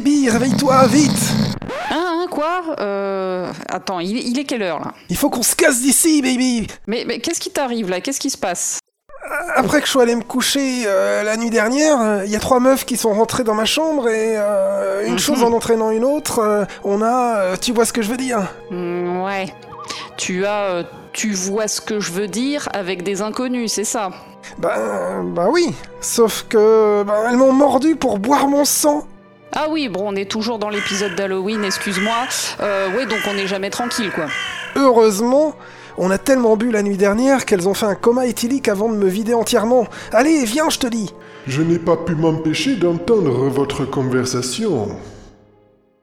baby, réveille-toi, vite. Hein, hein, quoi Euh... Attends, il, il est quelle heure là? Il faut qu'on se casse d'ici, baby. Mais, mais qu'est-ce qui t'arrive là? Qu'est-ce qui se passe? Après que je sois allé me coucher euh, la nuit dernière, il y a trois meufs qui sont rentrées dans ma chambre et euh, une Mhm. chose en entraînant une autre, euh, on a... euh, tu vois ce que je veux dire? Hmm, Ouais. Tu as... euh, tu vois ce que je veux dire avec des inconnus, c'est ça? Bah, bah oui, sauf que bah, elles m'ont mordu pour boire mon sang. Ah oui, bon, on est toujours dans l'épisode d'Halloween, excuse-moi. Euh, ouais, donc on n'est jamais tranquille, quoi. Heureusement, on a tellement bu la nuit dernière qu'elles ont fait un coma éthylique avant de me vider entièrement. Allez, viens, je te dis. Je n'ai pas pu m'empêcher d'entendre votre conversation.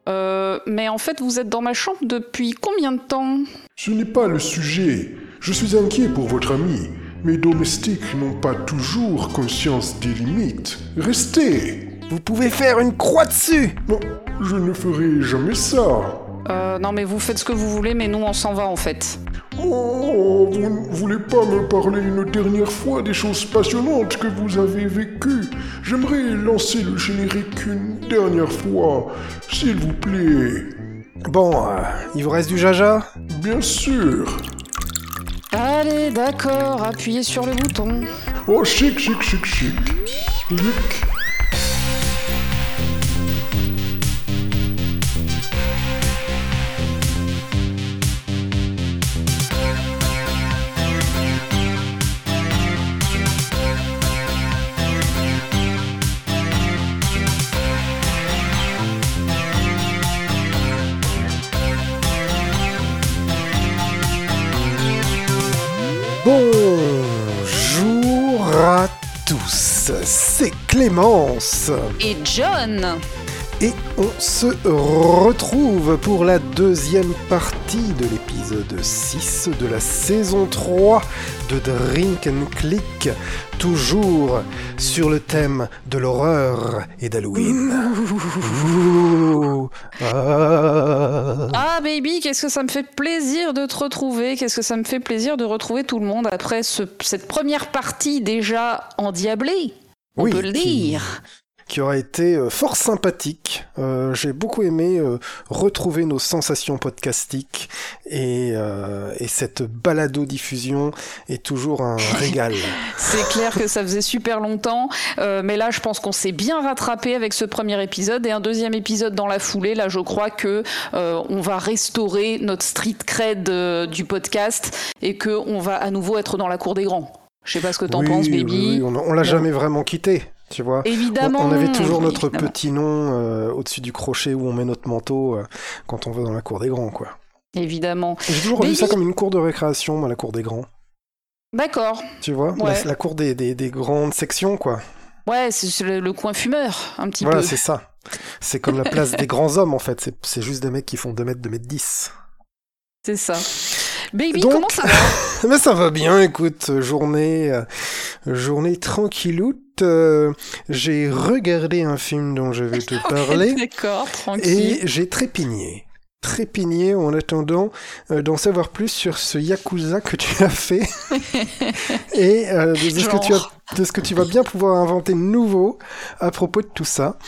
Euh, mais en fait, vous êtes dans ma chambre depuis combien de temps? Ce n'est pas le sujet. Je suis inquiet pour votre ami. Mes domestiques n'ont pas toujours conscience des limites. Restez. Vous pouvez faire une croix dessus. Non, je ne ferai jamais ça. Euh, non, mais vous faites ce que vous voulez, mais nous, on s'en va, en fait. Oh, vous ne voulez pas me parler une dernière fois des choses passionnantes que vous avez vécues J'aimerais lancer le générique une dernière fois, s'il vous plaît. Bon, euh, il vous reste du jaja? Bien sûr. Allez, d'accord, appuyez sur le bouton. Oh, chic, chic, chic, chic. Luc. Clémence. Et John Et on se retrouve pour la deuxième partie de l'épisode 6 de la saison 3 de Drink and Click, toujours sur le thème de l'horreur et d'Halloween. Ah. Ah baby, qu'est-ce que ça me fait plaisir de te retrouver, qu'est-ce que ça me fait plaisir de retrouver tout le monde après ce- cette première partie déjà endiablée, on Oui, peut le qui- dire. qui aura été euh, fort sympathique. Euh, J'ai beaucoup aimé euh, retrouver nos sensations podcastiques et, euh, et cette balado-diffusion est toujours un régal. C'est clair que ça faisait super longtemps, mais là je pense qu'on s'est bien rattrapé avec ce premier épisode et un deuxième épisode dans la foulée. Là je crois que on va restaurer notre street cred du podcast et que on va à nouveau être dans la cour des grands. Je sais pas ce que t'en Oui, penses, baby. oui, on on l'a jamais vraiment quitté, tu vois. Évidemment. on avait toujours notre évidemment. petit nom euh, au-dessus du crochet où on met notre manteau euh, quand on va dans la cour des grands, quoi. Évidemment. J'ai toujours vu ça comme une cour de récréation, moi, la cour des grands. D'accord. Tu vois Ouais. la, la cour des, des, des grandes sections, quoi. Ouais, c'est le, le coin fumeur, un petit Voilà, peu. c'est ça. C'est comme la place des grands hommes, en fait. C'est- C'est juste des mecs qui font 2 mètres, 2 mètres 10. C'est ça. Baby, Donc- comment ça va Mais ça va bien, écoute, journée, euh, journée tranquilloute. euh, j'ai regardé un film dont je vais te parler D'accord, tranquille. et j'ai trépigné. Trépigné en attendant euh, d'en savoir plus sur ce Yakuza que tu as fait et euh, de, ce que tu as, Genre. de ce que tu vas bien pouvoir inventer de nouveau à propos de tout ça.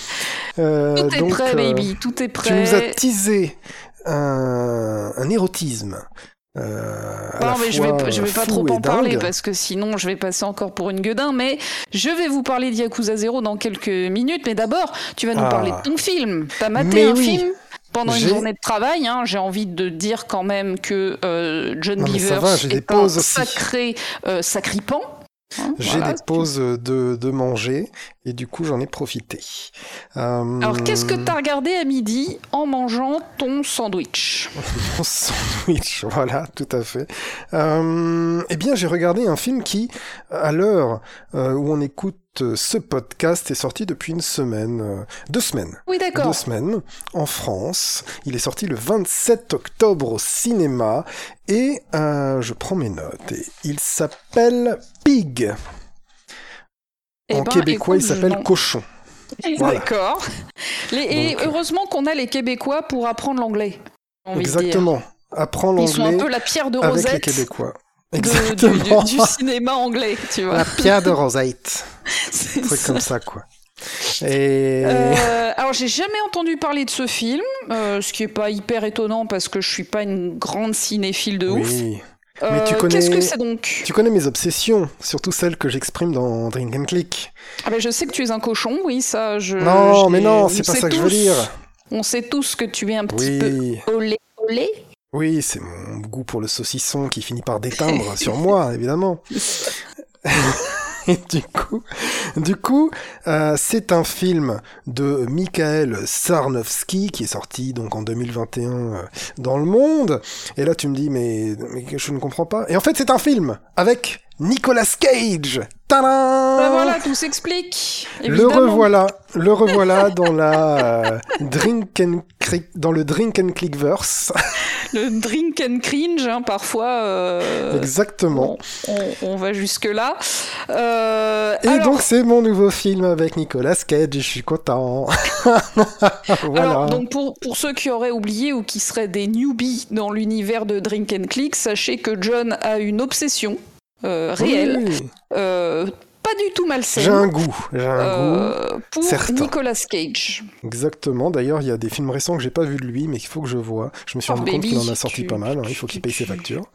Euh, Tout est donc, prêt, baby, tout est tu nous as prêt. teasé un, un érotisme. Euh, Non, mais je vais, je vais pas fou trop en parler parce que sinon je vais passer encore pour une gueudin. Mais je vais vous parler de Yakuza 0 dans quelques minutes. Mais d'abord, tu vas nous Ah. parler de ton film. T'as maté Mais un oui. film pendant une journée de travail. hein. J'ai envie de dire quand même que euh, John Non, mais ça Beaver va, est un aussi. sacré euh, sacripant. Hein, J'ai voilà. des pauses de, de manger et du coup j'en ai profité. Euh, Alors, qu'est-ce que t'as regardé à midi en mangeant ton sandwich? Mon sandwich, voilà, tout à fait. Euh, eh bien, j'ai regardé un film qui, à l'heure euh, où on écoute euh, ce podcast, est sorti depuis une semaine, euh, deux semaines. Oui, d'accord. deux semaines en France. Il est sorti le 27 octobre au cinéma et euh, je prends mes notes. Et il s'appelle Pig. Eh en ben, québécois, il s'appelle. Cochon. Voilà. D'accord. Et Donc, heureusement qu'on a les Québécois pour apprendre l'anglais. Exactement. Apprendre Ils sont un l'anglais peu la pierre de avec les Rosette Québécois. Du, Exactement. du- du cinéma anglais, tu vois. La pierre de Rosette. C'est Un truc ça. comme ça, quoi. Et Euh, alors j'ai jamais entendu parler de ce film, euh, ce qui est pas hyper étonnant parce que je suis pas une grande cinéphile de ouf. Euh, Mais tu connais- Qu'est-ce que c'est donc? Tu connais mes obsessions, surtout celles que j'exprime dans Drink and Click. ah ben, Je sais que tu es un cochon, oui, ça. Je, non, mais non, on c'est pas ça que je veux tous- dire. On sait tous que tu es un petit Oui, peu olé olé. Oui, c'est mon goût pour le saucisson qui finit par déteindre sur moi, évidemment. Et du coup, du coup, euh, c'est un film de Michael Sarnowski qui est sorti donc en 2021 euh, dans le monde. Et là, tu me dis, mais, mais je ne comprends pas. Et en fait, c'est un film avec Nicolas Cage. Tadam Ben voilà, tout s'explique. le revoilà, le revoilà dans la euh, drink and click, dans le drink and click verse. Le drink and cringe, hein, parfois. euh, Exactement. on, on va jusque-là. Euh, Et alors, donc c'est mon nouveau film avec Nicolas Cage, je suis content. voilà. alors, donc pour, pour ceux qui auraient oublié ou qui seraient des newbies dans l'univers de Drink and Click, sachez que John a une obsession euh, réelle, Oui, euh, pas du tout malsaine. J'ai un goût, j'ai un goût. euh, pour certain. Nicolas Cage. Exactement. D'ailleurs, il y a des films récents que j'ai pas vu de lui, mais qu'il faut que je vois. Je me suis Oh, rendu compte qu'il en a sorti tu- pas mal. hein, Il faut qu'il tu- paye ses tu- factures.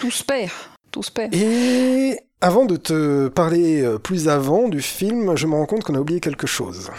Tout se perd. Tout se perd. Et avant de te parler euh, plus avant du film, je me rends compte qu'on a oublié quelque chose.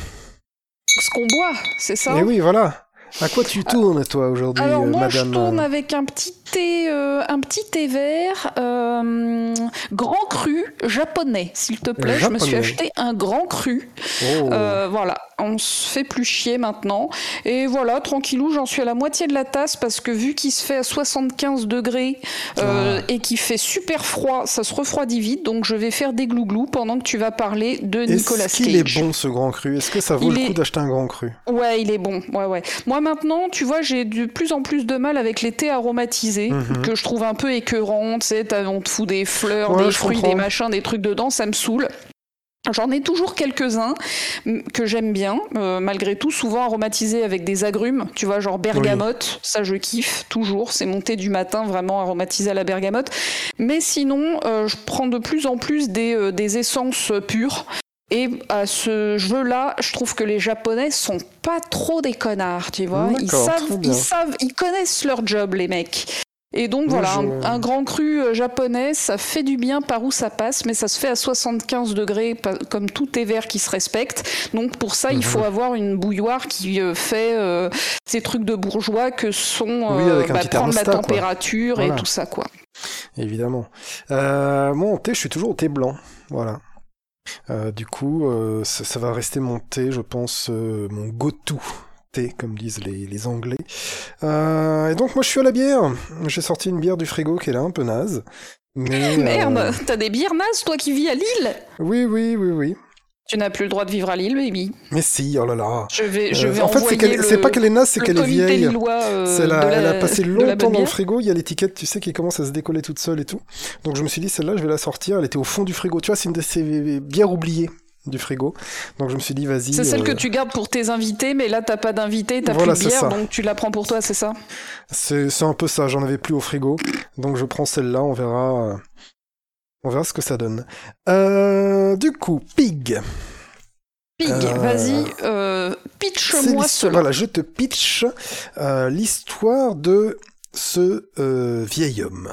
Ce qu'on boit, c'est ça? Et oui, voilà. À quoi tu tournes, toi, aujourd'hui, Alors euh, moi madame je tourne avec un petit thé, euh, un petit thé vert, euh, grand cru japonais, s'il te plaît. Je me suis acheté un grand cru. Oh. Euh, voilà, on se fait plus chier maintenant. Et voilà, tranquillou, j'en suis à la moitié de la tasse parce que vu qu'il se fait à 75 degrés euh, et qu'il fait super froid, ça se refroidit vite. Donc je vais faire des glouglous pendant que tu vas parler de Nicolas Est-ce qu'il est Cage. bon, ce grand cru? Est-ce que ça vaut Il le est- coup d'acheter un grand cru? Ouais, il est bon. Ouais, ouais. Moi maintenant, tu vois, j'ai de plus en plus de mal avec les thés aromatisés Mhm. que je trouve un peu t'as- on te fout des fleurs, Ouais, des fruits, comprends. des machins, des trucs dedans, ça me saoule. J'en ai toujours quelques-uns que j'aime bien, euh, malgré tout, souvent aromatisés avec des agrumes, tu vois, genre bergamote, ça je kiffe toujours, c'est mon thé du matin vraiment aromatisé à la bergamote. Mais sinon, euh, je prends de plus en plus des, euh, des essences pures. Et à ce jeu-là, je trouve que les Japonais sont pas trop des connards, tu vois. Ils savent, ils savent, ils connaissent leur job, les mecs. Et donc voilà, je- un, un grand cru euh, japonais, ça fait du bien par où ça passe, mais ça se fait à 75 degrés, comme tout est vert qui se respecte. Donc pour ça, Mhm. il faut avoir une bouilloire qui euh, fait euh, ces trucs de bourgeois que sont Oui, petit prendre la température Voilà. et tout ça, quoi. Évidemment. Euh, moi, en thé, je suis toujours au thé blanc. Voilà. Du coup, ça, ça va rester mon thé, je pense, mon go-to comme disent les, les Anglais. Euh, et donc, moi, je suis à la bière. J'ai sorti une bière du frigo qui est là, un peu naze. Mais, euh, Merde, t'as des bières nazes, toi qui vis à Lille? Oui, oui, oui, oui. Tu n'as plus le droit de vivre à Lille, baby. Mais si, oh là là. Je vais, je Euh, vais en fait, c'est pas qu'elle est naze, c'est le qu'elle est vieille. euh, C'est la- elle a passé longtemps dans le frigo. Il y a l'étiquette, tu sais, qui commence à se décoller toute seule et tout. Donc je me suis dit, celle-là, je vais la sortir. Elle était au fond du frigo. Tu vois, c'est une de ces bières oubliées du frigo. Donc je me suis dit, vas-y. C'est celle euh, que tu gardes pour tes invités, mais là t'as pas d'invités, t'as Voilà, plus de bière, ça. donc tu la prends pour toi, c'est ça? C'est un peu ça. J'en avais plus au frigo. Donc je prends celle-là. On verra. euh, On verra ce que ça donne. Euh, du coup, Pig. Pig, Euh, vas-y, euh, pitch-moi cela. Voilà, je te pitch euh, l'histoire de ce euh, vieil homme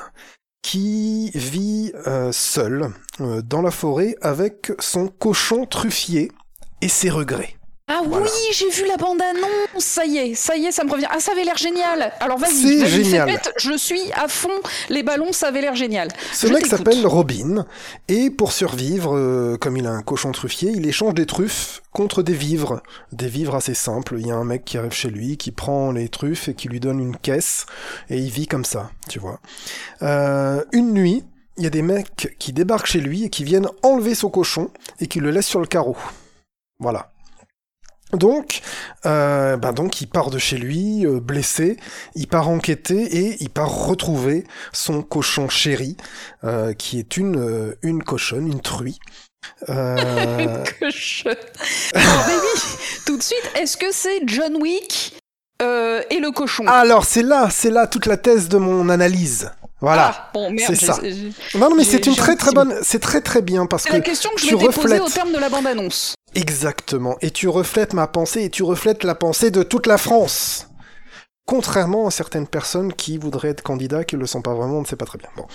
qui vit euh, seul euh, dans la forêt avec son cochon truffier et ses regrets. Ah Voilà. oui, j'ai vu la bande-annonce, ça y est, ça y est, ça me revient. Ah, ça avait l'air génial. Alors vas-y, génial. pète, je suis à fond, les ballons, ça avait l'air génial. Ce Je mec s'appelle Robin et pour survivre, euh, comme il a un cochon truffier, il échange des truffes contre des vivres, des vivres assez simples. Il y a un mec qui arrive chez lui, qui prend les truffes et qui lui donne une caisse et il vit comme ça, tu vois. Euh, une nuit, il y a des mecs qui débarquent chez lui et qui viennent enlever son cochon et qui le laissent sur le carreau. Voilà. Donc, euh, ben donc, il part de chez lui, euh, blessé, il part enquêter et il part retrouver son cochon chéri, euh, qui est une, euh, une cochonne, une truie. Euh, Que je... Alors baby, tout de suite, est-ce que c'est John Wick euh, et le cochon? Alors, c'est là, c'est là toute la thèse de mon analyse. Voilà. Ah, bon, c'est ça. non, non, mais c'est une très très bonne, c'est très très bien parce C'est que la question que je tu m'étais posée reflètes. au terme de la bande-annonce. Exactement. Et tu reflètes ma pensée et tu reflètes la pensée de toute la France. Contrairement à certaines personnes qui voudraient être candidats, qui ne le sont pas vraiment, on ne sait pas très bien. Bon.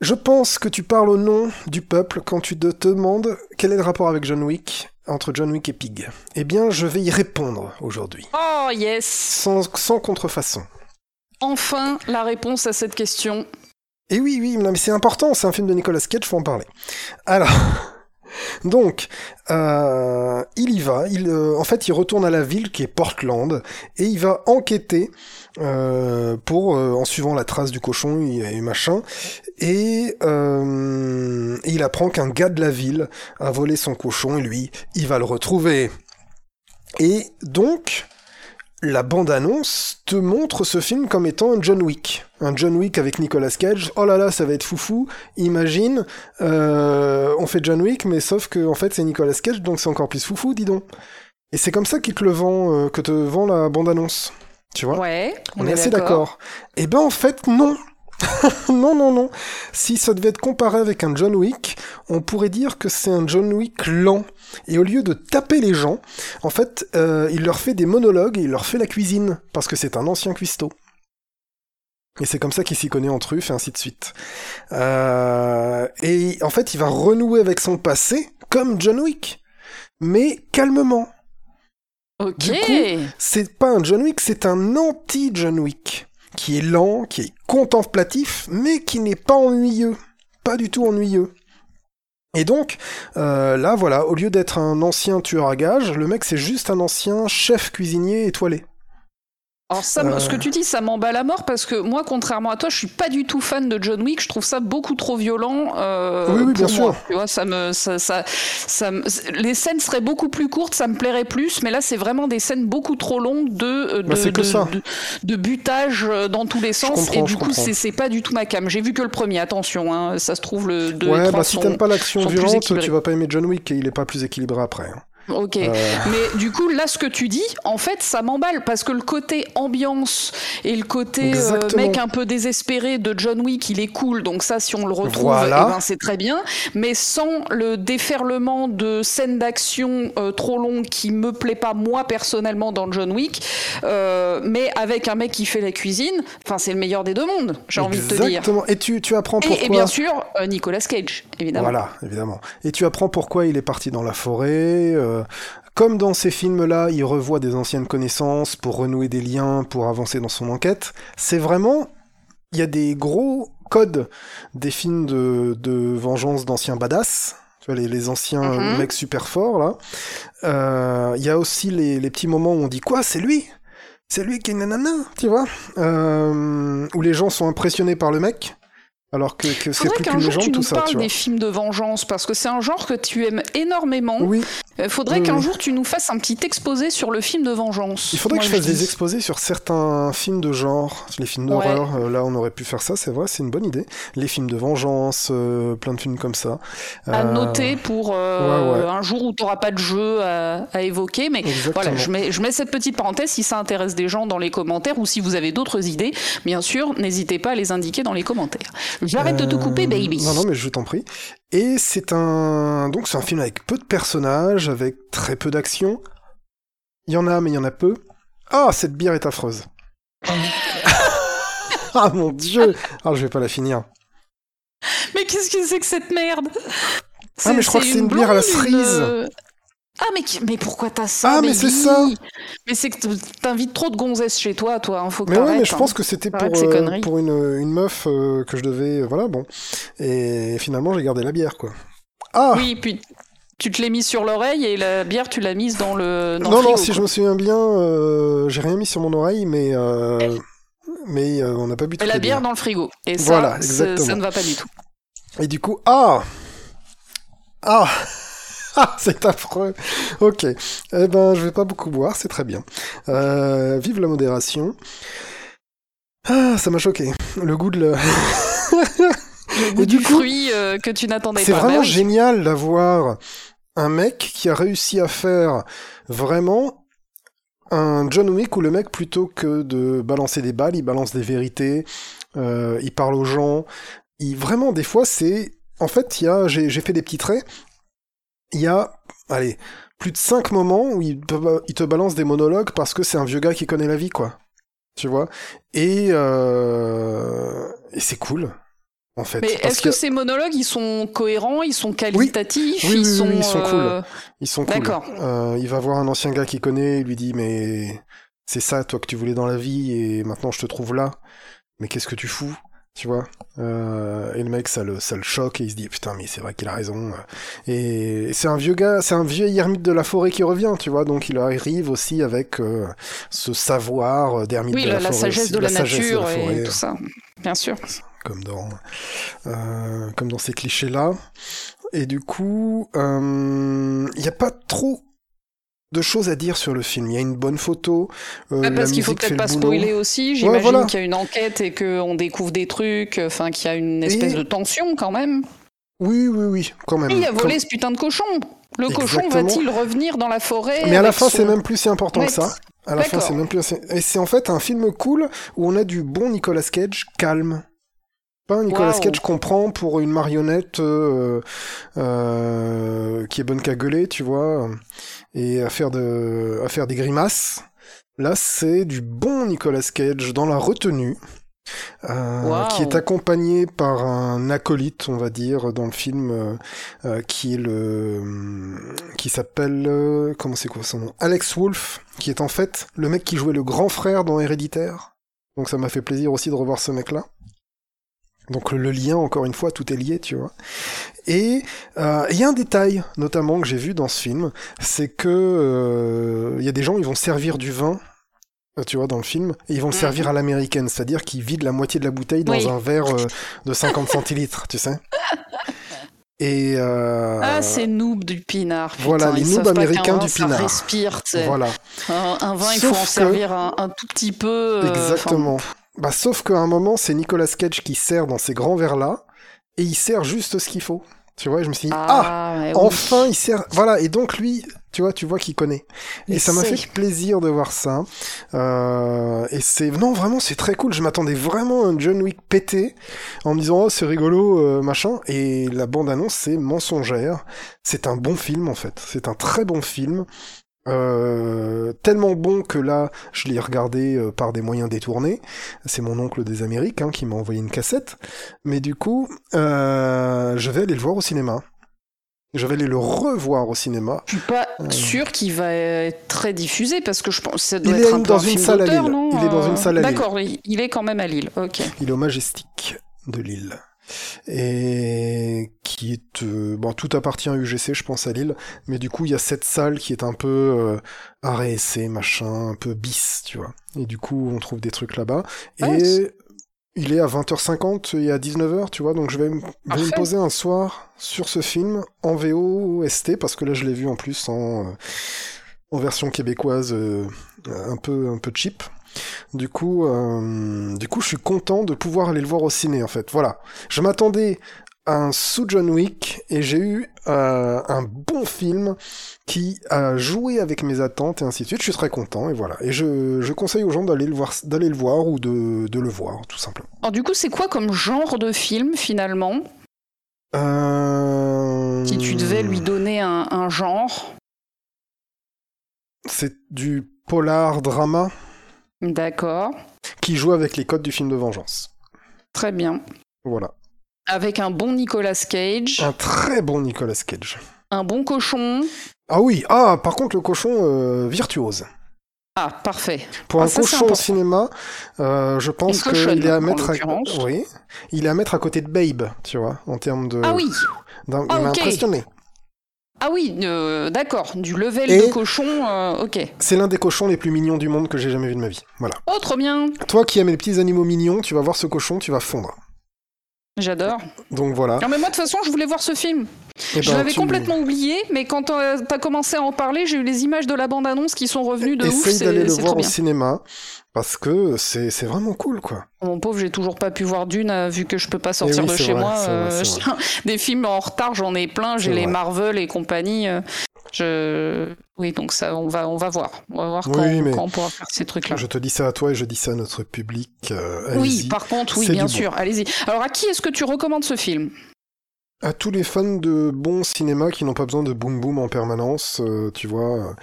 Je pense que tu parles au nom du peuple quand tu te demandes quel est le rapport avec John Wick, entre John Wick et Pig. Eh bien, je vais y répondre aujourd'hui. Oh yes Sans, sans contrefaçon. Enfin, la réponse à cette question. Et oui, oui, mais c'est important, c'est un film de Nicolas Cage, faut en parler. Alors, donc, euh, il y va, euh, en fait, il retourne à la ville qui est Portland, et il va enquêter euh, pour, en suivant la trace du cochon et, machin, et il apprend qu'un gars de la ville a volé son cochon, et lui, il va le retrouver. Et donc, la bande-annonce te montre ce film comme étant un John Wick. Un John Wick avec Nicolas Cage. Oh là là, ça va être foufou. Imagine, euh, on fait John Wick, mais sauf que en fait c'est Nicolas Cage, donc c'est encore plus foufou, dis donc. Et c'est comme ça qu'il te le vend, euh, que te vend la bande-annonce. Tu vois? Ouais, On est assez d'accord. Eh ben en fait non. non, non, non. Si ça devait être comparé avec un John Wick, on pourrait dire que c'est un John Wick lent. Et au lieu de taper les gens, en fait, euh, il leur fait des monologues et il leur fait la cuisine, parce que c'est un ancien cuistot. Et c'est comme ça qu'il s'y connaît en truffe et ainsi de suite. Euh, et en fait, il va renouer avec son passé, comme John Wick. Mais calmement. Ok. Du coup, c'est pas un John Wick, c'est un anti-John Wick. Qui est lent, qui est contemplatif, mais qui n'est pas ennuyeux. Pas du tout ennuyeux. Et donc, euh, là, voilà, au lieu d'être un ancien tueur à gages, le mec, c'est juste un ancien chef cuisinier étoilé. Alors ça, Euh. ce que tu dis, ça m'emballe à mort parce que moi, contrairement à toi, je suis pas du tout fan de John Wick. Je trouve ça beaucoup trop violent. euh, Oui, oui, bien moi. sûr. Tu vois, ça me, ça, ça, ça me- les scènes seraient beaucoup plus courtes, ça me plairait plus. Mais là, c'est vraiment des scènes beaucoup trop longues de, euh, de, Bah, de, de- de butage euh, dans tous les sens. et du coup, c'est pas du tout ma cam. J'ai vu que le premier. Attention, hein, ça se trouve le 2 et ouais, 3 bah si t'aimes pas l'action violente, tu vas pas aimer John Wick et il est pas plus équilibré après. hein. Ok, Euh. mais du coup là ce que tu dis, en fait ça m'emballe parce que le côté ambiance et le côté euh, mec un peu désespéré de John Wick il est cool donc ça si on le retrouve Voilà. eh ben, c'est très bien mais sans le déferlement de scènes d'action euh, trop longues qui me plaît pas moi personnellement dans John Wick mais avec un mec qui fait la cuisine enfin c'est le meilleur des deux mondes j'ai envie de te dire Exactement. Et tu, tu apprends pourquoi. et, et bien sûr Nicolas Cage évidemment Voilà, évidemment. Et tu apprends pourquoi il est parti dans la forêt. Euh, comme dans ces films-là, il revoit des anciennes connaissances pour renouer des liens, pour avancer dans son enquête. C'est vraiment... Il y a des gros codes des films de, de vengeance d'anciens badass. Tu vois, les, les anciens Mhm. mecs super forts, là. Euh, Il y a aussi les, les petits moments où on dit « Quoi C'est lui? C'est lui qui est nanana ?» Tu vois? Euh, Où les gens sont impressionnés par le mec, alors que, que c'est Faudrait plus qu'un jour tu nous ça, parles tu des films de vengeance parce que c'est un genre que tu aimes énormément. Oui, Euh, Faudrait qu'un jour tu nous fasses un petit exposé sur le film de vengeance. il faudrait Moi, que je fasse des exposés sur certains films de genre, les films d'horreur. euh, là, on aurait pu faire ça, c'est vrai, c'est une bonne idée. Les films de vengeance, euh, plein de films comme ça. à Euh, noter pour euh, ouais, ouais. un jour où tu n'auras pas de jeu à, à évoquer. Mais Exactement. voilà, je mets, je mets cette petite parenthèse si ça intéresse des gens dans les commentaires ou si vous avez d'autres idées. Bien sûr, n'hésitez pas à les indiquer dans les commentaires. J'arrête de te couper, Euh, baby. Non, non, mais je t'en prie. Et c'est un, donc c'est un film avec peu de personnages, avec très peu d'action. Il y en a, mais il y en a peu. Ah, cette bière est affreuse. ah mon dieu Ah, je vais pas la finir. Mais qu'est-ce que c'est que cette merde? Ah, mais je crois que c'est une bière à la cerise. une- Ah mais, mais pourquoi t'as ça Ah, mais c'est ça. Mais c'est que t'invites trop de gonzesses chez toi, toi. Hein, faut que Mais ouais, mais je hein. pense que c'était pour, euh, pour une, une meuf euh, que je devais. euh, voilà, bon. Et finalement, j'ai gardé la bière, quoi. Ah Oui, puis tu te l'es mis sur l'oreille et la bière, tu l'as mise dans le. Dans Non, le non, si quoi. je me souviens bien, euh, j'ai rien mis sur mon oreille, mais. mais on n'a pas bu toutes la bière dans le frigo. Et ça, Voilà, c'est- exactement. ça ne va pas du tout. Et du coup, Ah Ah, c'est affreux. Ok. Eh ben, je vais pas beaucoup boire, c'est très bien. Euh, vive la modération. Ah, ça m'a choqué. Le goût de le... Le goût Et du du coup, fruit euh, que tu n'attendais pas. C'est vraiment oui. génial d'avoir un mec qui a réussi à faire vraiment un John Wick où le mec, plutôt que de balancer des balles, il balance des vérités, euh, il parle aux gens. Il, vraiment, des fois, c'est... En fait, il y a... j'ai fait des petits traits. Il y a, allez, plus de cinq moments où il, te- il te balance des monologues parce que c'est un vieux gars qui connaît la vie, quoi. Tu vois? Et, euh, et c'est cool, en fait. Mais est-ce que, ces monologues, ils sont cohérents, ils sont qualitatifs, Oui, oui, ils, sont, oui, ils sont cool. euh, Ils sont cool. D'accord. Euh, il va voir un ancien gars qu'il connaît, il lui dit mais c'est ça toi que tu voulais dans la vie et maintenant je te trouve là. Mais qu'est-ce que tu fous? Tu vois euh, et le mec ça le ça le choque et il se dit putain mais c'est vrai qu'il a raison et c'est un vieux gars c'est un vieux ermite de la forêt qui revient tu vois donc il arrive aussi avec euh, ce savoir d'ermite Oui, de la, la, la forêt sagesse de la, sagesse de nature la forêt, et tout ça. Bien sûr. comme dans euh, comme dans ces clichés là et du coup il n'y a pas trop de choses à dire sur le film. Il y a une bonne photo. Euh, Ah, parce qu'il faut peut-être pas spoiler aussi. J'imagine voilà. qu'il y a une enquête et qu'on découvre des trucs, enfin qu'il y a une espèce Et- de tension quand même. Oui, oui, oui, quand même. Et il a volé ce putain de cochon. Le cochon va-t-il revenir dans la forêt Mais à la fin, son- c'est même plus si important que ça. À la fin, c'est même plus. Et c'est en fait un film cool où on a du bon Nicolas Cage calme. Pas un Nicolas. Cage qu'on prend pour une marionnette euh, euh, qui est bonne qu'à gueuler, tu vois, et à faire, de, à faire des grimaces. Là, c'est du bon Nicolas Cage dans la retenue, euh, qui est accompagné par un acolyte, on va dire, dans le film, euh, qui est le, qui s'appelle, euh, comment c'est quoi son nom, Alex Wolff, qui est en fait le mec qui jouait le grand frère dans Héréditaire. Donc ça m'a fait plaisir aussi de revoir ce mec-là. Donc le, le lien, encore une fois, tout est lié, tu vois. Et euh, il y a un détail, notamment que j'ai vu dans ce film, c'est que euh, il y a des gens, ils vont servir du vin, euh, tu vois, dans le film, et ils vont le Mhm. servir à l'américaine, c'est-à-dire qu'ils vident la moitié de la bouteille dans Oui. un verre euh, de 50 centilitres, tu sais. Et euh, Ah, c'est noob du pinard. putain. Voilà, les noobs américains du ça pinard. respire, tu sais. voilà. Un, un vin, il faut en que- servir un, un tout petit peu. euh, Exactement. Bah, sauf qu'à un moment, c'est Nicolas Cage qui sert dans ces grands verres-là, et il sert juste ce qu'il faut. Tu vois, je me suis dit, ah, ah, oui. enfin, il sert. Voilà, et donc lui, tu vois, tu vois qu'il connaît. Et Il ça m'a fait plaisir de voir ça. Euh, et c'est. Non, vraiment, c'est très cool. Je m'attendais vraiment à un John Wick pété, en me disant, oh, c'est rigolo, euh, machin. Et la bande-annonce, c'est mensongère. C'est un bon film, en fait. C'est un très bon film. Euh, tellement bon que là, je l'ai regardé euh, par des moyens détournés. C'est mon oncle des Amériques hein, qui m'a envoyé une cassette. Mais du coup, euh, je vais aller le voir au cinéma. Je vais aller le revoir au cinéma. Je suis pas sûr qu'il va être très diffusé parce que je pense que ça doit Il être est un peu dans un une film salle à Lille. non Il est dans une salle à Lille. D'accord, il il est quand même à Lille. Ok. Il est au Majestic de Lille. Et qui est... euh, bon, tout appartient à UGC, je pense, à Lille. Mais du coup, il y a cette salle qui est un peu euh, arrêt essai, machin, un peu bis, tu vois. Et du coup, on trouve des trucs là-bas. Et c'est- il est à 20h50 et à 19h, tu vois. Donc je vais, me- poser un soir sur ce film en VO ST, parce que là, je l'ai vu en plus en, euh, en version québécoise euh, un, peu, un peu cheap. Du coup, euh, du coup, je suis content de pouvoir aller le voir au ciné, en fait. Voilà. Je m'attendais à un sous John Wick et j'ai eu euh, un bon film qui a joué avec mes attentes et ainsi de suite. Je suis très content et voilà. Et je, je conseille aux gens d'aller le voir, d'aller le voir ou de, de le voir, tout simplement. Alors du coup, c'est quoi comme genre de film finalement? Euh, Si tu devais lui donner un, un genre, C'est du polar drama? D'accord, qui joue avec les codes du film de vengeance. très bien. Voilà. Avec un bon Nicolas Cage, Un très bon Nicolas Cage. un bon cochon. Ah oui, ah par contre le cochon euh, virtuose. Ah, parfait. Pour Ah, un ça, cochon au cinéma, euh, je pense qu'il est à mettre à... oui, il est à mettre à côté de Babe, tu vois, en termes de. Ah oui, d'un- Ah, il m'a ok. impressionné. Ah oui, euh, d'accord. Du level Et- de cochon, euh, ok. C'est l'un des cochons les plus mignons du monde que j'ai jamais vu de ma vie. Voilà. Oh, trop bien. Toi qui aimes les petits animaux mignons, tu vas voir ce cochon, tu vas fondre. J'adore. Donc voilà. Non mais moi de toute façon, je voulais voir ce film. Eh je ben, l'avais tu- complètement oublié, mais quand euh, t'as commencé à en parler, j'ai eu les images de la bande-annonce qui sont revenues de ouf. Essaye d'aller C'est le voir au bien. cinéma parce que c'est vraiment cool quoi. Mon pauvre, j'ai toujours pas pu voir Dune euh, vu que je peux pas sortir Eh oui, de chez vrai, moi. vrai, euh, je- Des films en retard, j'en ai plein. J'ai les vrai. Marvel et compagnie. Je... Oui, donc ça, on va, on va voir. On va voir Oui, quand, mais- quand on pourra faire ces trucs-là. Je te dis ça à toi et je dis ça à notre public. euh, Oui, par contre, oui, bien bon. sûr. Allez-y. Alors, à qui est-ce que tu recommandes ce film? À tous les fans de bon cinéma qui n'ont pas besoin de boom boom en permanence, euh, tu vois.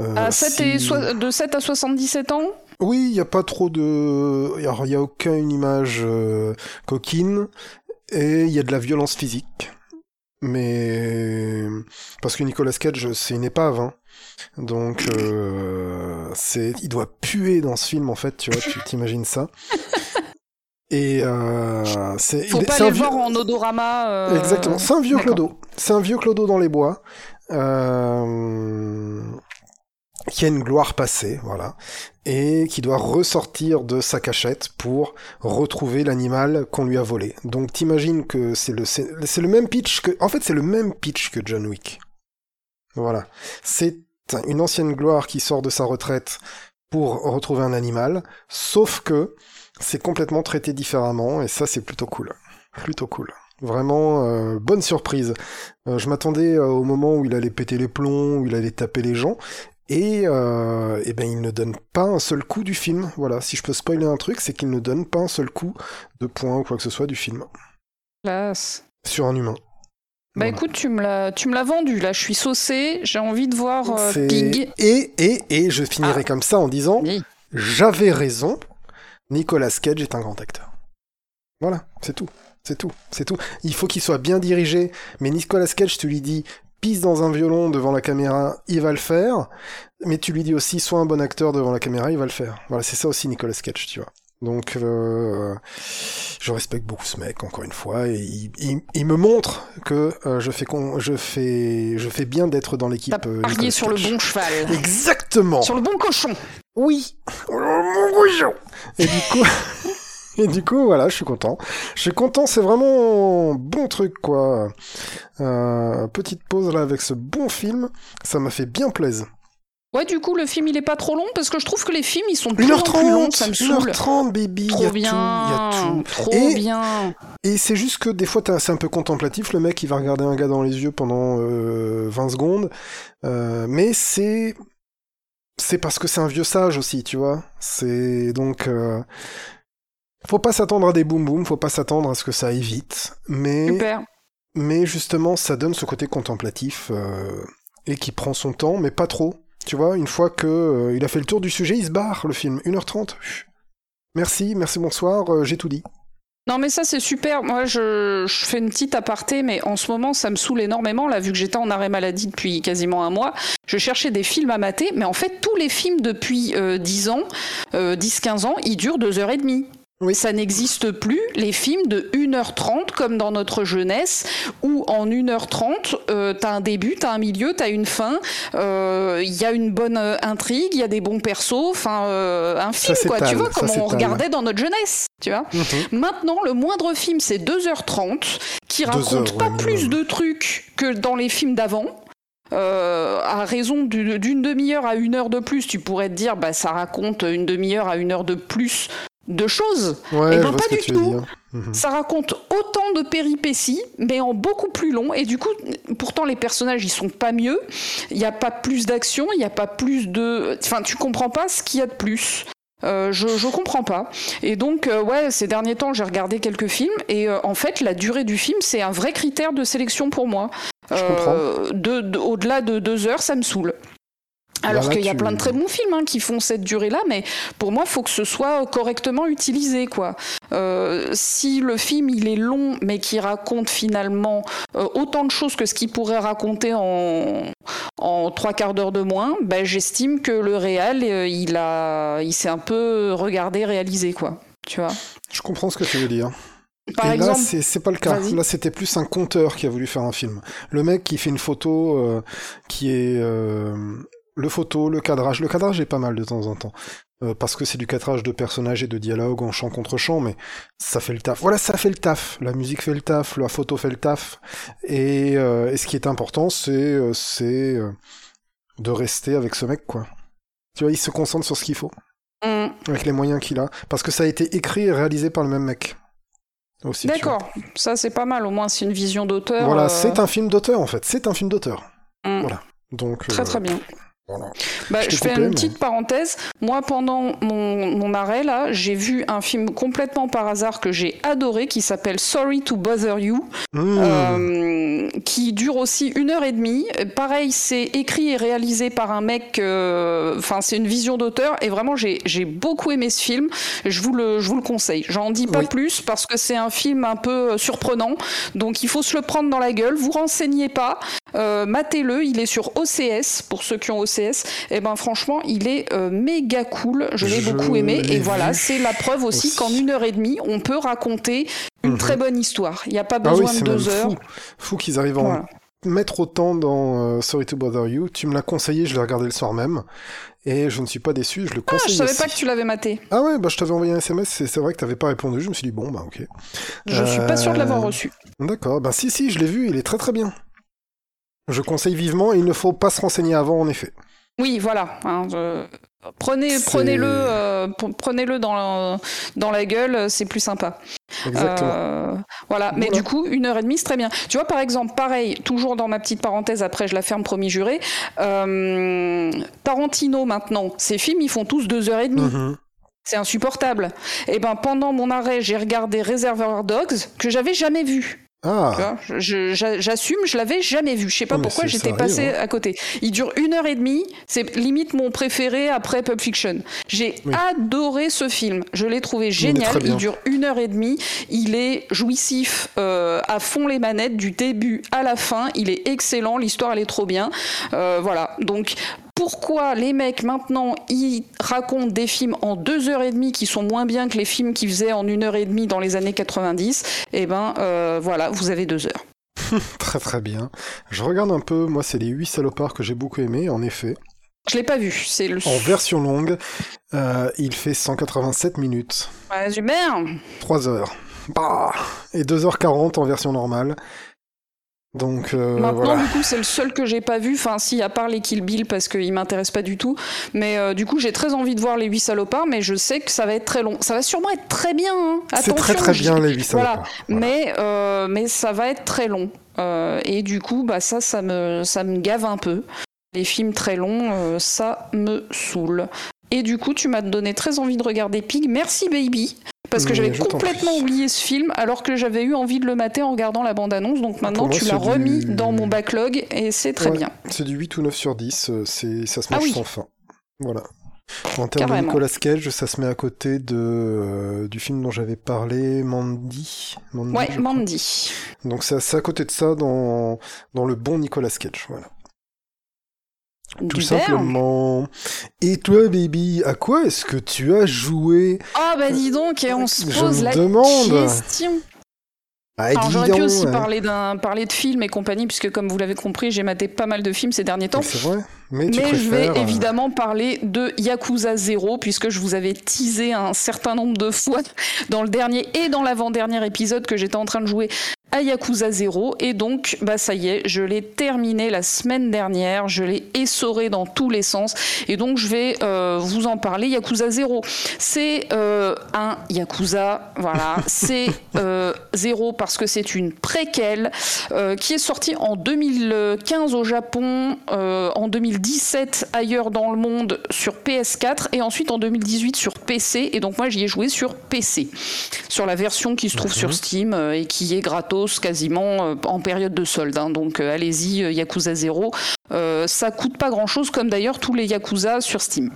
euh, à 7 et de 7 à 77 ans? Oui, il n'y a pas trop de. il n'y a aucune image euh, coquine et il y a de la violence physique. Mais. Parce que Nicolas Cage, c'est une épave, hein. Donc, c'est, il doit puer dans ce film en fait, tu vois, tu t'imagines ça. Et euh, c'est. Faut pas le voir en odorama. Euh, Exactement, c'est un vieux clodo. C'est un vieux clodo dans les bois. Euh, qui a une gloire passée, voilà, et qui doit ressortir de sa cachette pour retrouver l'animal qu'on lui a volé. Donc t'imagines que c'est le c'est le même pitch que en fait c'est le même pitch que John Wick. Voilà, c'est une ancienne gloire qui sort de sa retraite pour retrouver un animal, sauf que c'est complètement traité différemment, et ça c'est plutôt cool. Plutôt cool. Vraiment, euh, bonne surprise. Euh, je m'attendais euh, au moment où il allait péter les plombs, où il allait taper les gens, et, euh, eh ben il ne donne pas un seul coup du film. Voilà, si je peux spoiler un truc, c'est qu'il ne donne pas un seul coup de point ou quoi que ce soit du film. Classe. Sur un humain. Bah écoute, tu me l'as, tu me l'as vendu. Là, je suis saucé. J'ai envie de voir euh, Pig. Et et et je finirai ah. comme ça en disant, j'avais raison. Nicolas Cage est un grand acteur. Voilà, c'est tout. C'est tout, c'est tout. Il faut qu'il soit bien dirigé, mais Nicolas Cage, tu lui dis pisse dans un violon devant la caméra, il va le faire, mais tu lui dis aussi sois un bon acteur devant la caméra, il va le faire. Voilà, c'est ça aussi Nicolas Cage, tu vois. Donc, euh, je respecte beaucoup ce mec, encore une fois, et il, me montre que euh, je, fais je, fais, je fais bien d'être dans l'équipe. T'as euh, sur le bon cheval. Exactement. Sur le bon cochon. Oui. Et du coup. Et du coup, voilà, je suis content. Je suis content, c'est vraiment bon truc, quoi. Euh, petite pause là avec ce bon film, ça m'a fait bien plaisir. Ouais, du coup, le film il est pas trop long parce que je trouve que les films ils sont de plus en plus longs, ça me saoule. 1h30, baby, trop y a bien, tout, y a tout. Trop et, bien. Et c'est juste que des fois, c'est un peu contemplatif. Le mec, il va regarder un gars dans les yeux pendant euh, 20 secondes. Euh, mais c'est. C'est parce que c'est un vieux sage aussi, tu vois. C'est donc. Euh, faut pas s'attendre à des boum boum, faut pas s'attendre à ce que ça aille vite, mais Super. mais justement ça donne ce côté contemplatif euh, et qui prend son temps, mais pas trop. Tu vois, une fois que euh, il a fait le tour du sujet, il se barre le film, 1h30. Merci, merci, bonsoir, j'ai tout dit. Non mais ça c'est super. Moi je, fais une petite aparté, mais en ce moment ça me saoule énormément là vu que j'étais en arrêt maladie depuis quasiment un mois. Je cherchais des films à mater, mais en fait tous les films depuis 10 ans, 10-15 ans, ils durent 2h30. Oui. Ça n'existe plus, les films de 1h30 comme dans notre jeunesse, où en 1h30, euh, t'as un début, t'as un milieu, t'as une fin, il euh, y a une bonne euh, intrigue, il y a des bons persos, enfin euh, un film quoi, tu vois, comme on regardait dans notre jeunesse, tu vois. Mhm. Maintenant, le moindre film c'est 2h30, qui raconte pas plus de trucs que dans les films d'avant. Euh, à raison d'une demi-heure à une heure de plus, tu pourrais te dire, bah, ça raconte une demi-heure à une heure de plus de choses. et ben pas du tout. Mhm. Ça raconte autant de péripéties, mais en beaucoup plus long. Et du coup, pourtant, les personnages, ils sont pas mieux. Il n'y a pas plus d'action, il n'y a pas plus de. Enfin, tu comprends pas ce qu'il y a de plus. Euh, je, je comprends pas. Et donc, euh, ouais, ces derniers temps, j'ai regardé quelques films et euh, en fait, la durée du film, c'est un vrai critère de sélection pour moi. de, Au-delà de deux heures, ça me saoule. Alors qu'il y a plein de très bons films hein, qui font cette durée-là, mais pour moi, il faut que ce soit correctement utilisé. Quoi. Euh, si le film il est long, mais qui raconte finalement euh, autant de choses que ce qu'il pourrait raconter en, en trois quarts d'heure de moins, ben, j'estime que le réel, euh, il, a, il s'est un peu regardé, réalisé. Quoi. Tu vois? Je comprends ce que tu veux dire. Par et exemple, là, c'est pas le cas. Là, c'était plus un conteur qui a voulu faire un film. Le mec qui fait une photo qui est le photo, le cadrage. Le cadrage est pas mal de temps en temps. Euh, parce que c'est du cadrage de personnages et de dialogues en chant contre chant, mais ça fait le taf. Voilà, ça fait le taf. La musique fait le taf, la photo fait le taf. Et, euh, ce qui est important, c'est euh, c'est de rester avec ce mec, quoi. Tu vois, il se concentre sur ce qu'il faut. Mm. Avec les moyens qu'il a. Parce que ça a été écrit et réalisé par le même mec. D'accord, ça c'est pas mal, au moins c'est une vision d'auteur. Voilà, c'est un film d'auteur en fait, c'est un film d'auteur. Mm. Voilà. Donc, très très bien. Bah, je, fais une petite parenthèse. Moi, pendant mon, arrêt, là, j'ai vu un film complètement par hasard que j'ai adoré qui s'appelle Sorry to Bother You, mmh. euh, qui dure aussi une heure et demie. Pareil, c'est écrit et réalisé par un mec, euh, enfin, c'est une vision d'auteur, et vraiment, j'ai beaucoup aimé ce film. Je vous le, je vous le conseille. J'en dis pas plus parce que c'est un film un peu surprenant, donc il faut se le prendre dans la gueule. Vous renseignez pas, euh, matez-le. Il est sur OCS pour ceux qui ont OCS et eh ben franchement, il est euh, méga cool. Je l'ai beaucoup aimé. Et voilà, c'est la preuve aussi, qu'en une heure et demie, on peut raconter une très mhm. bonne histoire. Il n'y a pas ah besoin de deux heures. Fou, fou qu'ils arrivent à en mettre autant dans euh, Sorry to Bother You. Tu me l'as conseillé, je l'ai regardé le soir même. Et je ne suis pas déçu, je le conseille. Ah, je savais pas que tu l'avais maté. Ah ouais, bah je t'avais envoyé un SMS, c'est vrai que tu n'avais pas répondu. Je me suis dit, bon, bah ok. Je suis pas sûr de l'avoir reçu. D'accord, bah si, si, je l'ai vu, il est très très bien. Je conseille vivement, il ne faut pas se renseigner avant, en effet. Oui, voilà. Hein, prenez, prenez-le, euh, prenez-le dans, dans la gueule, c'est plus sympa. Exactement. Euh, voilà. Mais du coup, une heure et demie, c'est très bien. Tu vois, par exemple, pareil, toujours dans ma petite parenthèse, après je la ferme, promis juré. Euh, Tarantino, maintenant, ses films, ils font tous deux heures et demie. Mm-hmm. C'est insupportable. Et eh ben pendant mon arrêt, j'ai regardé Reservoir Dogs que j'avais jamais vu. Ah. J'assume, je, l'avais jamais vu. Je sais pas pourquoi j'étais passé hein. à côté. Il dure une heure et demie. C'est limite mon préféré après Pulp Fiction. J'ai adoré ce film. Je l'ai trouvé génial. Il, dure une heure et demie. Il est jouissif euh, à fond les manettes du début à la fin. Il est excellent. L'histoire elle est trop bien. Euh, voilà. Donc pourquoi les mecs maintenant ils racontent des films en deux heures et demie qui sont moins bien que les films qu'ils faisaient en une heure et demie dans les années 90 Eh ben euh, voilà, vous avez deux heures. très très bien. Je regarde un peu, moi c'est les 8 salopards que j'ai beaucoup aimé, en effet. Je l'ai pas vu, c'est le... En version longue, euh, il fait 187 minutes. Ouais, super 3 heures. Bah Et 2h40 en version normale. Donc euh, maintenant du coup c'est le seul que j'ai pas vu, enfin si à part les Kill Bill parce qu'il m'intéresse pas du tout, mais euh, du coup j'ai très envie de voir les 8 salopards, mais je sais que ça va être très long. Ça va sûrement être très bien. Hein. C'est très très bien les 8 salopards. Mais euh, mais ça va être très long et du coup bah ça ça me ça me gave un peu. Les films très longs ça me saoule. Et du coup, tu m'as donné très envie de regarder Pig. Merci, baby parce que j'avais complètement oublié ce film alors que j'avais eu envie de le mater en regardant la bande-annonce. Donc ah, maintenant, tu l'as remis dans mon backlog et c'est très bien. C'est du 8 ou 9 sur 10, euh, c'est ça se mange ah sans fin. Voilà. En termes de Nicolas Cage, ça se met à côté de, euh, du film dont j'avais parlé, Mandy. Mandy ouais, Mandy. Donc c'est à côté de ça dans, dans le bon Nicolas Cage. Voilà. Tout simplement. Et toi, baby, à quoi est-ce que tu as joué Ah, bah dis donc, et on se pose la question. Ah, j'aurais pu aussi parler, parler de films et compagnie, puisque comme vous l'avez compris, j'ai maté pas mal de films ces derniers temps. C'est vrai. Mais, je vais évidemment parler de Yakuza 0, puisque je vous avais teasé un certain nombre de fois dans le dernier et dans l'avant-dernier épisode que j'étais en train de jouer à Yakuza 0 et donc bah ça y est, je l'ai terminé la semaine dernière, je l'ai essoré dans tous les sens. Et donc je vais euh, vous en parler. Yakuza 0, c'est euh, un Yakuza, voilà, c'est euh, 0 parce que c'est une préquelle euh, qui est sortie en 2015 au Japon, en 2017 ailleurs dans le monde sur PS4 et ensuite en 2018 sur PC et donc moi j'y ai joué sur PC, sur la version qui se trouve sur mhm. Steam et qui est gratos quasiment euh, en période de solde. Hein. Donc euh, allez-y, euh, Yakuza 0. ça coûte pas grand-chose, comme d'ailleurs tous les Yakuza sur Steam.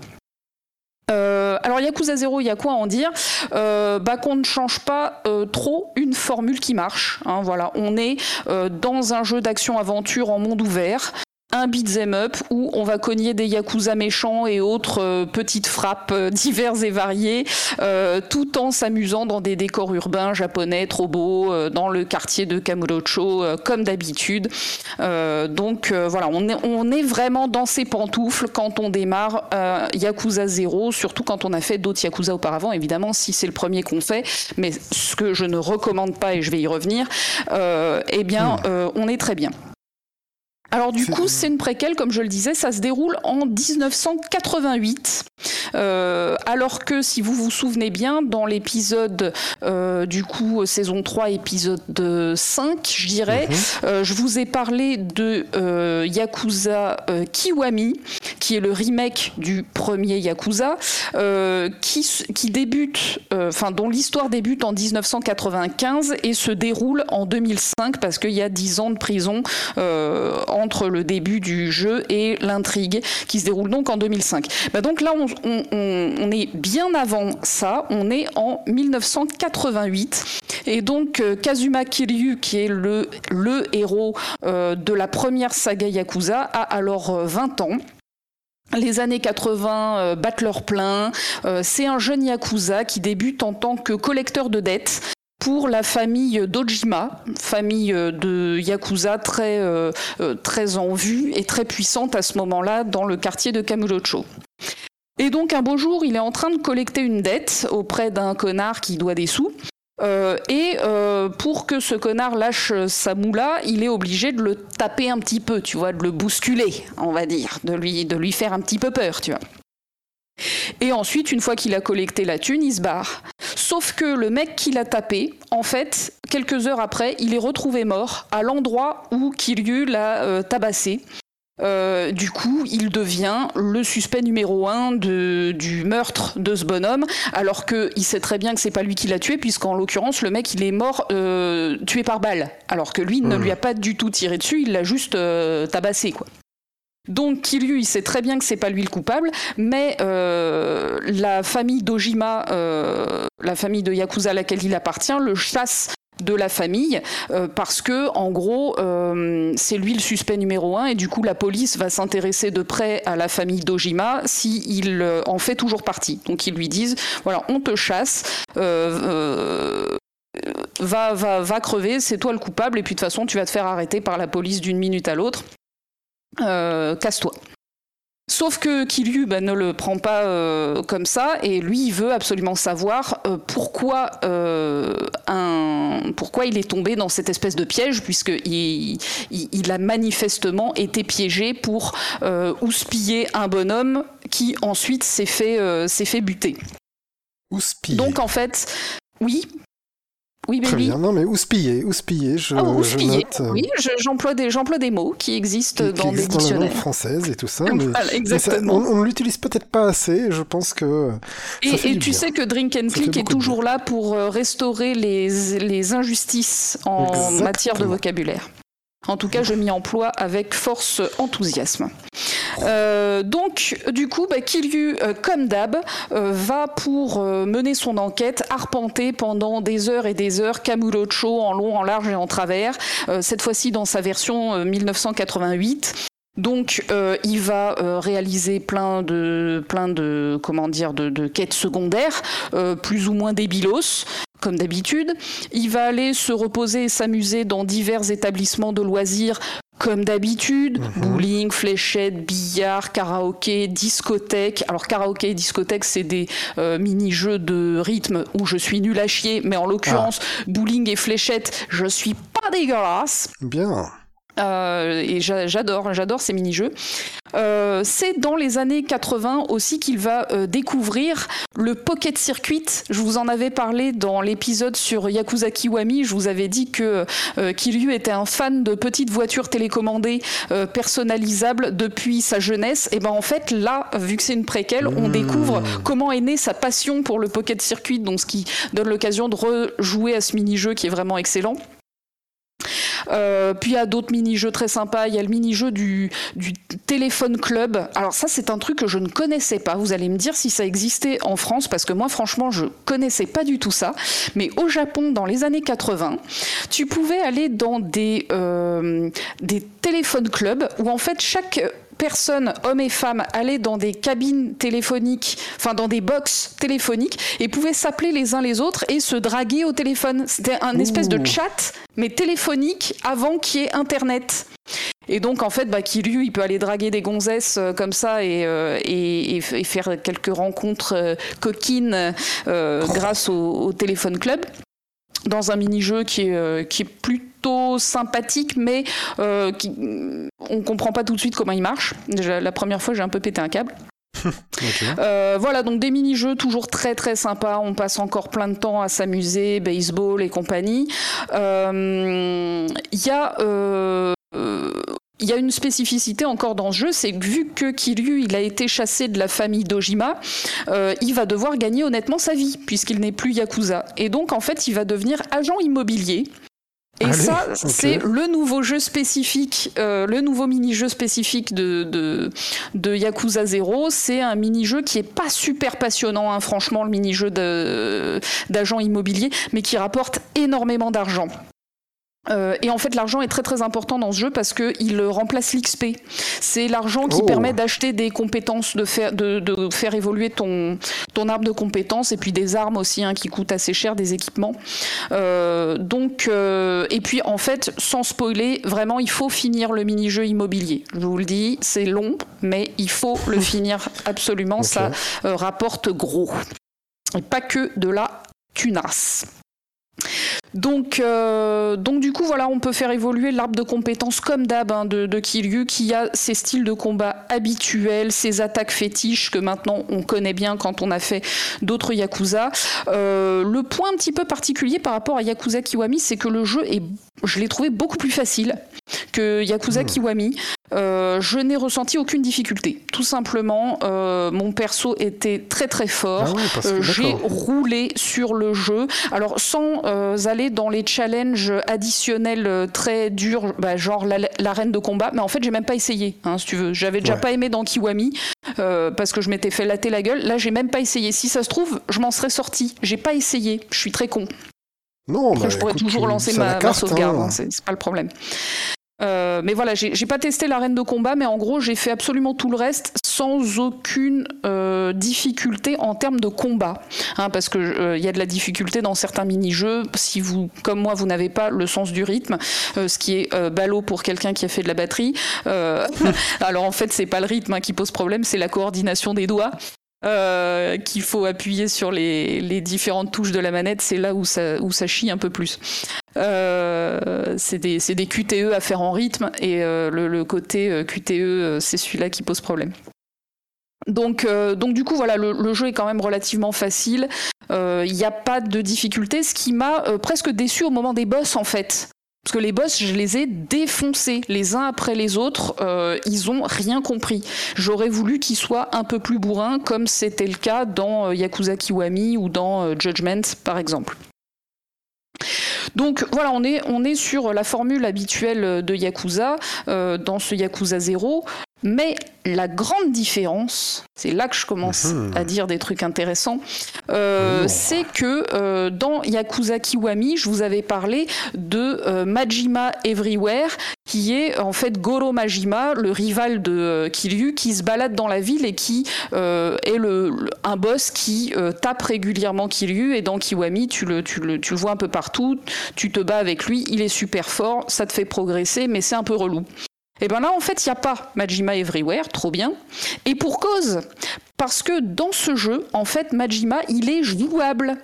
alors Yakuza 0, il y a quoi en dire? Bah, Qu'on ne change pas trop une formule qui marche. Hein, voilà, on est dans un jeu d'action-aventure en monde ouvert un beat'em up où on va cogner des yakuza méchants et autres euh, petites frappes euh, diverses et variées, euh, tout en s'amusant dans des décors urbains japonais trop beaux, dans le quartier de Kamurocho, comme d'habitude. donc voilà, on est, on est vraiment dans ses pantoufles quand on démarre Yakuza 0, surtout quand on a fait d'autres Yakuza auparavant, évidemment, si c'est le premier qu'on fait, mais ce que je ne recommande pas, et je vais y revenir, eh bien, hmm. on est très bien. Alors du coup, c'est une préquelle, comme je le disais, ça se déroule en 1988. Euh, alors que si vous vous souvenez bien, dans l'épisode euh, du coup saison 3, épisode 5, je dirais, mhm. euh, je vous ai parlé de Yakuza Kiwami, qui est le remake du premier Yakuza, qui, qui débute, enfin dont l'histoire débute en 1995 et se déroule en 2005 parce qu'il y a 10 ans de prison entre le début du jeu et l'intrigue qui se déroule donc en 2005. Bah donc là, on, est bien avant ça, on est en 1988. Et donc euh, Kazuma Kiryu, qui est le, héros euh, de la première saga Yakuza, a alors 20 euh, ans. Les années 80 battent leur plein. c'est un jeune yakuza qui débute en tant que collecteur de dettes pour la famille d'Ojima, famille euh, de Yakuza très, euh, euh, très en vue et très puissante à ce moment-là dans le quartier de Kamurocho. Et donc un beau jour, il est en train de collecter une dette auprès d'un connard qui doit des sous. et pour que ce connard lâche sa moula, il est obligé de le taper un petit peu, tu vois, de le bousculer, on va dire, de lui, de lui faire un petit peu peur, tu vois. Et ensuite, une fois qu'il a collecté la thune, il se barre. Sauf que le mec qui l'a tapé, en fait, quelques heures après, il est retrouvé mort à l'endroit où Kiryu l'a euh, tabassé. Euh, du coup, il devient le suspect numéro un du meurtre de ce bonhomme, alors qu'il sait très bien que c'est pas lui qui l'a tué, puisqu'en l'occurrence, le mec il est mort euh, tué par balle, alors que lui ne mmh. lui a pas du tout tiré dessus, il l'a juste tabassé quoi. Donc Kiryu, il sait très bien que c'est pas lui le coupable, mais euh, la famille d'Ojima, euh, la famille de Yakuza à laquelle il appartient, le chasse de la famille euh, parce que en gros c'est lui le suspect numéro un et du coup la police va s'intéresser de près à la famille d'Ojima s'il en fait toujours partie donc ils lui disent voilà on te chasse va, va, va crever, c'est toi le coupable, et puis de toute façon, tu vas te faire arrêter par la police d'une minute à l'autre. Euh, casse-toi. Sauf que Kiryu bah, ne le prend pas euh, comme ça et lui il veut absolument savoir euh, pourquoi, un, pourquoi il est tombé dans cette espèce de piège puisqu'il il, a manifestement été piégé pour houspiller un bonhomme qui ensuite s'est fait, s'est fait buter. Houspiller. Donc en fait, oui, oui, Très bien. Non, mais houspiller, houspiller, je, oh, je note. Euh, oui, j'emploie des, des mots qui existent dans des dictionnaires. Dans la française et tout ça. Mais, exactement. on, ne l'utilise peut-être pas assez. Je pense que. et, tu sais que Drink and Click est toujours là pour euh, restaurer les, les injustices en matière de vocabulaire. En tout cas, je m'y emploie avec force enthousiasme. Euh, donc, du coup, bah, euh, comme d'hab, euh, va pour mener son enquête arpenter pendant des heures et des heures Kamurocho en long, en large et en travers, cette fois-ci dans sa version 1988. Donc, il va réaliser plein de, plein de, comment dire, de, de quêtes secondaires, plus ou moins débilos comme d'habitude. Il va aller se reposer et s'amuser dans divers établissements de loisirs comme d'habitude, mhm. bowling, fléchette, billard, karaoké, discothèque. Alors karaoké et discothèque, c'est des euh, mini-jeux de rythme où je suis nul à chier, mais en l'occurrence, ah. bowling et fléchette, je suis pas dégueulasse. Bien. Euh, et j'adore, j'adore ces mini-jeux. Euh, c'est dans les années 80 aussi qu'il va euh, découvrir le Pocket Circuit. Je vous en avais parlé dans l'épisode sur Yakuza Kiwami. Je vous avais dit que Kiryu était un fan de petites voitures télécommandées personnalisables depuis sa jeunesse. Et ben en fait là, vu que c'est une préquelle, on mmh. découvre comment est née sa passion pour le Pocket Circuit, donc ce qui donne l'occasion de rejouer à ce mini-jeu qui est vraiment excellent. Euh, puis il y a d'autres mini-jeux très sympas. Il y a le mini-jeu du, téléphone club. Alors ça, c'est un truc que je ne connaissais pas. Vous allez me dire si ça existait en France, parce que moi, franchement, je connaissais pas du tout ça. Mais au Japon, dans les années 80, tu pouvais aller dans des, euh, des téléphones clubs où en fait chaque personnes, hommes et femmes, allaient dans des cabines téléphoniques, enfin dans des box téléphoniques, et pouvaient s'appeler les uns les autres et se draguer au téléphone. C'était un espèce de chat, mais téléphonique, avant qu'il y ait Internet. Et donc, en fait, bah, Kiryu, il peut aller draguer des gonzesses euh, comme ça et, euh, et, faire quelques rencontres euh, coquines grâce au, téléphone club. Dans un mini-jeu qui est, qui est plutôt sympathique, mais qui, on comprend pas tout de suite comment il marche. Déjà, la première fois, j'ai un peu pété un câble. voilà, donc des mini-jeux toujours très très sympas. On passe encore plein de temps à s'amuser, baseball et compagnie. Il y a il y a une spécificité encore dans ce jeu, c'est que vu que Kiryu il a été chassé de la famille d'Ojima, euh, il va devoir gagner honnêtement sa vie puisqu'il n'est plus yakuza. Et donc en fait, il va devenir agent immobilier. Et ça, c'est le nouveau jeu spécifique, euh, le nouveau mini-jeu spécifique de, de, de Yakuza 0. C'est un mini-jeu qui est pas super passionnant, hein, franchement, le mini-jeu d'agent immobilier, mais qui rapporte énormément d'argent. Euh, et en fait, l'argent est très très important dans ce jeu parce qu'il remplace l'XP. C'est l'argent qui oh. permet d'acheter des compétences, de faire, de, de, faire évoluer ton, ton arbre de compétences et puis des armes aussi hein, qui coûtent assez cher, des équipements. Euh, donc, euh, et puis en fait, sans spoiler, vraiment, il faut finir le mini-jeu immobilier. Je vous le dis, c'est long, mais il faut le finir absolument. Ça rapporte gros. Et pas que de la tunasse. Donc, euh, donc du coup, voilà, on peut faire évoluer l'arbre de compétences comme d'hab hein, de, de, Kiryu, qui a ses styles de combat habituels, ses attaques fétiches que maintenant on connaît bien quand on a fait d'autres Yakuza. Euh, le point un petit peu particulier par rapport à Yakuza Kiwami, c'est que le jeu est, je l'ai trouvé beaucoup plus facile que Yakuza hmm. Kiwami. Euh, je n'ai ressenti aucune difficulté. Tout simplement, euh, mon perso était très très fort. Ah euh, j'ai roulé sur le jeu. Alors sans aller dans les challenges additionnels très durs, bah, genre l'arène de combat, mais en fait j'ai même pas essayé, hein, si tu veux. J'avais déjà pas aimé dans Kiwami parce que je m'étais fait latter la gueule. Là j'ai même pas essayé. Si ça se trouve, je m'en serais sorti. J'ai pas essayé. Je suis très con. Non, bah, je pourrais toujours lancer ma, sauvegarde, hein. Hein, c'est pas le problème. Euh, mais voilà, j'ai pas testé l'arène de combat, mais en gros, j'ai fait absolument tout le reste sans aucune euh, difficulté en termes de combat. Hein, parce qu'il euh, y a de la difficulté dans certains mini-jeux. Si vous, comme moi, vous n'avez pas le sens du rythme, ce qui est ballot pour quelqu'un qui a fait de la batterie. alors en fait, c'est pas le rythme hein, qui pose problème, c'est la coordination des doigts. Qu'il faut appuyer sur les, différentes touches de la manette, c'est là où ça, chie un peu plus. Euh, c'est des, QTE à faire en rythme et euh, le, côté euh, QTE, c'est celui-là qui pose problème. Donc, donc du coup, voilà, le, jeu est quand même relativement facile. Il n'y a pas de difficulté, ce qui m'a presque déçu au moment des boss en fait. Parce que les boss, je les ai défoncés les uns après les autres. ils ont rien compris. J'aurais voulu qu'ils soient un peu plus bourrins, comme c'était le cas dans Yakuza Kiwami ou dans Judgment, par exemple. Donc voilà, on est, on est sur la formule habituelle de Yakuza, euh, dans ce Yakuza 0. Mais la grande différence, c'est là que je commence mhm. à dire des trucs intéressants, euh, oh. c'est que euh, dans Yakuza Kiwami, je vous avais parlé de Majima Everywhere, qui est en fait Goro Majima, le rival de Kiryu, qui se balade dans la ville et qui est le, un boss qui tape régulièrement Kiryu. Et dans Kiwami, tu le, tu, le, tu le vois un peu partout, tu te bats avec lui, il est super fort, ça te fait progresser, mais c'est un peu relou. Et eh bien là, en fait, il n'y a pas Majima Everywhere, trop bien. Et pour cause, parce que dans ce jeu, en fait, Majima, il est jouable.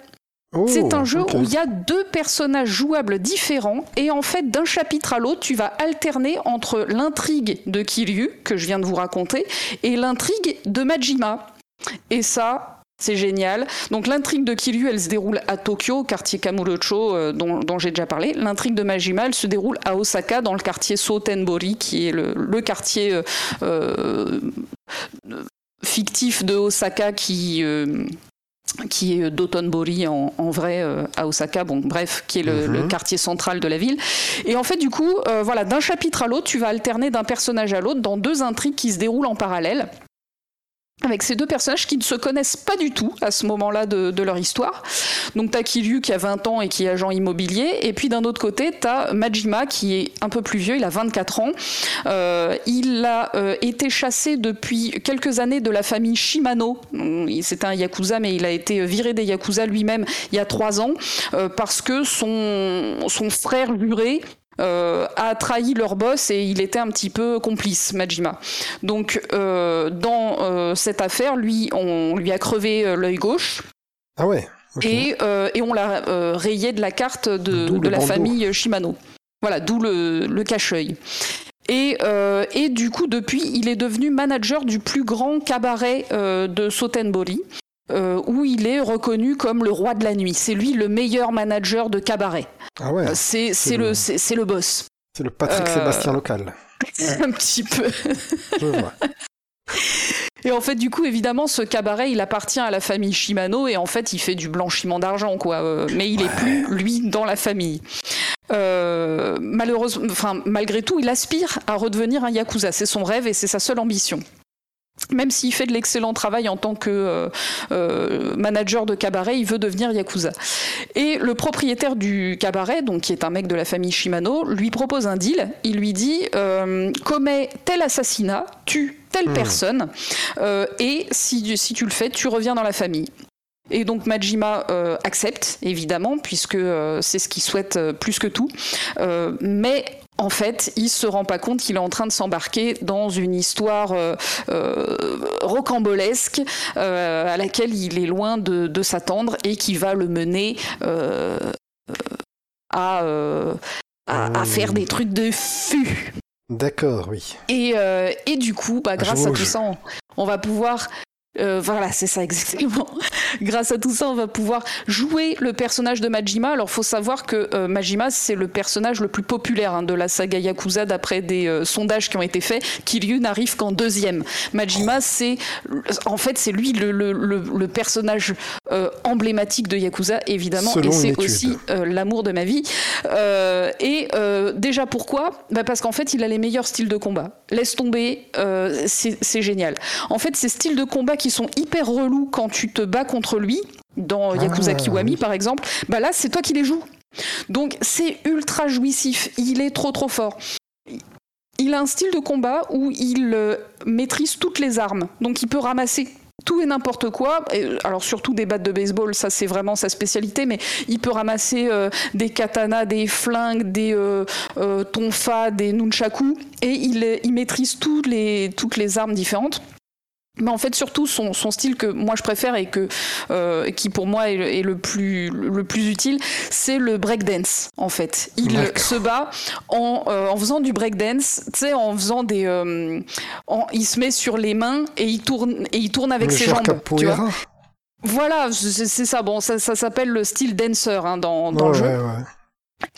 Oh, c'est un jeu où il y a deux personnages jouables différents et en fait d'un chapitre à l'autre tu vas alterner entre l'intrigue de Kiryu que je viens de vous raconter et l'intrigue de Majima. Et ça, c'est génial. Donc l'intrigue de Kiryu, elle se déroule à Tokyo, quartier Kamurocho, euh, dont, j'ai déjà parlé. L'intrigue de Majima, elle se déroule à Osaka, dans le quartier Sotenbori, qui est le, quartier euh, euh, fictif de Osaka qui qui est d'Otonbori en, vrai à Osaka, bon bref, qui est le, mhm. quartier central de la ville. Et en fait, du coup, voilà, d'un chapitre à l'autre, tu vas alterner d'un personnage à l'autre dans deux intrigues qui se déroulent en parallèle avec ces deux personnages qui ne se connaissent pas du tout à ce moment-là de, leur histoire. Donc t'as Kiryu qui a 20 ans et qui est agent immobilier, et puis d'un autre côté t'as Majima qui est un peu plus vieux, il a 24 ans. Euh, il a euh, été chassé depuis quelques années de la famille Shimano. C'était un yakuza, mais il a été viré des yakuza lui-même il y a trois ans euh, parce que son, son frère juré euh, a trahi leur boss et il était un petit peu complice, Majima. Donc, euh, dans euh, cette affaire, lui, on lui a crevé l'œil gauche. Ah ouais et, et, on l'a rayé de la carte de, de la famille Shimano. Voilà, d'où le, le cache-œil. Et, euh, et, du coup, depuis, il est devenu manager du plus grand cabaret euh, de Sotenbori, euh, où il est reconnu comme le roi de la nuit. C'est lui le meilleur manager de cabaret. Ah ouais. C'est le, c'est le boss. C'est le Patrick Sébastien local. Un petit peu. Je vois. Et en fait, du coup, évidemment, ce cabaret, il appartient à la famille Shimano et en fait, il fait du blanchiment d'argent, quoi. mais il est plus, lui, dans la famille. Euh, malheureusement, enfin, malgré tout, il aspire à redevenir un yakuza. C'est son rêve et c'est sa seule ambition même s'il fait de l'excellent travail en tant que euh, euh, manager de cabaret, il veut devenir yakuza. Et le propriétaire du cabaret, donc qui est un mec de la famille Shimano, lui propose un deal. Il lui dit euh, commets tel assassinat, tue telle hmm. personne, et si, si tu le fais, tu reviens dans la famille. Et donc Majima euh, accepte, évidemment, puisque euh, c'est ce qu'il souhaite euh, plus que tout. mais en fait, il se rend pas compte qu'il est en train de s'embarquer dans une histoire rocambolesque à laquelle il est loin de, s'attendre et qui va le mener à, à, faire des trucs de fu. D'accord, oui. Et, et, du coup, bah, grâce à tout ça, on va pouvoir euh, voilà, c'est ça exactement. Grâce à tout ça, on va pouvoir jouer le personnage de Majima. Alors, faut savoir que euh, Majima, c'est le personnage le plus populaire hein, de la saga Yakuza d'après des euh, sondages qui ont été faits. Kiryu n'arrive qu'en deuxième. Majima, c'est en fait, c'est lui le, le, le, personnage emblématique de Yakuza, évidemment, et c'est aussi l'amour de ma vie. et déjà pourquoi? Bah Parce qu'en fait, il a les meilleurs styles de combat. Laisse tomber, c'est génial. En fait, ces styles de combat qui sont hyper relous quand tu te bats contre lui, dans Yakuza ah, Kiwami par exemple, bah là c'est toi qui les joues. Donc c'est ultra jouissif, il est trop trop fort. Il a un style de combat où il euh, maîtrise toutes les armes, donc il peut ramasser tout et n'importe quoi. alors surtout des battes de baseball, ça c'est vraiment sa spécialité, mais il peut ramasser euh, des katanas, des flingues, des euh, tonfa, des nunchaku, et il, il maîtrise les, toutes les armes différentes. Mais en fait, surtout, son, son, style que moi je préfère et que, euh, qui pour moi est, le, plus, le plus utile, c'est le breakdance, en fait. Il se bat en, euh, en faisant du breakdance, tu sais, en faisant des. Euh, il se met sur les mains et il tourne, et il tourne avec ses jambes. Tu vois voilà, c'est ça. Bon, ça, ça s'appelle le style dancer hein, dans, dans le jeu. Ouais,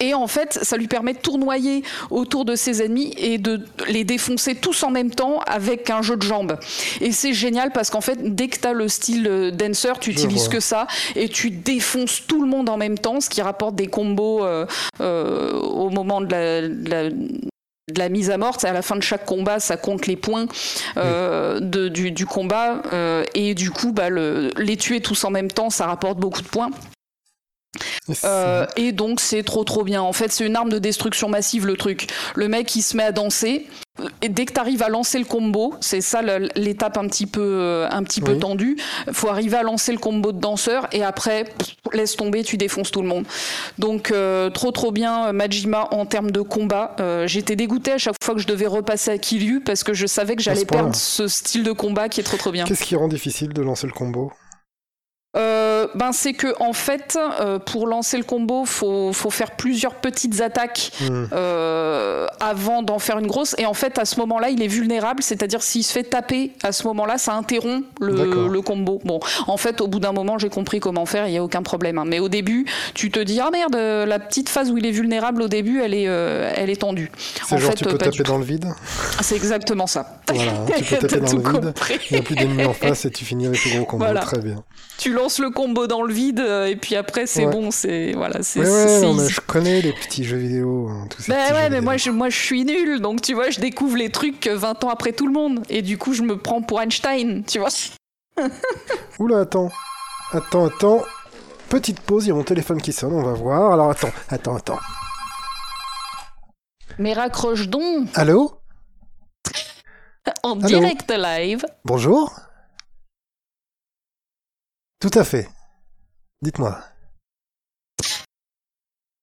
et en fait, ça lui permet de tournoyer autour de ses ennemis et de les défoncer tous en même temps avec un jeu de jambes. Et c'est génial parce qu'en fait, dès que tu as le style euh, dancer, tu utilises que ça et tu défonces tout le monde en même temps, ce qui rapporte des combos euh, euh, au moment de la, mise à mort, à la fin de chaque combat, ça compte les points du, combat et du coup, bah, les tuer tous en même temps, ça rapporte beaucoup de points. Euh, et donc c'est trop trop bien. En fait, c'est une arme de destruction massive le truc. Le mec il se met à danser. Et dès que tu arrives à lancer le combo, c'est ça l'étape un petit peu euh, un petit peu tendue. Faut arriver à lancer le combo de danseur et après laisse tomber, tu défonces tout le monde. Donc euh, trop trop bien Majima en termes de combat. J'étais dégoûté à chaque fois que je devais repasser à Kiryu parce que je savais que j'allais perdre ce style de combat qui est trop trop bien. Qu'est-ce qui rend difficile de lancer le combo? Euh, ben c'est que en fait, euh, pour lancer le combo, faut faut faire plusieurs petites attaques hmm. euh, avant d'en faire une grosse. Et en fait, à ce moment-là, il est vulnérable, c'est-à-dire s'il se fait taper à ce moment-là, ça interrompt le, le combo. Bon, en fait, au bout d'un moment, j'ai compris comment faire, il y a aucun problème. Hein. Mais au début, tu te dis ah merde, la petite phase où il est vulnérable au début, elle est elle est tendue. C'est genre fait, tu peux taper dans le vide. C'est exactement ça. Voilà, tu peux taper dans le vide. Il n'y a plus d'ennemis en face et tu finis avec le gros combo. Très bien. Tu lance le combo dans le vide euh, et puis après c'est bon, c'est voilà, c'est. Ouais, je connais les petits jeux vidéo, hein. Ben ouais, mais moi je, moi je suis nul, donc tu vois, je découvre les trucs 20 ans après tout le monde et du coup je me prends pour Einstein, tu vois. Oula, attends, attends, attends. Petite pause, il y a mon téléphone qui sonne, on va voir. Alors attends, attends, attends. Mais raccroche donc. Allô? En direct live. Bonjour. Tout à fait. Dites-moi.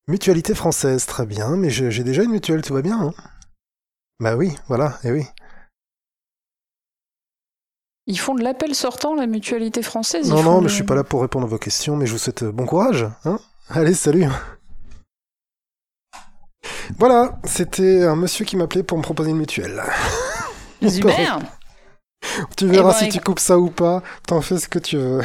Mutualité française, très bien, mais j'ai déjà une mutuelle, tout va bien. Hein bah oui, voilà, et oui. Ils font de l'appel sortant, la mutualité française Non, non, mais je suis pas là pour répondre à vos questions, mais je vous souhaite bon courage. Hein? Allez, salut Voilà, c'était un monsieur qui m'appelait pour me proposer une mutuelle. Super tu verras eh ben, si tu coupes ça ou pas. T'en fais ce que tu veux.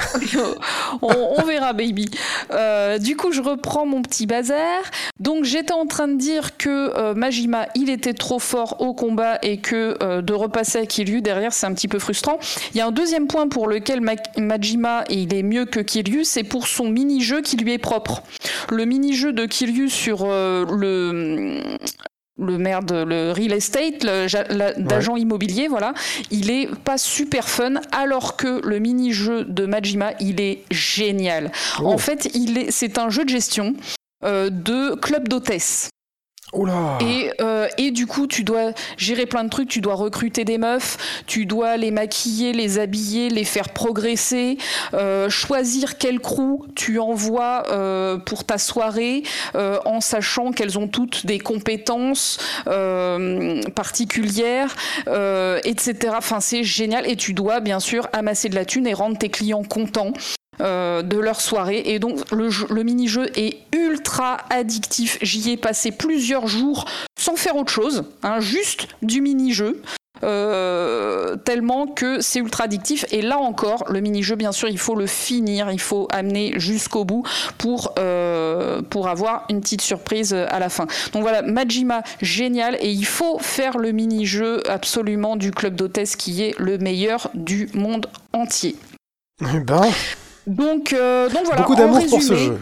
on, verra, baby. Euh, du coup, je reprends mon petit bazar. Donc, j'étais en train de dire que euh, Majima, il était trop fort au combat et que euh, de repasser à Kiryu derrière, c'est un petit peu frustrant. Il y a un deuxième point pour lequel Majima, il est mieux que Kiryu, c'est pour son mini-jeu qui lui est propre. Le mini-jeu de Kiryu sur le le merde, le real estate, d'agent immobilier, voilà, il est pas super fun, alors que le mini-jeu de Majima, il est génial. Oh. En fait, il est, c'est un jeu de gestion euh, de club d'hôtesse. Et, euh, et du coup, tu dois gérer plein de trucs. Tu dois recruter des meufs, tu dois les maquiller, les habiller, les faire progresser, euh, choisir quel crew tu envoies euh, pour ta soirée, euh, en sachant qu'elles ont toutes des compétences euh, particulières, euh, etc. Enfin, c'est génial. Et tu dois bien sûr amasser de la thune et rendre tes clients contents. Euh, de leur soirée. Et donc le, mini-jeu est ultra addictif. J'y ai passé plusieurs jours sans faire autre chose, hein, juste du mini-jeu. Euh, tellement que c'est ultra addictif et là encore le mini-jeu bien sûr il faut le finir il faut amener jusqu'au bout pour, euh, pour avoir une petite surprise à la fin donc voilà Majima génial et il faut faire le mini-jeu absolument du club d'hôtesse qui est le meilleur du monde entier eh ben donc, euh, donc voilà. Beaucoup d'amour pour ce jeu.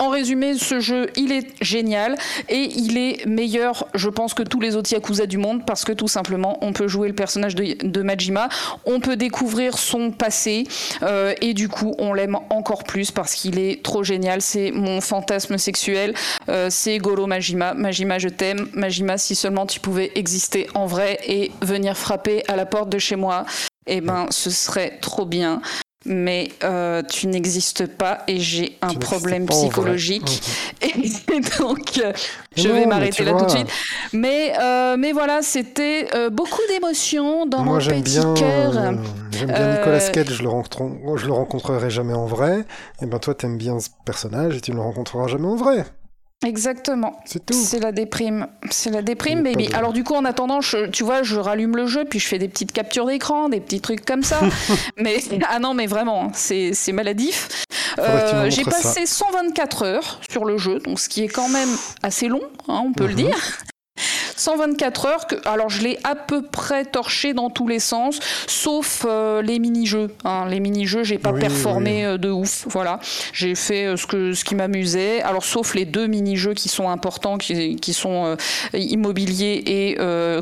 En résumé, ce jeu, il est génial et il est meilleur, je pense, que tous les autres Yakuza du monde parce que tout simplement, on peut jouer le personnage de, Majima, on peut découvrir son passé euh, et du coup, on l'aime encore plus parce qu'il est trop génial. C'est mon fantasme sexuel, euh, c'est Goro Majima. Majima, je t'aime. Majima, si seulement tu pouvais exister en vrai et venir frapper à la porte de chez moi, eh ben, ce serait trop bien mais euh, tu n'existes pas et j'ai un problème psychologique. Et donc, euh, je vais m'arrêter là tout de suite. Mais, euh, mais voilà, c'était beaucoup d'émotions dans mon petit cœur. J'aime bien Nicolas Cage, je le, je le rencontrerai jamais en vrai. Et ben toi, t'aimes bien ce personnage et tu ne le rencontreras jamais en vrai. Exactement. C'est la déprime. C'est la déprime, baby. Alors du coup, en attendant, tu vois, je rallume le jeu, puis je fais des petites captures d'écran, des petits trucs comme ça. mais ah non, mais vraiment, hein, c'est maladif. Euh, j'ai passé 124 heures sur le jeu, donc ce qui est quand même assez long, hein, on peut le mhm. dire. 124 heures, que, alors je l'ai à peu près torché dans tous les sens, sauf euh, les mini-jeux. Hein. Les mini-jeux, j'ai pas performé euh, de ouf. Voilà, j'ai fait euh, ce, que, ce qui m'amusait. Alors, sauf les deux mini-jeux qui sont importants, qui, qui sont immobilier et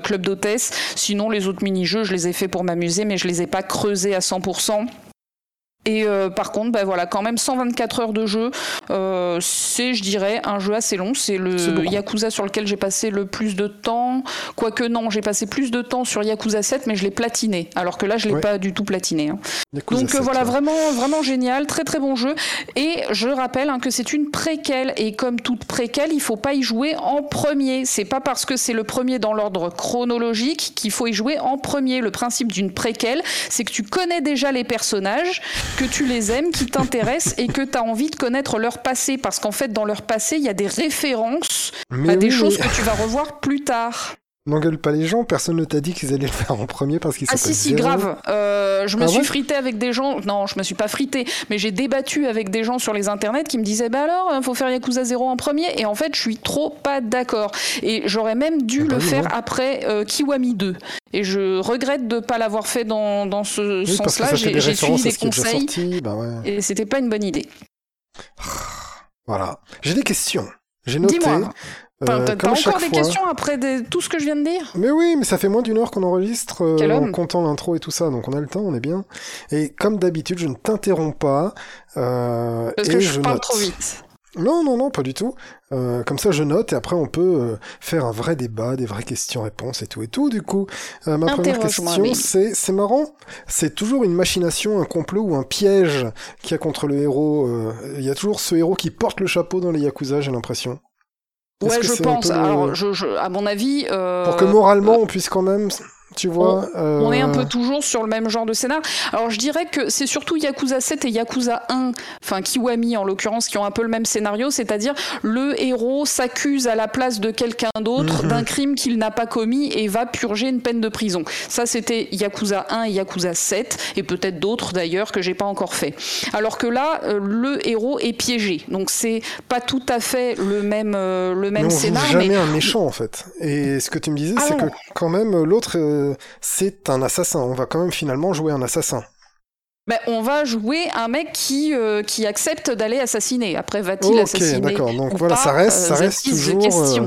club d'hôtesse. Sinon, les autres mini-jeux, je les ai fait pour m'amuser, mais je les ai pas creusés à 100%. Et euh, par contre, bah voilà, quand même 124 heures de jeu, euh, c'est, je dirais, un jeu assez long. C'est le Yakuza sur lequel j'ai passé le plus de temps. Quoique non, j'ai passé plus de temps sur Yakuza 7, mais je l'ai platiné. Alors que là, je l'ai pas du tout platiné. Hein. Donc euh, voilà, vraiment, vraiment génial, très très bon jeu. Et je rappelle hein, que c'est une préquelle et comme toute préquelle, il faut pas y jouer en premier. C'est pas parce que c'est le premier dans l'ordre chronologique qu'il faut y jouer en premier. Le principe d'une préquelle, c'est que tu connais déjà les personnages que tu les aimes, qui t'intéressent et que tu as envie de connaître leur passé. Parce qu'en fait, dans leur passé, il y a des références à des choses que tu vas revoir plus tard. N'engueule pas les gens, personne ne t'a dit qu'ils allaient le faire en premier parce qu'ils Ah si si grave, euh, je me ah suis frité avec des gens, non je me suis pas frité, mais j'ai débattu avec des gens sur les internets qui me disaient bah alors il faut faire Yakuza 0 en premier. Et en fait je suis trop pas d'accord. Et j'aurais même dû ah bah le faire après euh, Kiwami 2 et je regrette de pas l'avoir fait dans, dans ce sens-là, j'ai suivi des conseils bah et c'était pas une bonne idée. Voilà, j'ai des questions. J'ai noté. T'as euh, encore des questions après tout ce que je viens de dire? Mais oui, mais ça fait moins d'une heure qu'on enregistre euh, en comptant l'intro et tout ça, donc on a le temps, on est bien. Et comme d'habitude, je ne t'interromps pas. Euh, Parce que je, parle trop vite. Non, non, non, pas du tout. Euh, comme ça, je note et après, on peut euh, faire un vrai débat, des vraies questions-réponses et tout et tout. Du coup, ma première question, c'est, c'est marrant. C'est toujours une machination, un complot ou un piège qu'il y a contre le héros. Il y a toujours ce héros qui porte le chapeau dans les Yakuza, j'ai l'impression. Ouais, je pense. Alors, je, je, à mon avis. Euh... Pour que moralement, on puisse quand même tu vois. On, est un peu euh, toujours sur le même genre de scénar. Alors je dirais que c'est surtout Yakuza 7 et Yakuza 1, enfin Kiwami en l'occurrence, qui ont un peu le même scénario, c'est-à-dire le héros s'accuse à la place de quelqu'un d'autre Mhm. d'un crime qu'il n'a pas commis et va purger une peine de prison. Ça c'était Yakuza 1 et Yakuza 7 et peut-être d'autres d'ailleurs que j'ai pas encore fait. Alors que là, euh, le héros est piégé, donc c'est pas tout à fait le même euh, le Mais même joue scénar. jamais mais- un méchant en fait. Et ce que tu me disais, Ah c'est que non. quand même l'autre, c'est un assassin. On va quand même finalement jouer un assassin. Ben, on va jouer un mec qui, euh, qui accepte d'aller assassiner. Après, va-t-il Ok, assassiner d'accord. Donc ou voilà, pas ça reste, ça Euh, reste is the toujours euh,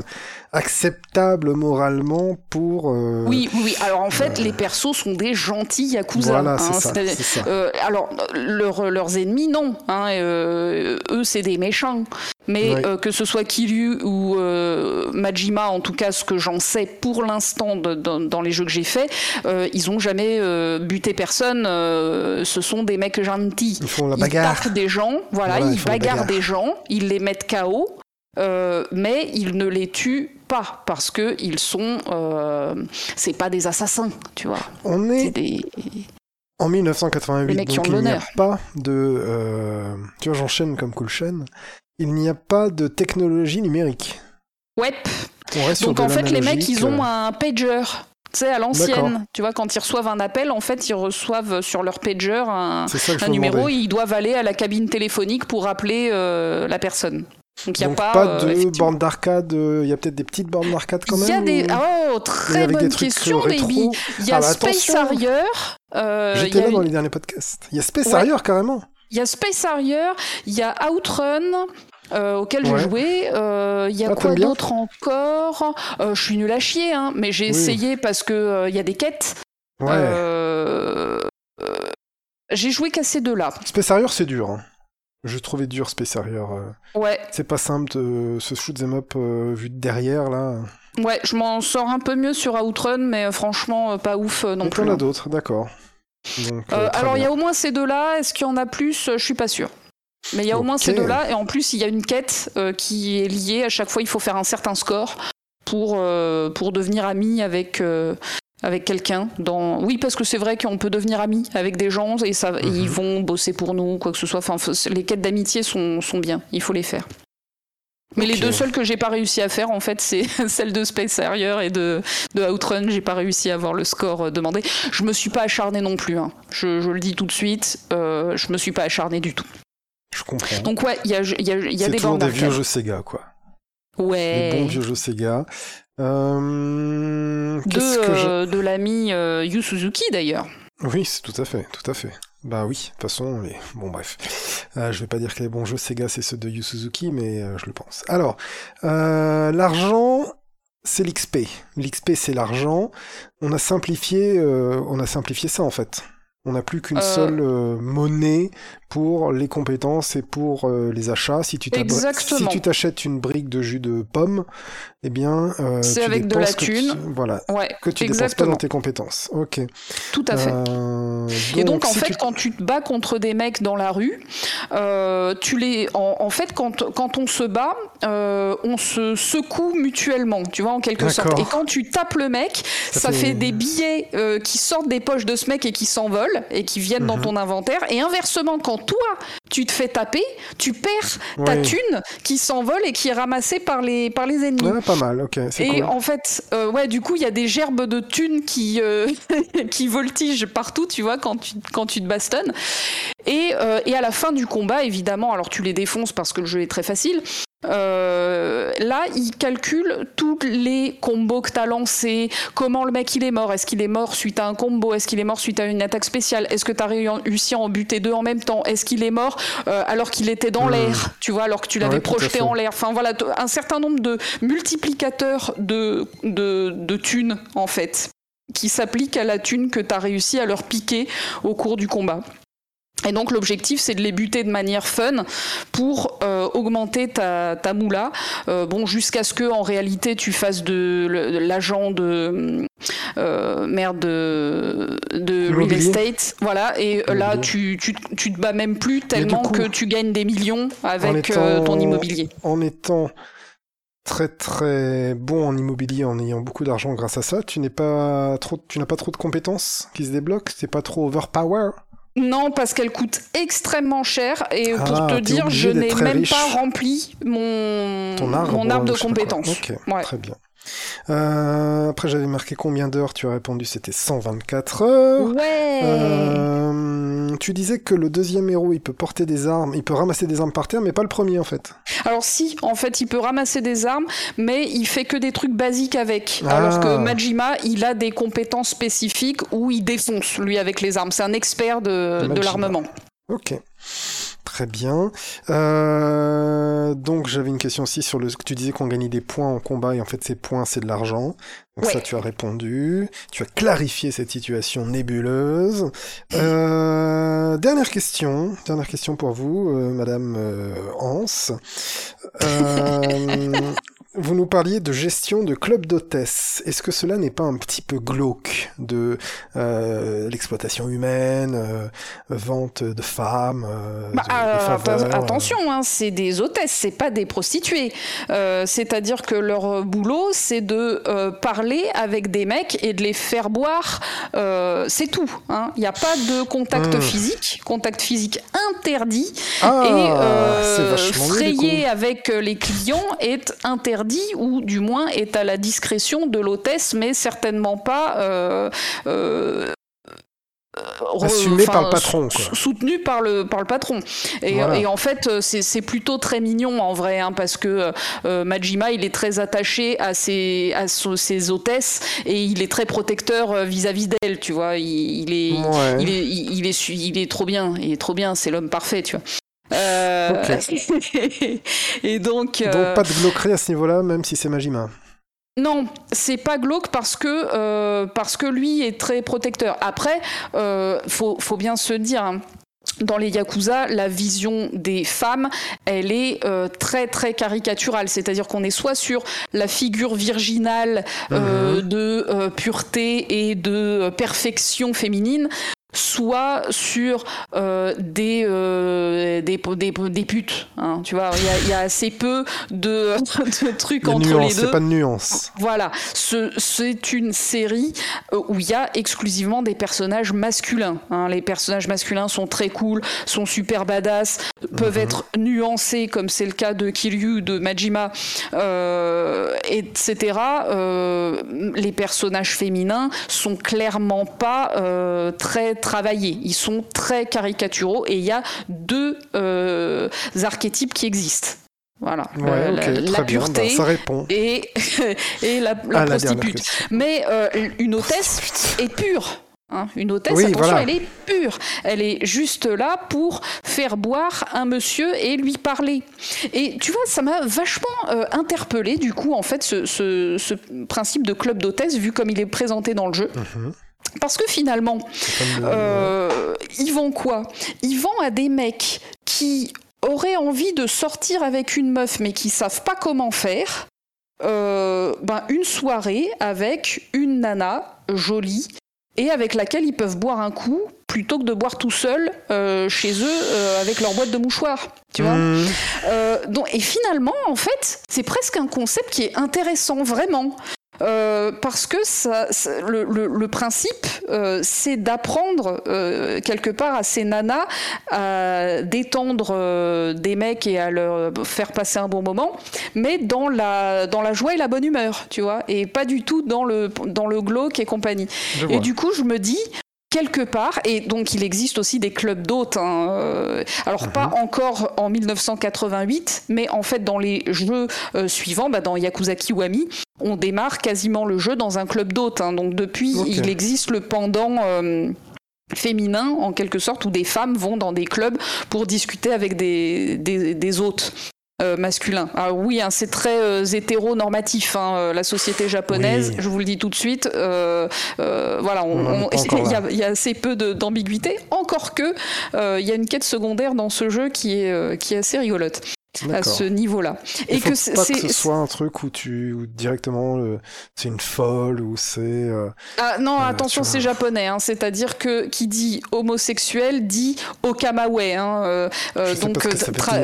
acceptable moralement pour. euh, Oui, oui. Alors en fait, les persos sont des gentils yakuza. Voilà, hein. c'est ça, euh, alors, leurs- leurs ennemis, non. hein, euh, eux, c'est des méchants. Mais euh, que ce soit Kiryu ou Majima, en tout cas, ce que j'en sais pour l'instant dans, les jeux que j'ai faits, ils ont jamais buté personne. ce sont des mecs gentils. Ils font la Ils bagarre. tapent des gens, voilà, Voilà, ils ils bagarrent bagarre. des gens, ils les mettent KO, euh, mais ils ne les tuent pas parce que ils sont, euh, c'est pas des assassins, tu vois. On est des... en Les 1988, mecs qui donc ont de il n'y a pas de. euh, Tu vois, j'enchaîne comme cool chaîne. Il n'y a pas de technologie numérique. Ouais. Donc sur en fait, les mecs, ils ont euh, un pager. Tu sais, à l'ancienne, tu vois, quand ils reçoivent un appel, en fait, ils reçoivent sur leur pager un, numéro, demander. ils doivent aller à la cabine téléphonique pour appeler euh, la personne. Donc il n'y a pas, pas, euh, de bornes d'arcade. euh, Il y a peut-être des petites bornes d'arcade quand Il même. y a des. ou- Oh, très bonne question, euh, Baby. Il y a Ah bah, Space. Harrier. euh, il J'étais là dans les derniers podcasts. Il y a Space Ouais. Harrier carrément. Il y a Space Harrier, il y a Outrun. euh, auquel Ouais. j'ai joué, Euh, il y a Ah, quoi d'autre encore Euh, Je suis nul à chier, hein, mais j'ai Oui. essayé parce que euh, il y a des quêtes. Ouais. Euh, euh, j'ai joué qu'à ces deux-là. Space Harrier, c'est dur. hein. Je trouvais dur Space Harrier. euh. Ouais, C'est pas simple de ce shoot them up euh, vu de derrière là. ouais, je m'en sors un peu mieux sur Outrun, mais euh, franchement, pas ouf non plus. on a hein. d'autres, d'accord. Euh, alors il y a au moins ces deux-là. Est-ce qu'il y en a plus? Je suis pas sûre. Mais il y a au moins ces deux-là. Et en plus, il y a une quête euh, qui est liée. À chaque fois, il faut faire un certain score pour, pour devenir ami avec, avec quelqu'un. Dans... Oui, parce que c'est vrai qu'on peut devenir ami avec des gens et, ça, et Mhm. ils vont bosser pour nous, quoi que ce soit. Enfin, les quêtes d'amitié sont, sont bien. Il faut les faire. Mais les deux seules que j'ai pas réussi à faire, en fait, c'est celle de Space Harrier et de, de Outrun. J'ai pas réussi à avoir le score euh, demandé. Je me suis pas acharné non plus. hein. Je, je le dis tout de suite. Euh, je me suis pas acharné du tout. Je comprends. Donc ouais, il y a, y a, y a C'est des toujours bandes des vieux jeux Sega quoi. Des Ouais. bons vieux jeux Sega. Euh, De, Qu'est-ce que je... euh, de l'ami euh, Yu Suzuki d'ailleurs. Oui, c'est tout à fait, tout à fait. Bah oui, de toute façon, les... bon bref. Euh, je vais pas dire que les bons jeux Sega c'est ceux de Yu Suzuki, mais euh, je le pense. Alors, euh, l'argent, c'est l'XP. L'XP c'est l'argent. On a simplifié, on a simplifié ça en fait. On n'a plus qu'une Euh. seule euh, monnaie pour les compétences et pour euh, les achats. Si tu si t'achètes une brique de jus de pomme, eh bien, C'est avec de la dépenses que tu- thune. Voilà, Ouais, que tu dépenses pas dans tes compétences. Ok. Tout à fait. Euh, Et donc, en si fait, tu- quand tu te bats contre des mecs dans la rue, euh, tu les, en, en fait, quand, quand on se bat, euh, on se secoue mutuellement, tu vois, en quelque sorte. Et quand tu tapes le mec, Ça ça, fait- fait... des billets euh, qui sortent des poches de ce mec et qui s'envolent et qui viennent dans Mhm. ton inventaire. Et inversement, quand toi, tu te fais taper, tu perds ta thune qui s'envole et qui est ramassée par les, par les ennemis. Ouais, pas mal, ok, Et cool. en fait, ouais, du coup, il y a des gerbes de thunes qui, qui voltigent partout, tu vois, quand tu, quand tu te bastonnes. Et, euh, et à la fin du combat, évidemment, alors tu les défonces parce que le jeu est très facile. euh, là, il calcule tous les combos que tu as lancés, comment le mec il est mort, est-ce qu'il est mort suite à un combo, est-ce qu'il est mort suite à une attaque spéciale, est-ce que tu as réussi à en buter deux en même temps, est-ce qu'il est mort euh, alors qu'il était dans Hmm. l'air, tu vois, alors que tu l'avais Ouais, tout à projeté en l'air? Enfin voilà, un certain nombre de multiplicateurs de, de, de thunes, en fait, qui s'appliquent à la thune que tu as réussi à leur piquer au cours du combat. Et donc l'objectif c'est de les buter de manière fun pour euh, augmenter ta, ta moula, Euh, bon jusqu'à ce que en réalité tu fasses de, l'agent de euh, merde de, de real estate, voilà. Et là tu, tu, tu te bats même plus tellement coup, que tu gagnes des millions avec étant- ton immobilier. En étant très très bon en immobilier en ayant beaucoup d'argent grâce à ça, tu n'es pas trop, tu n'as pas trop de compétences qui se débloquent, c'est pas trop overpower? Non, parce qu'elle coûte extrêmement cher et pour Ah, te t'es dire, je n'ai même riche. pas rempli mon, arbre, mon arbre de compétences. Ouais. très bien. Euh, après, j'avais marqué combien d'heures Tu as répondu, c'était 124 heures. Ouais. Euh, tu disais que le deuxième héros, il peut porter des armes, il peut ramasser des armes par terre, mais pas le premier en fait. Alors si, en fait, il peut ramasser des armes, mais il fait que des trucs basiques avec. Ah. Alors que Majima, il a des compétences spécifiques où il défonce, lui, avec les armes. C'est un expert de, de l'armement. Ok. Très bien. Euh, donc j'avais une question aussi sur le. Tu disais qu'on gagnait des points en combat et en fait ces points c'est de l'argent. Donc Ouais. ça tu as répondu. Tu as clarifié cette situation nébuleuse. Euh, dernière question. Dernière question pour vous, euh, Madame euh, Hans. Vous nous parliez de gestion de club d'hôtesse. Est-ce que cela n'est pas un petit peu glauque de euh, l'exploitation humaine, euh, vente de femmes, euh, Bah, de- faveurs, attention, hein, c'est des hôtesses, c'est pas des prostituées. C'est-à-dire que leur boulot, c'est de parler avec des mecs et de les faire boire. c'est tout. hein. Il n'y a pas de contact Hmm. physique, contact physique interdit. Ah, et frayer avec les clients est interdit ou du moins est à la discrétion de l'hôtesse, mais certainement pas. euh, euh, Assumé par le patron, quoi. soutenu par le par le patron et, Voilà. et en fait c'est plutôt très mignon en vrai hein, parce que euh, Majima il est très attaché à ses à ses hôtesses et il est très protecteur vis-à-vis d'elles tu vois il, il est Ouais. il est il, il est il est trop bien il est trop bien c'est l'homme parfait tu vois Euh, et donc, euh, Donc pas de glauquerie à ce niveau-là, même si c'est Majima. non, c'est pas glauque parce que euh, parce que lui est très protecteur. Après, faut faut bien se dire. hein, dans les yakuza, la vision des femmes, elle est euh, très très caricaturale. C'est-à-dire qu'on est soit sur la figure virginale euh, de euh, pureté et de perfection féminine, soit sur euh, des, euh, des, des, des putes. hein, tu vois, il y a- il y, a assez peu de, de trucs Les entre nuances, les deux. pas de nuances. Voilà, Ce- c'est une série euh, où il y a exclusivement des personnages masculins. hein. Les personnages masculins sont très cool, sont super badass, peuvent être nuancés comme c'est le cas de Kiryu, de Majima, euh, etc. Les personnages féminins sont clairement pas très travaillés. Ils sont très caricaturaux et il y a deux euh, archétypes qui existent. Voilà, Ouais, La- ok, la, la bien. bah, ça répond. et, et la, la dernière prostitute. Mais euh, une hôtesse est pure. hein. Une hôtesse, Oui, attention, voilà. elle est pure. Elle est juste là pour faire boire un monsieur et lui parler. Et tu vois, ça m'a vachement euh, interpellé du coup, en fait, ce, ce- ce principe de club d'hôtesse, vu comme il est présenté dans le jeu. Mhm. Parce que finalement, euh, ils vendent quoi? Ils vendent à des mecs qui auraient envie de sortir avec une meuf mais qui savent pas comment faire. euh, ben, une soirée avec une nana jolie et avec laquelle ils peuvent boire un coup plutôt que de boire tout seul euh, chez eux euh, avec leur boîte de mouchoirs. Tu vois? Euh, donc, et finalement, en fait, c'est presque un concept qui est intéressant, vraiment. Euh, parce que ça, ça- le, le- le principe, euh, c'est d'apprendre euh, quelque part à ces nanas à détendre des mecs et à leur faire passer un bon moment, mais dans la, dans la joie et la bonne humeur, tu vois, et pas du tout dans le, dans le glauque et compagnie. Et du coup, je me dis, quelque part, et donc il existe aussi des clubs d'hôtes, hein, euh, alors Mhm. pas encore en 1988, mais en fait dans les jeux euh, suivants, bah, dans Yakuza Kiwami, on démarre quasiment le jeu dans un club d'hôtes. hein. donc depuis, il existe le pendant... euh, féminin en quelque sorte où des femmes vont dans des clubs pour discuter avec des, des, des hôtes euh, masculins. Alors oui, hein, c'est très euh, hétéronormatif, hein, euh, la société japonaise, Oui. je vous le dis tout de suite. euh, euh, voilà, il y, y a assez peu d'ambiguïté, encore que euh, il y a une quête secondaire dans ce jeu qui est, euh, qui est assez rigolote. À ce niveau-là. Et faut que pas que ce soit un truc où tu où directement euh, c'est une folle ou c'est. Euh, ah non, euh, attention, c'est japonais. Hein, C'est-à-dire que qui dit homosexuel dit okamawe. Hein, donc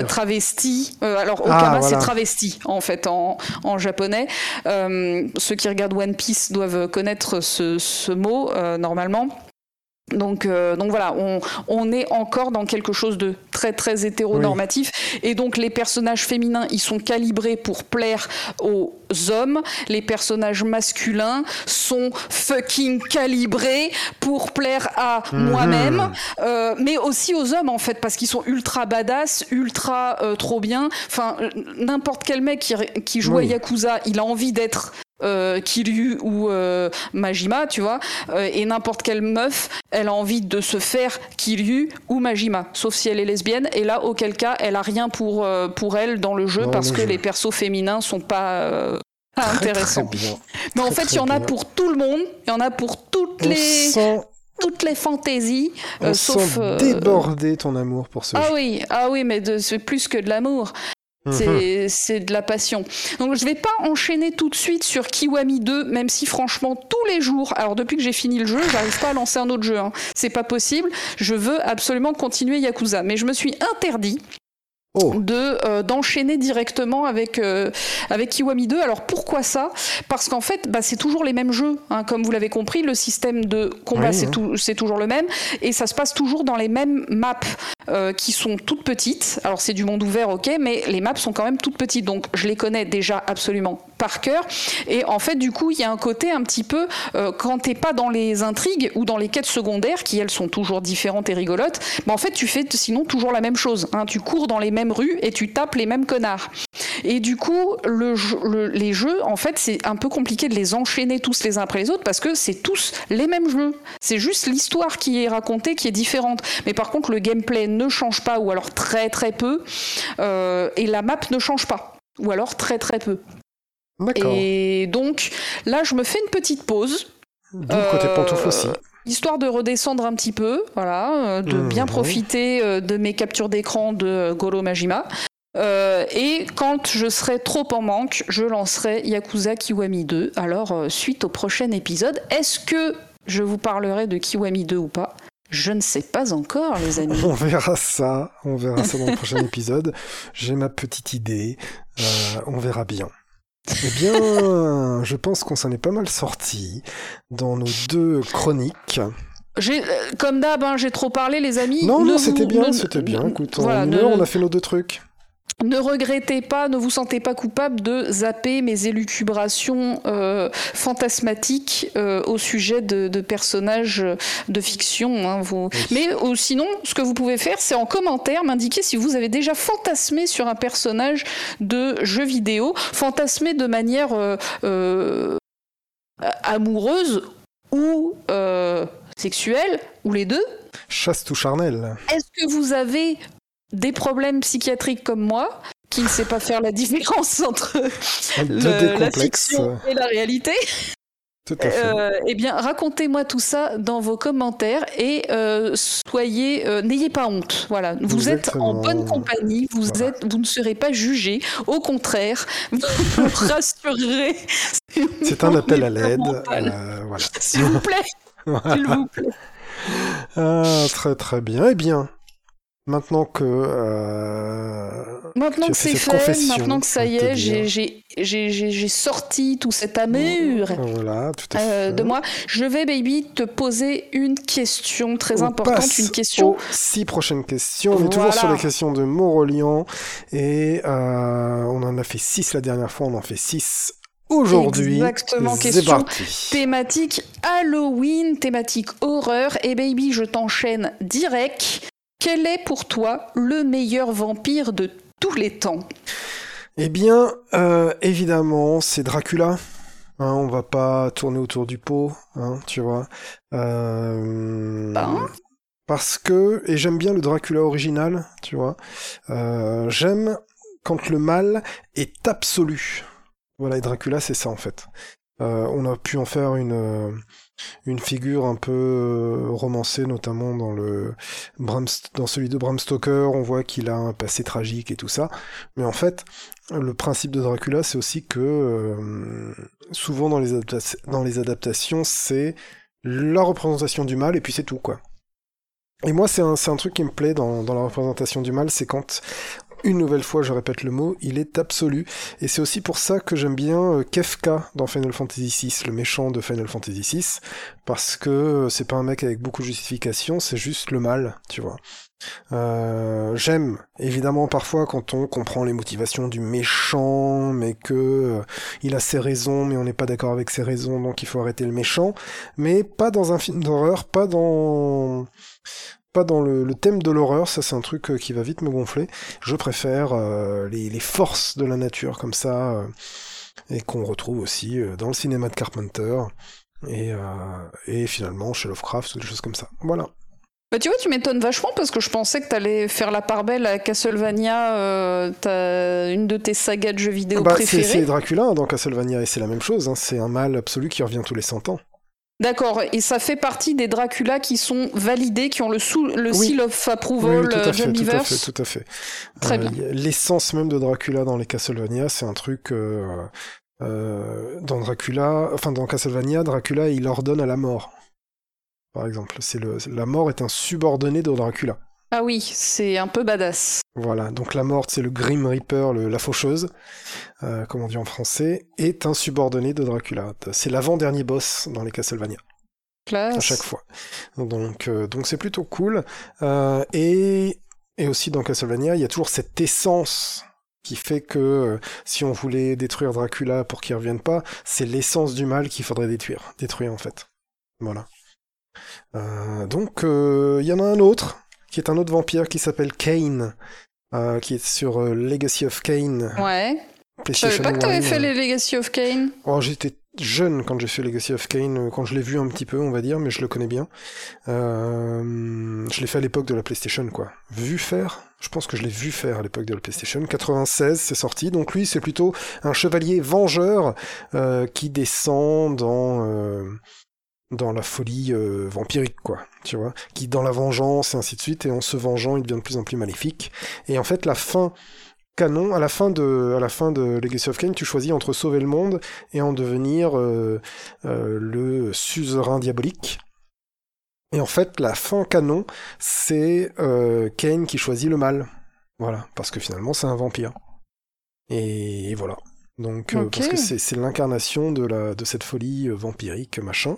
travesti. alors ah, okama c'est travesti en fait en, en japonais. ceux qui regardent One Piece doivent connaître ce, ce mot normalement. Donc, euh, donc voilà, on, on, est encore dans quelque chose de très très hétéronormatif. Et donc les personnages féminins, ils sont calibrés pour plaire aux hommes. Les personnages masculins sont fucking calibrés pour plaire à mhm. moi-même, euh, mais aussi aux hommes en fait, parce qu'ils sont ultra badass, ultra euh, trop bien. Enfin, n'importe quel mec qui, qui joue à Yakuza, il a envie d'être euh, Kiryu ou euh, Majima, tu vois, euh, et n'importe quelle meuf, elle a envie de se faire Kiryu ou Majima, sauf si elle est lesbienne, et là, auquel cas, elle a rien pour, pour elle dans le jeu parce que les persos féminins sont pas intéressants. Mais en fait, il y en a pour tout le monde, il y en a pour toutes les toutes les fantaisies, On sauf déborder ton amour pour ce ah jeu. oui, ah oui, mais c'est plus que de l'amour. Mhm. C'est de la passion. Donc je vais pas enchaîner tout de suite sur Kiwami 2, même si franchement tous les jours, alors depuis que j'ai fini le jeu, j'arrive pas à lancer un autre jeu. Hein. C'est pas possible. Je veux absolument continuer Yakuza, mais je me suis interdit Oh. de euh, d'enchaîner directement avec euh, avec Kiwami 2. Alors pourquoi ça? Parce qu'en fait, bah, c'est toujours les mêmes jeux, hein. comme vous l'avez compris. Le système de combat c'est c'est toujours le même et ça se passe toujours dans les mêmes maps euh, qui sont toutes petites. Alors c'est du monde ouvert, ok, mais les maps sont quand même toutes petites, donc je les connais déjà absolument par cœur. Et en fait, du coup, il y a un côté un petit peu quand t'es pas dans les intrigues ou dans les quêtes secondaires qui elles sont toujours différentes et rigolotes. Bah, en fait, tu fais sinon toujours la même chose. Hein. Tu cours dans les mêmes rue et tu tapes les mêmes connards. Et du coup, le, les jeux, en fait, c'est un peu compliqué de les enchaîner tous les uns après les autres parce que c'est tous les mêmes jeux. C'est juste l'histoire qui est racontée qui est différente. Mais par contre, le gameplay ne change pas ou alors très très peu. Euh, et la map ne change pas ou alors très très peu. Et donc là, je me fais une petite pause. D'où côté pantoufle aussi histoire de redescendre un petit peu, voilà, euh, de bien mhm. profiter euh, de mes captures d'écran de Goro Majima. Euh, et quand je serai trop en manque, je lancerai Yakuza Kiwami 2. Alors, suite au prochain épisode, est-ce que je vous parlerai de Kiwami 2 ou pas? Je ne sais pas encore, les amis. On verra ça, on verra ça dans le prochain épisode. J'ai ma petite idée, on verra bien. Eh bien, je pense qu'on s'en est pas mal sorti dans nos deux chroniques. Euh, comme d'hab, hein, j'ai trop parlé, les amis. Non, non, c'était bien, c'était bien. Écoute, en une heure, on a fait nos deux trucs. Ne regrettez pas, ne vous sentez pas coupable de zapper mes élucubrations euh, fantasmatiques euh, au sujet de, personnages de fiction. Hein, vous... Mais sinon, ce que vous pouvez faire, c'est en commentaire m'indiquer si vous avez déjà fantasmé sur un personnage de jeu vidéo, fantasmé de manière euh, amoureuse ou sexuelle, ou les deux. Chasse tout charnel. Est-ce que vous avez des problèmes psychiatriques comme moi, qui ne sait pas faire la différence entre la fiction et la réalité. Tout à fait. Euh, eh bien, racontez-moi tout ça dans vos commentaires et euh, soyez, euh, n'ayez pas honte. Voilà, vous êtes en bonne compagnie, vous êtes, vous ne serez pas jugé. Au contraire, vous rassurerez. C'est un appel à l'aide. voilà. S'il vous plaît. S'il vous plaît. Ah, très très bien. Eh bien, Maintenant que euh, maintenant que c'est fait, maintenant que ça y est, j'ai sorti tout cet amour voilà, tout à euh, de moi. Je vais, baby, te poser une question très importante, une question. Aux six prochaines questions. On est toujours sur les questions de Morolian et euh, on en a fait six la dernière fois, on en fait six Aujourd'hui, Exactement, question thématique Halloween, thématique horreur. Et baby, je t'enchaîne direct. Quel est pour toi le meilleur vampire de tous les temps? Eh bien, euh, évidemment, c'est Dracula. Hein, on va pas tourner autour du pot, hein, tu vois. Euh, ben. Parce que, et j'aime bien le Dracula original, tu vois. Euh, j'aime quand le mal est absolu. Voilà, et Dracula, c'est ça en fait. on a pu en faire une une figure un peu euh, romancée, notamment dans le dans celui de Bram Stoker, on voit qu'il a un passé tragique et tout ça. Mais en fait, le principe de Dracula, c'est aussi que euh, souvent dans les, adaptations, c'est la représentation du mal et puis c'est tout quoi. Et moi, c'est un, truc qui me plaît dans la représentation du mal, c'est quand une nouvelle fois, je répète le mot, il est absolu. Et c'est aussi pour ça que j'aime bien euh, Kefka dans Final Fantasy VI, le méchant de Final Fantasy VI, parce que euh, c'est pas un mec avec beaucoup de justification, c'est juste le mal, tu vois. Euh, j'aime évidemment parfois quand on comprend les motivations du méchant, mais que il a ses raisons, mais on n'est pas d'accord avec ses raisons, donc il faut arrêter le méchant. Mais pas dans un film d'horreur, pas dans pas dans le, thème de l'horreur, ça c'est un truc euh, qui va vite me gonfler. Je préfère euh, les, forces de la nature comme ça, euh, et qu'on retrouve aussi dans le cinéma de Carpenter, et, et finalement chez Lovecraft ou des choses comme ça. Voilà. Bah tu vois, tu m'étonnes vachement parce que je pensais que t'allais faire la part belle à Castlevania, une de tes sagas de jeux vidéo bah, préférées. C'est Dracula hein, dans Castlevania et c'est la même chose, hein. c'est un mal absolu qui revient tous les 100 ans. D'accord, et ça fait partie des Dracula qui sont validés, qui ont le, sous, le seal of approval oui, tout, à fait, tout à fait, tout à fait. Très euh, bien. L'essence même de Dracula dans les Castlevania, c'est un truc... Euh, euh, dans Dracula, enfin dans Castlevania, Dracula il ordonne à la mort. Par exemple, c'est le la mort est un subordonné de Dracula. Ah oui, c'est un peu badass. Voilà, donc la morte, c'est le Grim Reaper, la faucheuse, euh, comme on dit en français, est un subordonné de Dracula. C'est l'avant-dernier boss dans les Castlevania. Classe. À chaque fois. Donc, euh, donc c'est plutôt cool. Euh, et, et aussi dans Castlevania, il y a toujours cette essence qui fait que si on voulait détruire Dracula pour qu'il revienne pas, c'est l'essence du mal qu'il faudrait détruire, détruire en fait. Voilà. donc il y en a un autre qui est un autre vampire qui s'appelle Kane, euh, qui est sur euh, Legacy of Kane. Ouais. Je savais pas que t'avais fait les Legacy of Kane? Oh, j'étais jeune quand j'ai fait Legacy of Kane, euh, quand je l'ai vu un petit peu, on va dire, mais je le connais bien. je l'ai fait à l'époque de la PlayStation, quoi. Vu faire? Je pense que je l'ai vu faire à l'époque de la PlayStation. 96, c'est sorti. Donc lui, c'est plutôt un chevalier vengeur qui descend dans dans la folie euh, vampirique, quoi, tu vois, qui dans la vengeance et ainsi de suite, et en se vengeant, il devient de plus en plus maléfique. Et en fait, la fin canon, à la fin de, à la fin de Legacy of Kain, tu choisis entre sauver le monde et en devenir euh, euh, le suzerain diabolique. Et en fait, la fin canon, c'est Kane qui choisit le mal. Voilà, parce que finalement, c'est un vampire. Et, voilà. Donc, parce que c'est l'incarnation de, la, de cette folie vampirique, machin.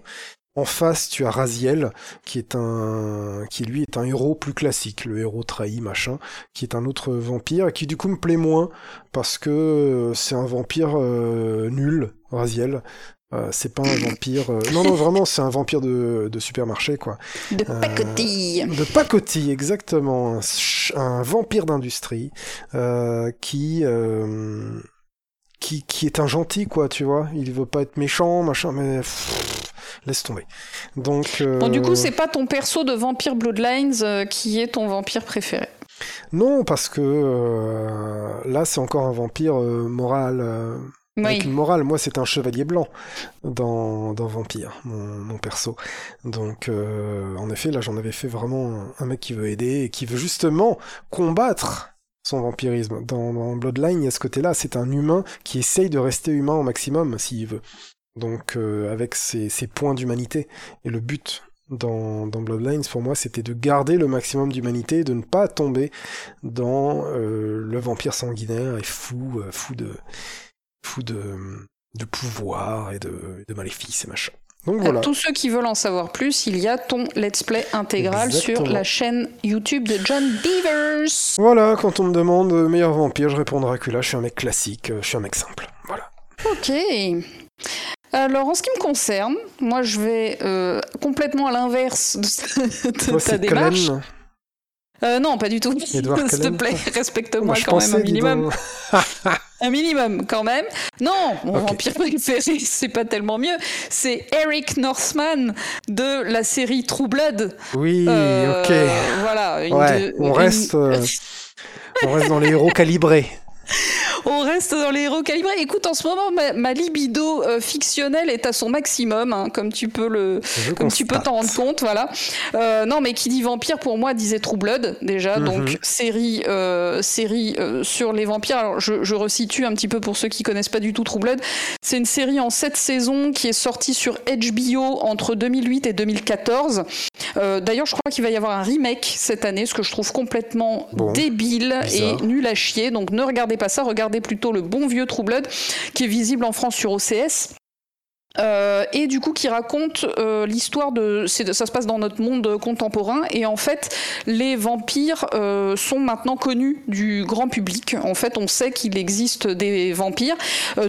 En face, tu as Raziel, qui est un, qui lui est un héros plus classique, le héros trahi, machin, qui est un autre vampire, et qui du coup me plaît moins, parce que euh, c'est un vampire euh, nul, Raziel. Euh, c'est pas un vampire. Non, non, vraiment, c'est un vampire de, de supermarché, quoi. De pacotille. de pacotille, exactement. Un, vampire d'industrie qui qui, qui est un gentil, quoi, tu vois. Il veut pas être méchant, machin, mais laisse tomber. Donc. Bon, du coup, euh, c'est pas ton perso de Vampire Bloodlines euh, qui est ton vampire préféré. Non, parce que euh, là, c'est encore un vampire moral. Avec une morale, moi c'est un chevalier blanc dans, dans Vampire, mon, perso. Donc en effet, là j'en avais fait vraiment un mec qui veut aider et qui veut justement combattre son vampirisme. Dans, Bloodline, il y a ce côté-là, c'est un humain qui essaye de rester humain au maximum, s'il veut. Donc euh, avec ses, points d'humanité. Et le but dans, dans Bloodlines, pour moi, c'était de garder le maximum d'humanité, de ne pas tomber dans euh, le vampire sanguinaire et fou, euh, fou de fou de, de pouvoir et de, de maléfices et machin. Donc voilà. tous ceux qui veulent en savoir plus, il y a ton let's play intégral sur la chaîne YouTube de John Beavers. Voilà, quand on me demande meilleur vampire, je réponds Dracula, je suis un mec classique, je suis un mec simple. Voilà. Ok. Alors, en ce qui me concerne, moi, je vais euh, complètement à l'inverse de, ta démarche. Euh, non, pas du tout. S'il te plaît, respecte-moi quand même un minimum. un minimum quand même. Non, mon vampire préféré, c'est pas tellement mieux. C'est Eric Northman de la série True Blood. Oui, euh, ok. Voilà. on, reste, on reste dans les héros calibrés. on reste dans les héros calibrés. Écoute, en ce moment, ma, libido euh, fictionnelle est à son maximum, hein, comme tu peux le, comme tu peux t'en rendre compte, voilà. Euh, non, mais qui dit vampire pour moi disait True Blood déjà, mhm. donc série, euh, série sur les vampires. Alors je, je, resitue un petit peu pour ceux qui connaissent pas du tout True Blood. C'est une série en sept saisons qui est sortie sur HBO entre 2008 et 2014. D'ailleurs, je crois qu'il va y avoir un remake cette année, ce que je trouve complètement débile et nul à chier. Donc ne regardez pas ça, regardez plutôt le bon vieux True Blood qui est visible en France sur OCS. Euh, et du coup qui raconte euh, l'histoire de ça se passe dans notre monde contemporain. Et en fait les vampires euh, sont maintenant connus du grand public. En fait on sait qu'il existe des vampires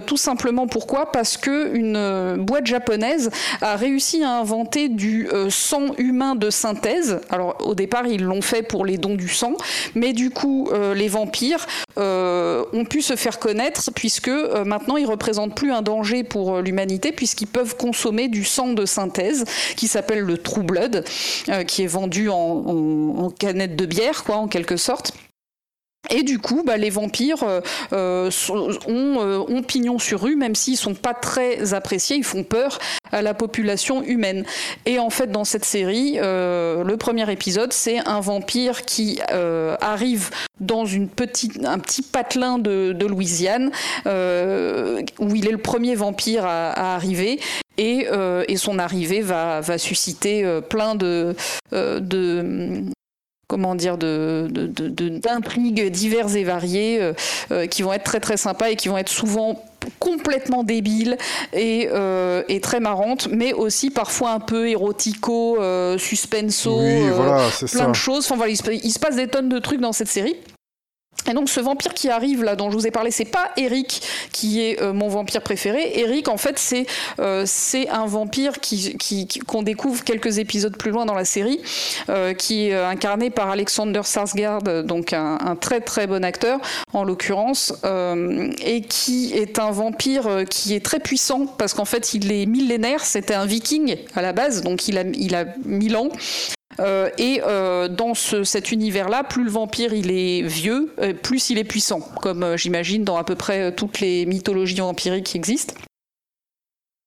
tout simplement pourquoi? Parce que une boîte japonaise a réussi à inventer du sang humain de synthèse. Alors au départ ils l'ont fait pour les dons du sang. Mais du coup les vampires ont pu se faire connaître puisque maintenant ils représentent plus un danger pour l'humanité puisqu'ils peuvent consommer du sang de synthèse qui s'appelle le True Blood, euh, qui est vendu en, en, canette de bière, quoi, en quelque sorte. Et du coup, bah, les vampires euh, euh, ont, pignon sur rue, même s'ils sont pas très appréciés, ils font peur à la population humaine. Et en fait, dans cette série, le premier épisode, c'est un vampire qui arrive dans une petite, un petit patelin de, Louisiane, où il est le premier vampire à, arriver. Et, son arrivée va, va susciter plein de, de comment dire, de, d'intrigues diverses et variées euh, euh, qui vont être très très sympas et qui vont être souvent complètement débiles et, euh, et très marrantes, mais aussi parfois un peu érotico, suspenso, plein de choses. Enfin voilà, il se passe des tonnes de trucs dans cette série. Et donc ce vampire qui arrive là, dont je vous ai parlé, c'est pas Eric qui est euh, mon vampire préféré. Eric, en fait, c'est euh, c'est un vampire qui qu'on découvre quelques épisodes plus loin dans la série, euh, qui est incarné par Alexander Sarsgaard, donc un, un très très bon acteur en l'occurrence, et qui est un vampire qui est très puissant parce qu'en fait il est millénaire. C'était un Viking à la base, donc il a il a mille ans. Euh, et euh, dans cet univers-là, plus le vampire il est vieux, euh, plus il est puissant, comme j'imagine dans à peu près toutes les mythologies vampiriques qui existent.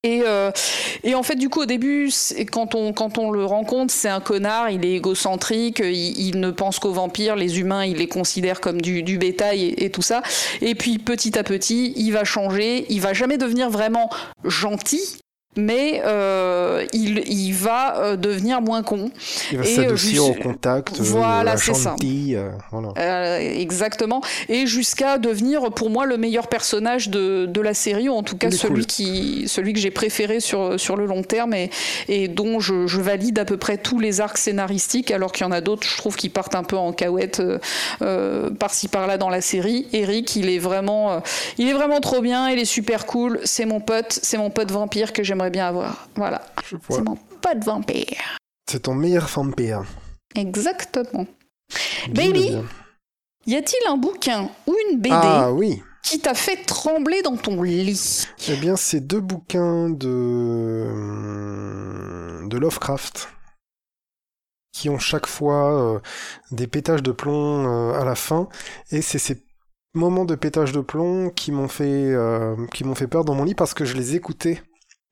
Et, en fait, du coup, au début, quand on, quand on le rencontre, c'est un connard, il est égocentrique, il, ne pense qu'aux vampires, les humains, il les considère comme du, du bétail et, et, tout ça. Et puis, petit à petit, il va changer, il va jamais devenir vraiment gentil, mais euh, il, il, va euh, devenir moins con. Il va s'adoucir au contact. Euh, voilà, c'est ça. Voilà. exactement. Et jusqu'à devenir, pour moi, le meilleur personnage de, de la série, ou en tout cas celui, qui, celui que j'ai préféré sur, sur le long terme et, et dont je, je, valide à peu près tous les arcs scénaristiques, alors qu'il y en a d'autres, je trouve, qui partent un peu en cahuète par-ci par-là dans la série. Eric, il est vraiment, il est vraiment trop bien, il est super cool. C'est mon pote, c'est mon pote vampire que j'aimerais bien avoir. Voilà. C'est mon pote vampire. C'est ton meilleur vampire. Exactement. Baby, y a-t-il un bouquin ou une BD ah, oui. qui t'a fait trembler dans ton lit? Eh bien, c'est deux bouquins de de Lovecraft qui ont chaque fois euh, des pétages de plomb euh, à la fin, et c'est ces moments de pétage de plomb qui m'ont fait euh, qui m'ont fait peur dans mon lit parce que je les écoutais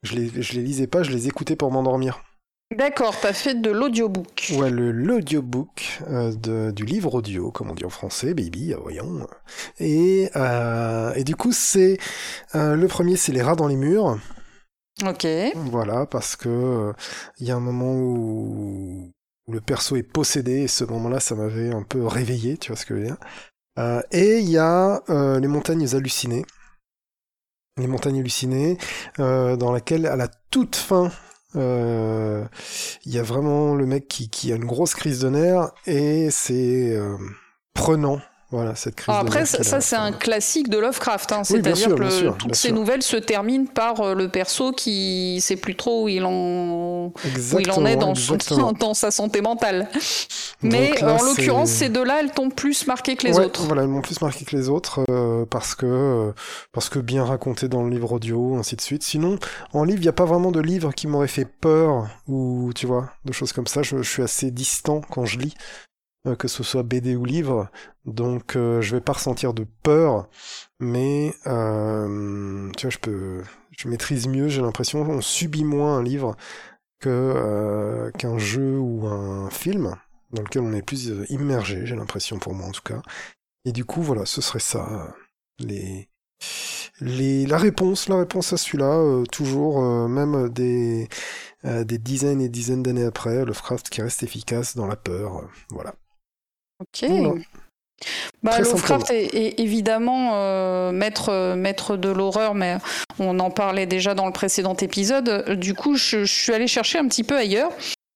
je les, je les lisais pas, je les écoutais pour m'endormir. D'accord, t'as fait de l'audiobook. Ouais, le l'audiobook euh, du livre audio, comme on dit en français, baby, euh, voyons. Et, euh, et du coup, c'est euh, le premier, c'est les rats dans les murs. Ok. Voilà, parce que il y a un moment où, où, le perso est possédé, et ce moment-là, ça m'avait un peu réveillé, tu vois ce que je veux dire. et il y a les montagnes hallucinées. Les montagnes hallucinées, euh, dans laquelle, à la toute fin, euh, il y a vraiment le mec qui, a une grosse crise de nerfs et c'est euh, prenant voilà, cette crise Après, ça, c'est un classique de Lovecraft. Hein. C'est-à-dire que toutes ces nouvelles se terminent par euh, le perso qui sait plus trop où il en, où il en est dans, son, dans sa santé mentale. Mais en l'occurrence, ces deux-là, elles t'ont plus marqué que les autres. Voilà, elles m'ont plus marqué que les autres euh, parce que euh, parce que bien raconté dans le livre audio, ainsi de suite. Sinon, en livre, il n'y a pas vraiment de livre qui m'aurait fait peur ou tu vois, de choses comme ça. Je, je suis assez distant quand je lis. Que ce soit BD ou livre. Donc je vais pas ressentir de peur, mais tu vois, je peux, je maîtrise mieux. J'ai l'impression, on subit moins un livre que qu'un jeu ou un film dans lequel on est plus immergé. J'ai l'impression pour moi en tout cas. Et du coup, voilà, ce serait ça les les, la réponse, la réponse à celui-là, euh, toujours, euh, même des, euh, des dizaines et dizaines d'années après, Lovecraft qui reste efficace dans la peur. voilà. Ok. Bah, Lovecraft est, évidemment maître, maître de l'horreur, mais on en parlait déjà dans le précédent épisode. Du coup, je, je suis allé chercher un petit peu ailleurs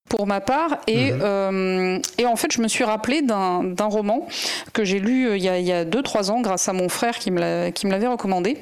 pour ma part. Et, mhm. euh, et, en fait, je me suis rappelé d'un roman que j'ai lu euh, il y a 2-3 ans grâce à mon frère qui me l'avait recommandé,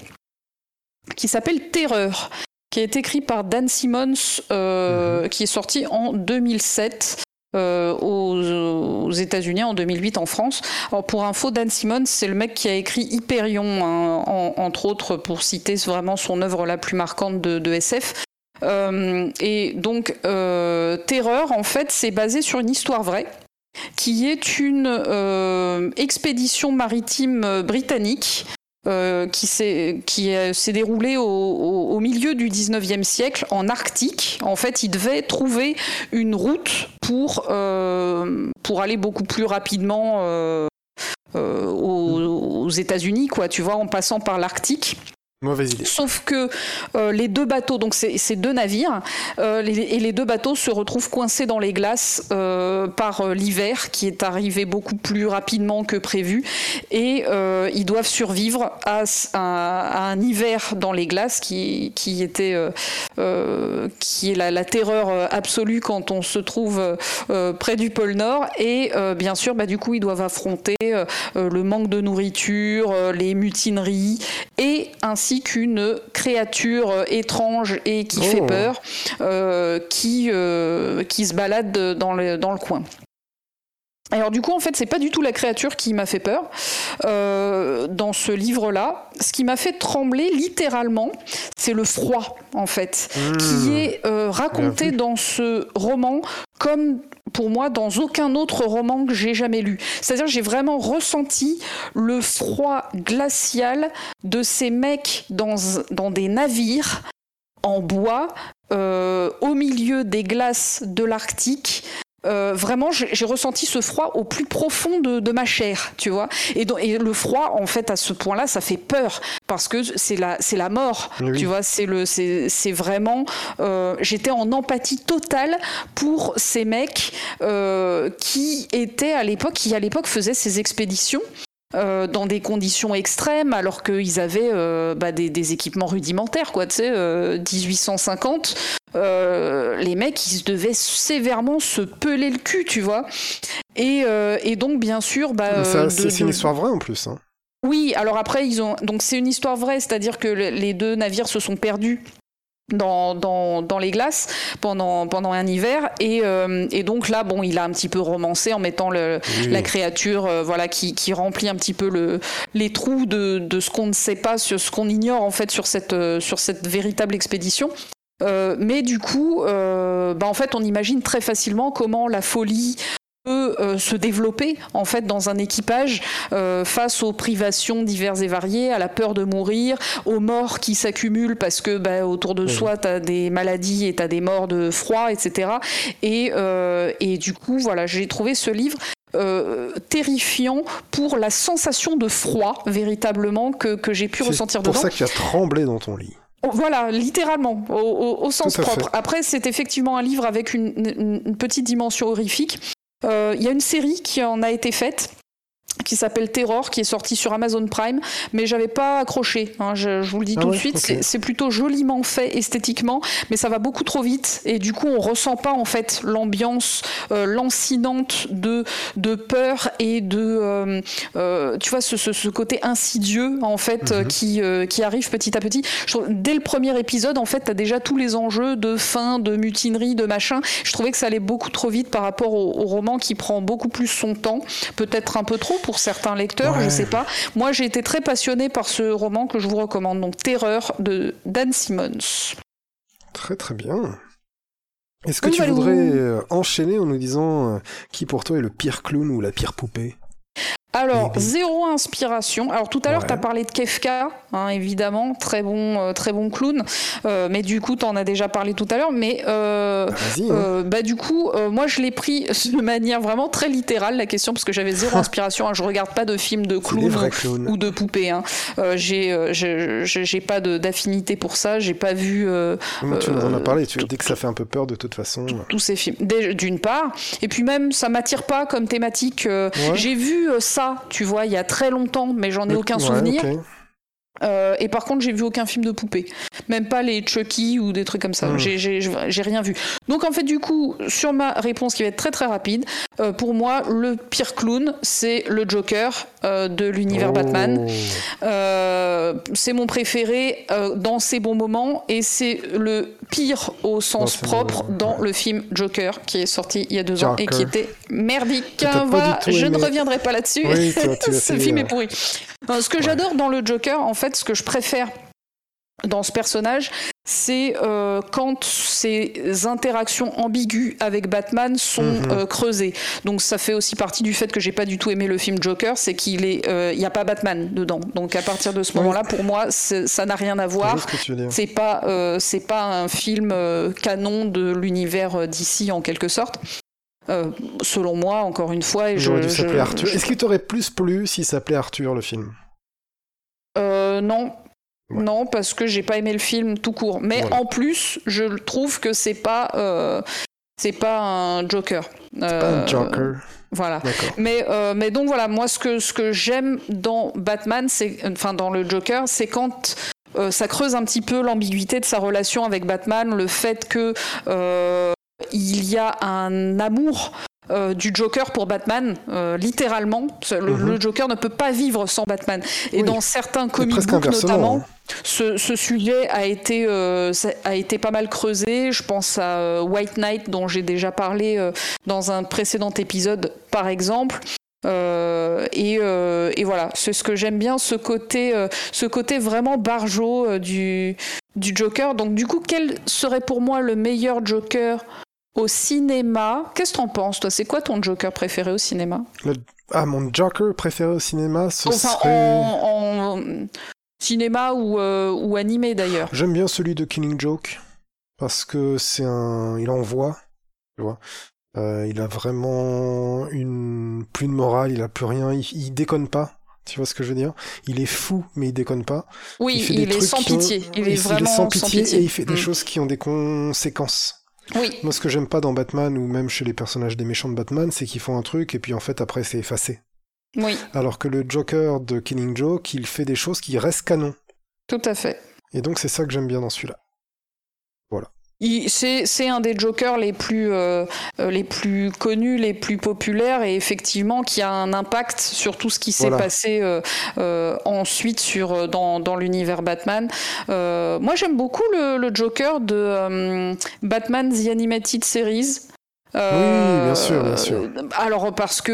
qui s'appelle Terreur qui est écrit par Dan Simmons, euh, mhm. qui est sorti en 2007. Aux, États-Unis en 2008 en France. Alors pour info, Dan Simmons, c'est le mec qui a écrit Hyperion, hein, entre autres, pour citer vraiment son œuvre la plus marquante de, SF. Euh, et donc, euh, Terreur, en fait, c'est basé sur une histoire vraie qui est une euh, expédition maritime britannique qui s'est déroulée au, milieu du 19e siècle en Arctique. En fait, ils devaient trouver une route pour, pour aller beaucoup plus rapidement aux, aux États-Unis, quoi, tu vois, en passant par l'Arctique. Mauvaise idée. Sauf que euh, les deux bateaux, donc c'est deux navires, euh, et les deux bateaux se retrouvent coincés dans les glaces euh, par l'hiver qui est arrivé beaucoup plus rapidement que prévu, et ils doivent survivre à, un hiver dans les glaces qui, était qui est la, terreur absolue quand on se trouve près du pôle Nord, et bien sûr, bah, du coup, ils doivent affronter le manque de nourriture, les mutineries, et ainsi qu'une créature euh, étrange et qui fait oh. peur, euh, qui, euh, qui se balade dans le, dans le coin. Alors du coup, en fait, c'est pas du tout la créature qui m'a fait peur dans ce livre-là. Ce qui m'a fait trembler littéralement, c'est le froid, en fait, qui hmm. est raconté dans ce roman comme pour moi dans aucun autre roman que j'ai jamais lu. C'est-à-dire j'ai vraiment ressenti le froid glacial de ces mecs dans, dans des navires en bois euh, au milieu des glaces de l'Arctique euh, vraiment, j'ai ressenti ce froid au plus profond de, ma chair, tu vois. Et, et, le froid, en fait, à ce point-là, ça fait peur parce que c'est la, c'est la mort, tu vois. C'est le, c'est vraiment. Euh, j'étais en empathie totale pour ces mecs euh, qui étaient à l'époque, qui à l'époque faisaient ces expéditions. Euh, dans des conditions extrêmes, alors qu'ils avaient euh, bah, des, équipements rudimentaires, quoi, tu sais, 1850. Euh, les mecs, ils devaient sévèrement se peler le cul, tu vois. Et, donc, bien sûr, bah, c'est une histoire vraie en plus. Hein. Oui, alors après, ils ont. Donc, c'est une histoire vraie, c'est-à-dire que les deux navires se sont perdus dans, dans, dans, les glaces pendant, pendant un hiver. Et, euh, et, donc là, bon, il a un petit peu romancé en mettant le, la créature euh, voilà, qui, qui, remplit un petit peu le, les trous de, de ce qu'on ne sait pas, sur ce qu'on ignore en fait sur cette, euh, sur cette véritable expédition. mais du coup, bah, en fait, on imagine très facilement comment la folie, peut euh, se développer en fait dans un équipage euh, face aux privations diverses et variées, à la peur de mourir, aux morts qui s'accumulent parce que bah, autour de soi tu as des maladies et tu as des morts de froid, etc. Et, euh, et du coup, voilà, j'ai trouvé ce livre terrifiant pour la sensation de froid véritablement que, que j'ai pu ressentir dedans. C'est pour ça qu'il a tremblé dans ton lit. Oh, voilà, littéralement, au, sens propre. Après, c'est effectivement un livre avec une, une, petite dimension horrifique. Euh, il y a une série qui en a été faite qui s'appelle Terror, qui est sorti sur Amazon Prime, mais j'avais pas accroché. Hein, je, vous le dis ah tout de suite, c'est plutôt joliment fait esthétiquement, mais ça va beaucoup trop vite et du coup on ressent pas en fait l'ambiance euh, lancinante de de peur et de euh, euh, tu vois ce, ce, côté insidieux en fait mhm. qui qui arrive petit à petit. dès le premier épisode en fait t'as déjà tous les enjeux de fin, de mutinerie, de machin. Je trouvais que ça allait beaucoup trop vite par rapport au, au roman qui prend beaucoup plus son temps, peut-être un peu trop pour certains lecteurs, je sais pas. Moi, j'ai été très passionné par ce roman que je vous recommande, donc Terreur de Dan Simmons. Très très bien. Est-ce que Oui, tu voudrais euh, enchaîner en nous disant euh, qui pour toi est le pire clown ou la pire poupée? Alors, zéro inspiration. Alors, tout à l'heure, tu as parlé de Kefka, hein, évidemment, très bon, euh, très bon clown. Euh, mais du coup, tu en as déjà parlé tout à l'heure. Mais euh, Bah, hein. euh, bah, du coup, moi, je l'ai pris de manière vraiment très littérale, la question, parce que j'avais zéro inspiration. hein. Je regarde pas de films de clown ou de poupées. Hein. J'ai, pas d'affinité pour ça. J'ai pas vu. Moi, tu en as parlé, tu as dit que ça fait un peu peur de toute façon. tous ces films d'une part et puis même ça m'attire pas comme thématique Ouais. j'ai vu euh, ça tu vois il y a très longtemps mais j'en ai aucun Ouais, souvenir. Euh, et par contre j'ai vu aucun film de poupée même pas les Chucky ou des trucs comme ça Hmm. j'ai, rien vu donc en fait du coup sur ma réponse qui va être très très rapide euh, pour moi le pire clown c'est le Joker euh, de l'univers Oh. Batman c'est mon préféré dans ses bons moments et c'est le pire au sens propre dans ouais. le film Joker qui est sorti il y a deux ans et qui était merdique. Pas Voilà, je ne reviendrai pas là-dessus. Oui, Ce film est pourri. Non, ce que j'adore dans le Joker, en fait, ce que je préfère dans ce personnage, c'est euh, quand ces interactions ambiguës avec Batman sont Mhm. euh, creusées. Donc ça fait aussi partie du fait que j'ai pas du tout aimé le film Joker, c'est qu'il est, euh, y a pas Batman dedans. Donc à partir de ce Oui. moment-là, pour moi, ça n'a rien à voir. ce pas, euh, c'est pas un film canon de l'univers d'ici en quelque sorte. Euh, selon moi, encore une fois, et aurait dû s'appeler Arthur. je- Est-ce qu'il t'aurait plus plu s'il s'appelait Arthur, le film? Euh, non. Ouais. Non, parce que j'ai pas aimé le film tout court. Mais Voilà. en plus, je trouve que c'est pas, euh, c'est pas un Joker. Pas Euh, un Joker. Voilà. Mais, mais donc voilà, moi ce que, ce que j'aime dans Batman, c'est, enfin dans le Joker, c'est quand euh, ça creuse un petit peu l'ambiguïté de sa relation avec Batman, le fait que euh, il y a un amour. euh, du Joker pour Batman, euh, littéralement. Le, Mhm. le Joker ne peut pas vivre sans Batman. Et Oui. dans certains Et comic presque books inversement. notamment, hein. ce, ce sujet a été, euh, a été pas mal creusé. Je pense à White Knight, dont j'ai déjà parlé dans un précédent épisode, par exemple. Euh, et, euh, et voilà, c'est ce que j'aime bien, ce côté, euh, ce côté vraiment barjot euh, du, du Joker. Donc du coup, quel serait pour moi le meilleur Joker au cinéma? Qu'est-ce que t'en penses, toi? C'est quoi ton Joker préféré au cinéma? Ah, mon Joker préféré au cinéma, ce Enfin, serait... en, en cinéma ou, ou animé d'ailleurs. J'aime bien celui de Killing Joke parce que c'est un, il envoie, tu vois. Euh, il a vraiment une plus de morale, il a plus rien, il, il déconne pas. Tu vois ce que je veux dire? Il est fou, mais il déconne pas. Oui, il il, est sans ont- pitié. Il est il vraiment sans pitié, et il fait des Mm. choses qui ont des conséquences. Oui, Moi, ce que j'aime pas dans Batman ou même chez les personnages des méchants de Batman, c'est qu'ils font un truc et puis en fait après c'est effacé. oui, Alors que le Joker de Killing Joke, il fait des choses qui restent canon. tout à fait. Et donc c'est ça que j'aime bien dans celui-là. C'est un des jokers les plus, euh, euh, les plus connus, les plus populaires et effectivement qui a un impact sur tout ce qui s'est Voilà. passé euh, euh, ensuite sur, dans, dans l'univers Batman. Moi j'aime beaucoup le, le Joker de Batman The Animated Series. Euh, Oui, bien sûr, bien sûr. Alors parce que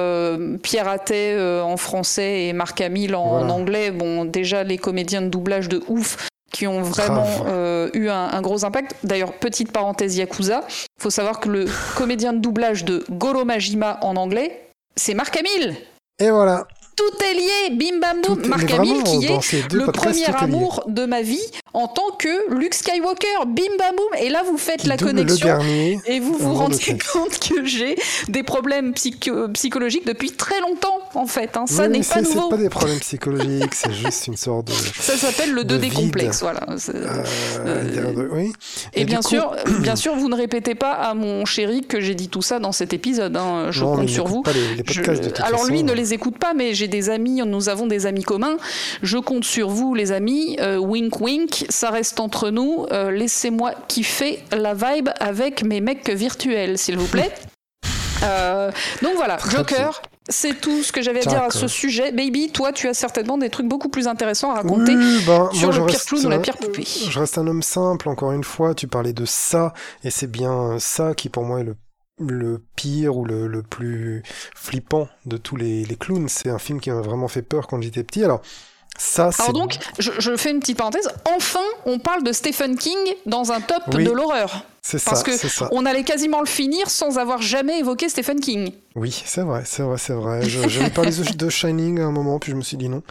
euh, Pierre Attet en français et Marc Hamill en Voilà. anglais, bon déjà les comédiens de doublage de ouf qui ont vraiment euh, eu un, un gros impact. D'ailleurs, petite parenthèse Yakuza, faut savoir que le comédien de doublage de Goro Majima en anglais, c'est Marc Hamill. Et voilà. Tout est lié, bim bam boum. Tout- Marc Hamill qui est le premier amour de ma vie en tant que Luke Skywalker, bim bam boum. Et là, vous faites Qui la connexion. Et vous vous rendez compte que j'ai des problèmes psycho- psychologiques depuis très longtemps, en fait. hein. Ça Oui, n'est pas nouveau. C'est pas des problèmes psychologiques, c'est juste une sorte de. Ça s'appelle le de 2D vide. complexe, voilà. Euh, de- Oui. Et, bien coup- sûr, bien sûr, vous ne répétez pas à mon chéri que j'ai dit tout ça dans cet épisode. hein. Je Non, compte sur vous. Pas les, les Je- podcasts de toute Alors façon. lui ne les écoute pas, mais j'ai des amis, nous avons des amis communs. Je compte sur vous, les amis. Euh, wink wink, ça reste entre nous. Euh, Laissez-moi kiffer la vibe avec mes mecs virtuels, s'il vous plaît. Euh, donc voilà, Joker. C'est tout ce que j'avais à dire à ce sujet. Baby, toi, tu as certainement des trucs beaucoup plus intéressants à raconter. Oui, ben, sur moi, le pire clown ou la euh, pire poupée. Je reste un homme simple, encore une fois. Tu parlais de ça, et c'est bien ça qui, pour moi, est le, le pire ou le, le plus flippant de tous les, les clowns. C'est un film qui m'a vraiment fait peur quand j'étais petit. Alors, ça, c'est. Alors donc, je, je fais une petite parenthèse. Enfin, on parle de Stephen King dans un top Oui. de l'horreur. C'est ça, Parce que ça. on allait quasiment le finir sans avoir jamais évoqué Stephen King. Oui, c'est vrai, c'est vrai, c'est vrai. Je- J'avais parlé de de Shining à un moment, puis je me suis dit non.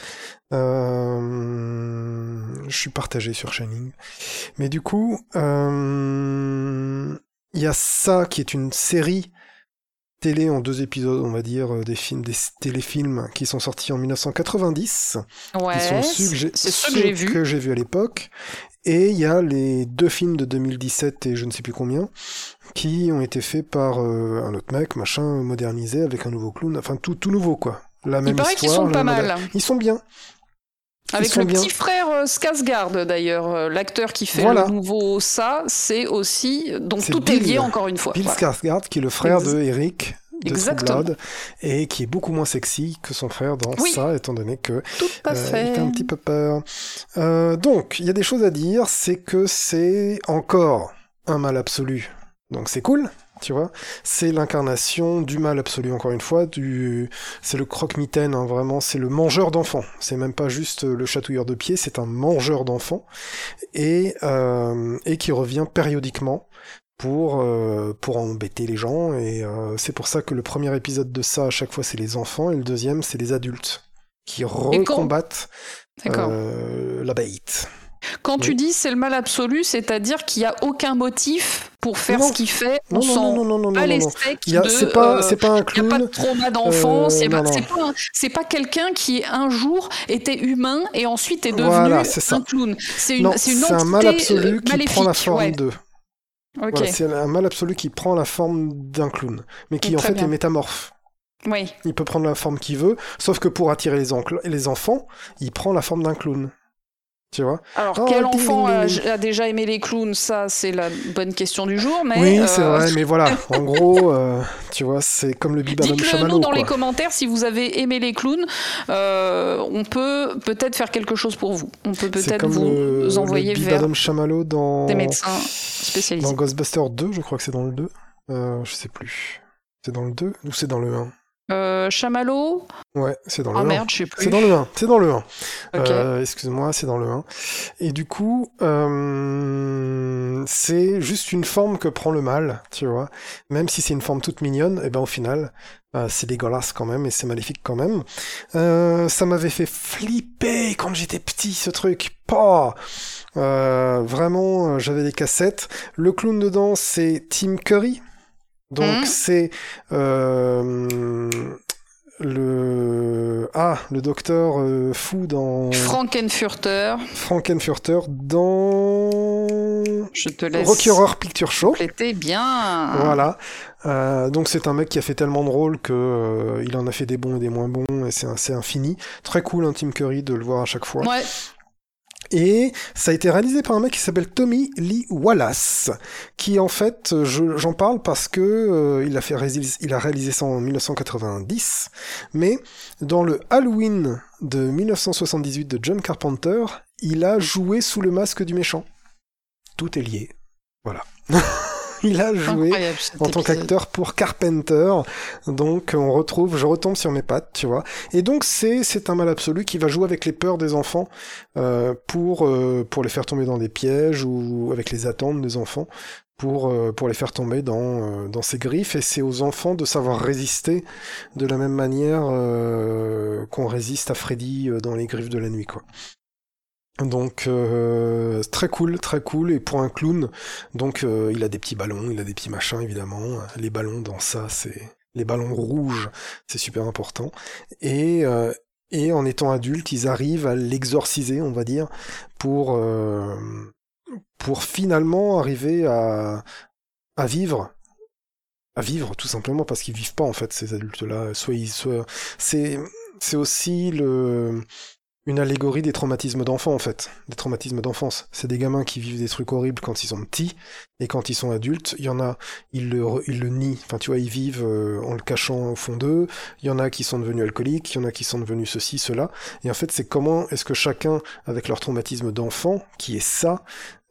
Euh, Je suis partagé sur Shining. Mais du coup, euh, il y a ça qui est une série télé en deux épisodes, on va dire, euh, des films, des téléfilms qui sont sortis en 1990. Ouais. c'est ceux que j'ai vus. vus à l'époque. Et il y a les deux films de 2017 et je ne sais plus combien qui ont été faits par euh, un autre mec, machin, modernisé avec un nouveau clown, enfin tout, tout nouveau quoi. La même Il paraît qu'ils sont pas mal. Ils sont bien. Avec le bien. petit frère euh, Skarsgård d'ailleurs, euh, l'acteur qui fait Voilà. le nouveau ça, c'est aussi donc tout est lié encore une fois. Bill Voilà. Skarsgård qui est le frère de Eric de Exactement. Blood et qui est beaucoup moins sexy que son frère dans Oui. ça, étant donné que Tout à Euh, il fait un petit peu peur. Euh, donc, il y a des choses à dire, c'est que c'est encore un mal absolu. Donc c'est cool, tu vois. C'est l'incarnation du mal absolu, encore une fois. Du... C'est le croque-mitaine, hein, vraiment. C'est le mangeur d'enfants. C'est même pas juste le chatouilleur de pieds, c'est un mangeur d'enfants. Et, euh, et qui revient périodiquement pour, euh, pour embêter les gens. Et euh, c'est pour ça que le premier épisode de ça, à chaque fois, c'est les enfants. Et le deuxième, c'est les adultes qui recombattent euh, la bête. Quand tu dis c'est le mal absolu, c'est-à-dire qu'il n'y a aucun motif pour faire Non. ce qu'il fait. On non, sent non, non, non, pas les steaks C'est pas, euh, un Il n'y a pas de clown. trauma d'enfance, Euh, c'est pas, pas, quelqu'un qui un jour était humain et ensuite est devenu Voilà, un clown. C'est une, une c'est un mal entité, absolu euh, qui prend la maléfique, forme ouais. de. Voilà, c'est un mal absolu qui prend la forme d'un clown, mais qui en fait bien. est métamorphe. oui. Il peut prendre la forme qu'il veut, sauf que pour attirer les, les enfants, il prend la forme d'un clown. Tu vois Alors, Oh, quel enfant ding, a, ding. a déjà aimé les clowns? Ça, c'est la bonne question du jour. Mais, Oui, euh, c'est vrai, mais voilà. En gros, euh, tu vois, c'est comme le bibadum Dites-le nous dans quoi. les commentaires si vous avez aimé les clowns. Euh, on peut peut-être faire quelque chose pour vous. On peut peut-être vous le, envoyer le vers bibadum chamallow dans, des médecins spécialisés. dans Ghostbusters 2, je crois que c'est dans le 2. Euh, je sais plus. C'est dans le 2 ou c'est dans le 1 Euh, Chamallow Ouais, c'est dans le Ah 1. merde, je sais plus. C'est dans le 1, c'est dans le 1. Ok. Euh, Excuse-moi, c'est dans le 1. Et du coup, euh, c'est juste une forme que prend le mal, tu vois. Même si c'est une forme toute mignonne, et ben au final, euh, c'est dégueulasse quand même et c'est maléfique quand même. Euh, ça m'avait fait flipper quand j'étais petit, ce truc. Pas. Euh, vraiment, j'avais des cassettes. Le clown dedans, c'est Tim Curry. Donc Mhm. c'est euh, le ah le docteur euh, fou dans Frankenfurter, Frankenfurter dans je te laisse Rocky Horror Picture Show. compléter bien. Voilà. Euh, donc c'est un mec qui a fait tellement de rôles que euh, il en a fait des bons et des moins bons et c'est infini. Très cool un Tim Curry de le voir à chaque fois. Ouais, Et ça a été réalisé par un mec qui s'appelle Tommy Lee Wallace, qui en fait, je- j'en parle parce que euh, il a il a réalisé ça en 1990, mais dans le Halloween de 1978 de John Carpenter, il a joué sous le masque du méchant. Tout est lié, voilà. il a joué en tant qu'acteur pour Carpenter. Donc on retrouve, je retombe sur mes pattes, tu vois. Et donc c'est c'est un mal absolu qui va jouer avec les peurs des enfants euh, pour euh, pour les faire tomber dans des pièges ou avec les attentes des enfants pour euh, pour les faire tomber dans euh, dans ses griffes. Et c'est aux enfants de savoir résister de la même manière euh, qu'on résiste à Freddy dans les griffes de la nuit, quoi. Donc euh, très cool, très cool. Et pour un clown, donc euh, il a des petits ballons, il a des petits machins évidemment. Les ballons dans ça, c'est les ballons rouges, c'est super important. Et euh, et en étant adulte, ils arrivent à l'exorciser, on va dire, pour euh, pour finalement arriver à à vivre à vivre tout simplement parce qu'ils vivent pas en fait ces adultes là soit ils c'est c'est aussi le une allégorie des traumatismes d'enfants en fait, des traumatismes d'enfance. C'est des gamins qui vivent des trucs horribles quand ils sont petits et quand ils sont adultes, il y en a ils le nient. Enfin tu vois, ils vivent euh, en le cachant au fond d'eux. Il y en a qui sont devenus alcooliques, il y en a qui sont devenus ceci, cela. Et en fait, c'est comment est-ce que chacun avec leur traumatisme d'enfant qui est ça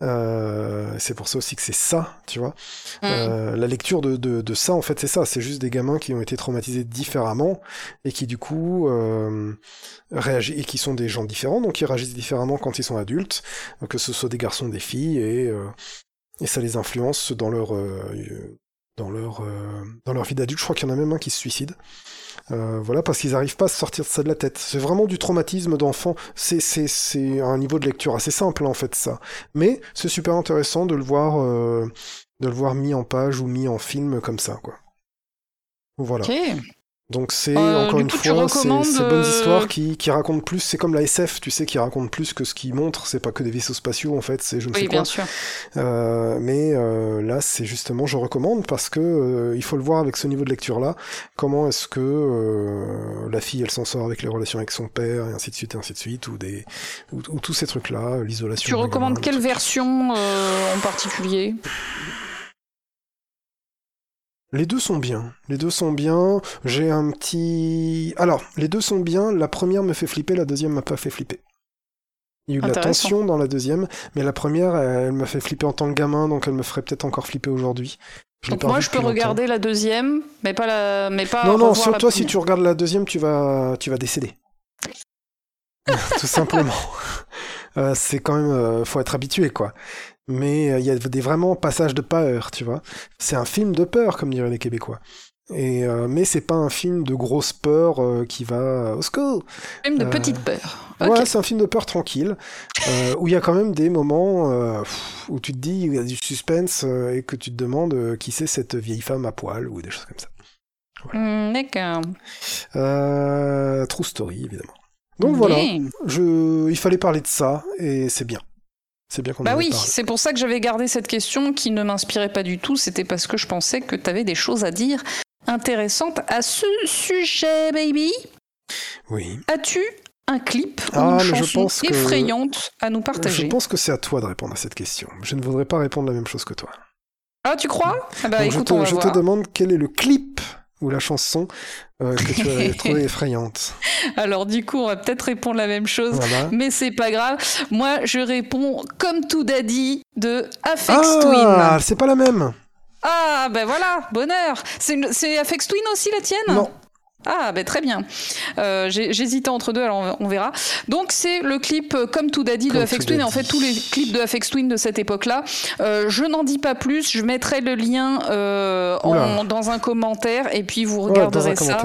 euh, c'est pour ça aussi que c'est ça, tu vois. Mm. Euh, la lecture de, de, de ça, en fait, c'est ça. C'est juste des gamins qui ont été traumatisés différemment et qui, du coup, euh, réagissent et qui sont des gens différents, donc ils réagissent différemment quand ils sont adultes, que ce soit des garçons, des filles, et, euh, et ça les influence dans leur euh, dans leur euh, dans leur vie d'adulte. Je crois qu'il y en a même un qui se suicide. Euh, voilà, parce qu'ils n'arrivent pas à sortir de ça de la tête. C'est vraiment du traumatisme d'enfant. C'est, c'est, c'est un niveau de lecture assez simple, en fait, ça. Mais c'est super intéressant de le voir, euh, de le voir mis en page ou mis en film comme ça, quoi. Voilà. Donc c'est Euh, encore une coup, fois ces, bonnes euh, histoires qui, qui racontent plus. C'est comme la SF, tu sais, qui raconte plus que ce qu'ils montrent. C'est pas que des vaisseaux spatiaux en fait. C'est je ne sais Oui, quoi. bien sûr. Euh, mais là, c'est justement, je recommande parce que il faut le voir avec ce niveau de lecture là. Comment est-ce que la fille, elle s'en sort avec les relations avec son père et ainsi de suite et ainsi de suite, ou des, ou, ou tous ces trucs là, l'isolation. Tu recommandes quelle version en particulier? Les deux sont bien. Les deux sont bien. J'ai un petit. Alors, les deux sont bien. La première me fait flipper, la deuxième m'a pas fait flipper. Il y a eu de la tension dans la deuxième, mais la première, elle m'a fait flipper en tant que gamin, donc elle me ferait peut-être encore flipper aujourd'hui. Donc moi, je peux longtemps. regarder la deuxième, mais pas la, mais pas. Non, non, sur toi, si tu regardes la deuxième, tu vas, tu vas décéder. Tout simplement. Euh, c'est quand même, euh, faut être habitué, quoi. Mais euh, il y a des vraiment passages de peur, tu vois. C'est un film de peur, comme diraient les Québécois. Et euh, mais c'est pas un film de grosse peur euh, qui va au secours. Film de Euh, petite peur. Ouais, c'est un film de peur tranquille, où il y a quand même des moments où tu te dis, il y a du suspense et que tu te demandes qui c'est cette vieille femme à poil ou des choses comme ça. Hmm, D'accord. Euh, true story, évidemment. Donc voilà, je... il fallait parler de ça et c'est bien. C'est bien qu'on Bah oui, c'est pour ça que j'avais gardé cette question qui ne m'inspirait pas du tout. C'était parce que je pensais que tu avais des choses à dire intéressantes à ce sujet, baby. Oui. As-tu un clip ou Ah, une je chanson que- effrayante à nous Je partager pense que c'est à toi de répondre à cette question. Je ne voudrais pas répondre la même chose que toi. Ah, tu crois? Ah bah Donc je écoute, te, on va je te demande quel est le clip ou la chanson euh, que tu as trouvé effrayante. Alors du coup, on va peut-être répondre la même chose. Voilà. Mais c'est pas grave. Moi, je réponds comme tout daddy de Afex Ah, Twin. c'est pas la même. Ah, ben voilà, bonheur. C'est Afex Twin aussi la tienne? Non. Ah, ben très bien. Euh, J'hésitais entre deux, alors on, verra. Donc, c'est le clip euh, Comme tout daddy de Comme Afex tout Twin. Et en fait, tous les clips de Afex Twin de cette époque-là, euh, je n'en dis pas plus. Je mettrai le lien euh, en- dans un commentaire et puis vous regarderez ça.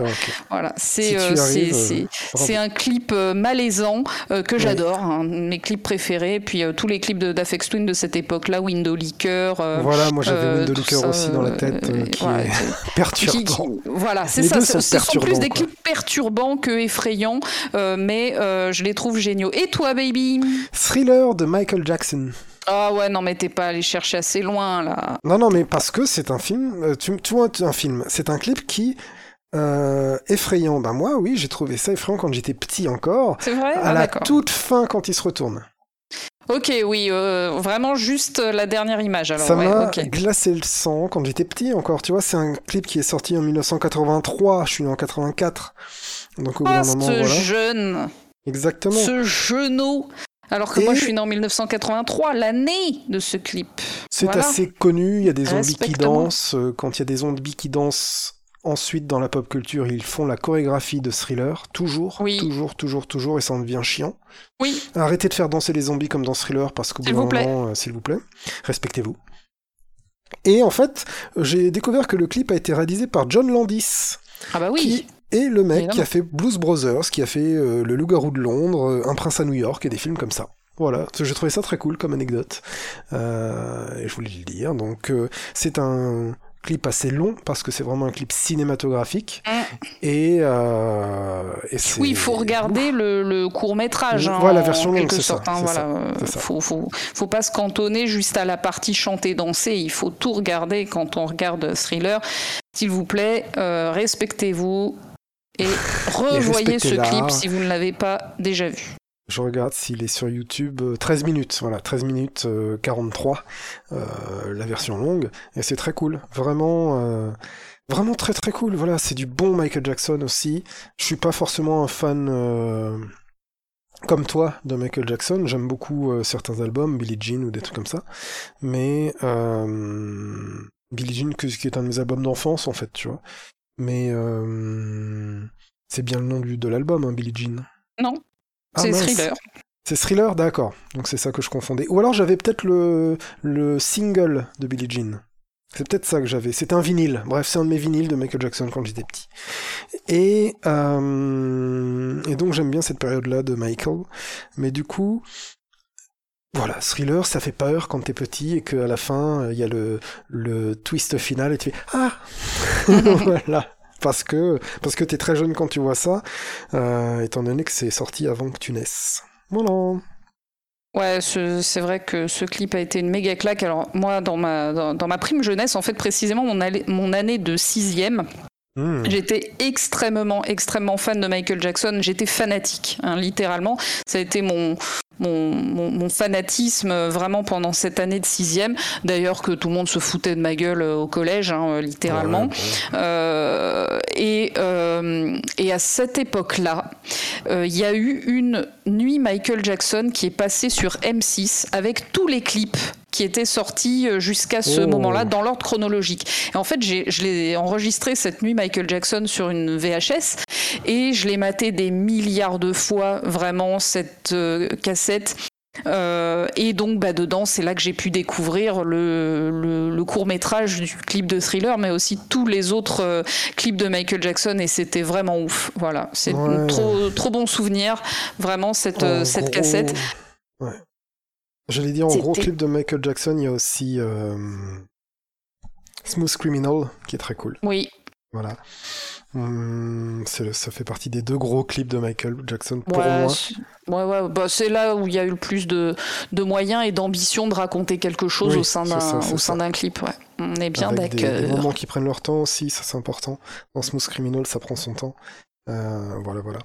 Voilà, c'est Si c'est- c'est- c'est un clip malaisant que j'adore, de mes clips préférés. Puis euh, tous les clips de- d'Afex Twin de cette époque-là, Window euh, Voilà, moi j'avais Window ça, aussi dans la tête, qui est perturbant. qui- voilà, c'est ça. deux Ce sont ce sont plus des quoi. clips perturbants que effrayants, euh, mais euh, je les trouve géniaux. Et toi, baby? Thriller de Michael Jackson. Ah ouais, non, mais t'es pas allé chercher assez loin là. Non, non, mais parce que c'est un film. euh, tu, tu vois, un film. C'est un clip qui. euh, effrayant. Ben moi, oui, j'ai trouvé ça effrayant quand j'étais petit encore. C'est vrai? À Ah, la toute fin, quand il se retourne. Ok, oui, euh, vraiment juste la dernière image. Alors, ça ouais, m'a ok. glacé le sang quand j'étais petit encore. Tu vois, c'est un clip qui est sorti en 1983. Je suis né en 84. Donc au Ah, moment, ce voilà. jeune, Exactement. ce genou. Alors que Et- moi, je suis né en 1983, l'année de ce clip. C'est Voilà. assez connu, il y a des zombies qui dansent. euh, Quand il y a des zombies qui dansent, ensuite dans la pop culture, ils font la chorégraphie de thriller, toujours, Oui. toujours, toujours, toujours, et ça en devient chiant. Oui, Arrêtez de faire danser les zombies comme dans thriller, parce qu'au bout d'un moment, euh, s'il vous plaît, respectez-vous. Et en fait, j'ai découvert que le clip a été réalisé par John Landis, ah bah oui. qui est le mec qui a fait Blues Brothers, qui a fait euh, Le Loup-garou de Londres, euh, Un prince à New York, et des films comme ça. Voilà, j'ai trouvé ça très cool comme anecdote. Euh, et je voulais le dire. Donc, euh, c'est un clip assez long parce que c'est vraiment un clip cinématographique. Mm. Et, euh, et Oui, il faut regarder le, le court métrage. Hein, voilà, la version longue, quelque c'est ça, sorte, hein, voilà. ça. Faut, faut, faut pas se cantonner juste à la partie chanter danser. Il faut tout regarder quand on regarde thriller. S'il vous plaît, euh, respectez-vous et revoyez ce clip si vous ne l'avez pas déjà vu. Je regarde s'il est sur YouTube. euh, 13 minutes, voilà, 13 minutes euh, 43, euh, la version longue. Et c'est très cool. Vraiment, euh, vraiment très très cool. Voilà, c'est du bon Michael Jackson aussi. Je suis pas forcément un fan euh, comme toi de Michael Jackson. J'aime beaucoup euh, certains albums, Billie Jean ou des trucs comme ça. Mais euh, Billie Jean, qui est un de mes albums d'enfance en fait, tu vois. Mais euh, c'est bien le nom de l'album, hein, Billie Jean. Non, Ah, c'est thriller. C'est Thriller, d'accord. Donc c'est ça que je confondais. Ou alors j'avais peut-être le, le single de Billie Jean. C'est peut-être ça que j'avais. C'est un vinyle. Bref, c'est un de mes vinyles de Michael Jackson quand j'étais petit. Et, euh, et donc j'aime bien cette période-là de Michael. Mais du coup, voilà, thriller, ça fait peur quand t'es petit et qu'à la fin, il y a le, le twist final et tu fais Ah Voilà parce que parce que t'es très jeune quand tu vois ça, euh, étant donné que c'est sorti avant que tu naisses. Voilà. Ouais, c'est vrai que ce clip a été une méga claque. Alors moi, dans ma, dans, ma prime jeunesse, en fait, précisément mon, mon année de sixième, Hmm. J'étais extrêmement, extrêmement fan de Michael Jackson. J'étais fanatique, hein, littéralement. Ça a été mon, mon, mon, fanatisme vraiment pendant cette année de sixième. D'ailleurs, que tout le monde se foutait de ma gueule euh, au collège, hein, euh, littéralement. Euh, et, euh, et à cette époque-là, il y a eu une nuit Michael Jackson qui est passée sur M6 avec tous les clips qui était sorti euh, jusqu'à ce oh. moment-là dans l'ordre chronologique. Et en fait, je l'ai enregistré cette nuit Michael Jackson sur une VHS et je l'ai maté des milliards de fois vraiment cette euh, cassette. Euh, et donc bah, dedans, c'est là que j'ai pu découvrir le, le, court métrage du clip de Thriller, mais aussi tous les autres clips de Michael Jackson, et c'était vraiment ouf. Voilà, c'est trop trop bon souvenir, vraiment cette, cette cassette. Ouais. J'allais dire, en gros clip de Michael Jackson, il y a aussi euh, Smooth Criminal, qui est très cool. Oui. Voilà. Hum, ça fait partie des deux gros clips de Michael Jackson pour moi. Ouais, ouais, bah, c'est là où il y a eu le plus de, de moyens et d'ambition de raconter quelque chose au sein d'un clip. Ouais. On est bien d'accord. Des, des moments qui prennent leur temps aussi, ça c'est important. Dans Smooth Criminal, ça prend son temps. Euh, voilà, voilà.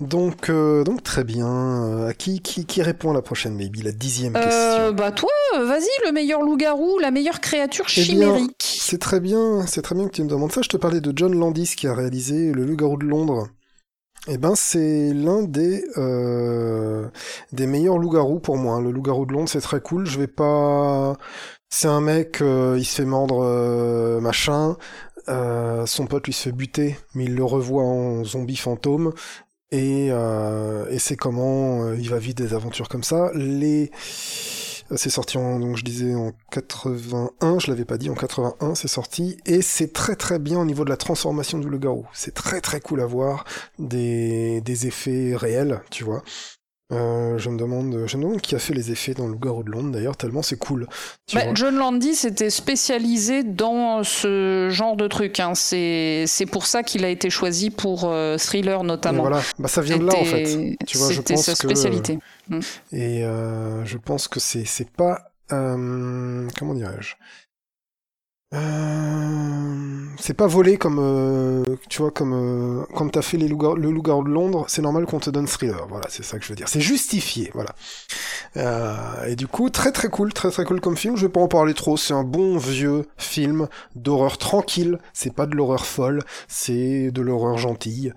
Donc, euh, donc très bien. Euh, qui, qui, qui, répond à la prochaine, Baby La dixième question? Bah toi, vas-y, le meilleur loup-garou, la meilleure créature eh chimérique. c'est très bien, c'est très bien que tu me demandes ça. Je te parlais de John Landis qui a réalisé le loup-garou de Londres. Eh ben, c'est l'un des des meilleurs loups-garous pour moi. Le loup-garou de Londres, c'est très cool. Je vais pas. C'est un mec, il se fait mordre, machin. Euh, son pote lui se fait buter, mais il le revoit en zombie fantôme. Et, euh, c'est comment euh, il va vivre des aventures comme ça. Les c'est sorti en, donc je disais en 81, je l'avais pas dit, en 81 c'est sorti, et c'est très très bien au niveau de la transformation du loup-garou. C'est très très cool à voir, des effets réels, tu vois. Euh, je me demande, je me demande qui a fait les effets dans le Garou de Londres d'ailleurs, tellement c'est cool. Bah, John Landis était spécialisé dans ce genre de truc. Hein. C'est pour ça qu'il a été choisi pour euh, Thriller notamment. voilà, bah, ça vient de là en fait. C'était sa spécialité. Mm. Et euh, je pense que c'est pas. comment dirais-je? Euh, c'est pas volé comme euh, tu vois comme euh, quand t'as fait les loup le loup-garou de Londres, c'est normal qu'on te donne thriller. Voilà, c'est ça que je veux dire. C'est justifié, voilà. Euh, et du coup, très très cool, très très cool comme film. Je vais pas en parler trop. C'est un bon vieux film d'horreur tranquille. C'est pas de l'horreur folle, c'est de l'horreur gentille.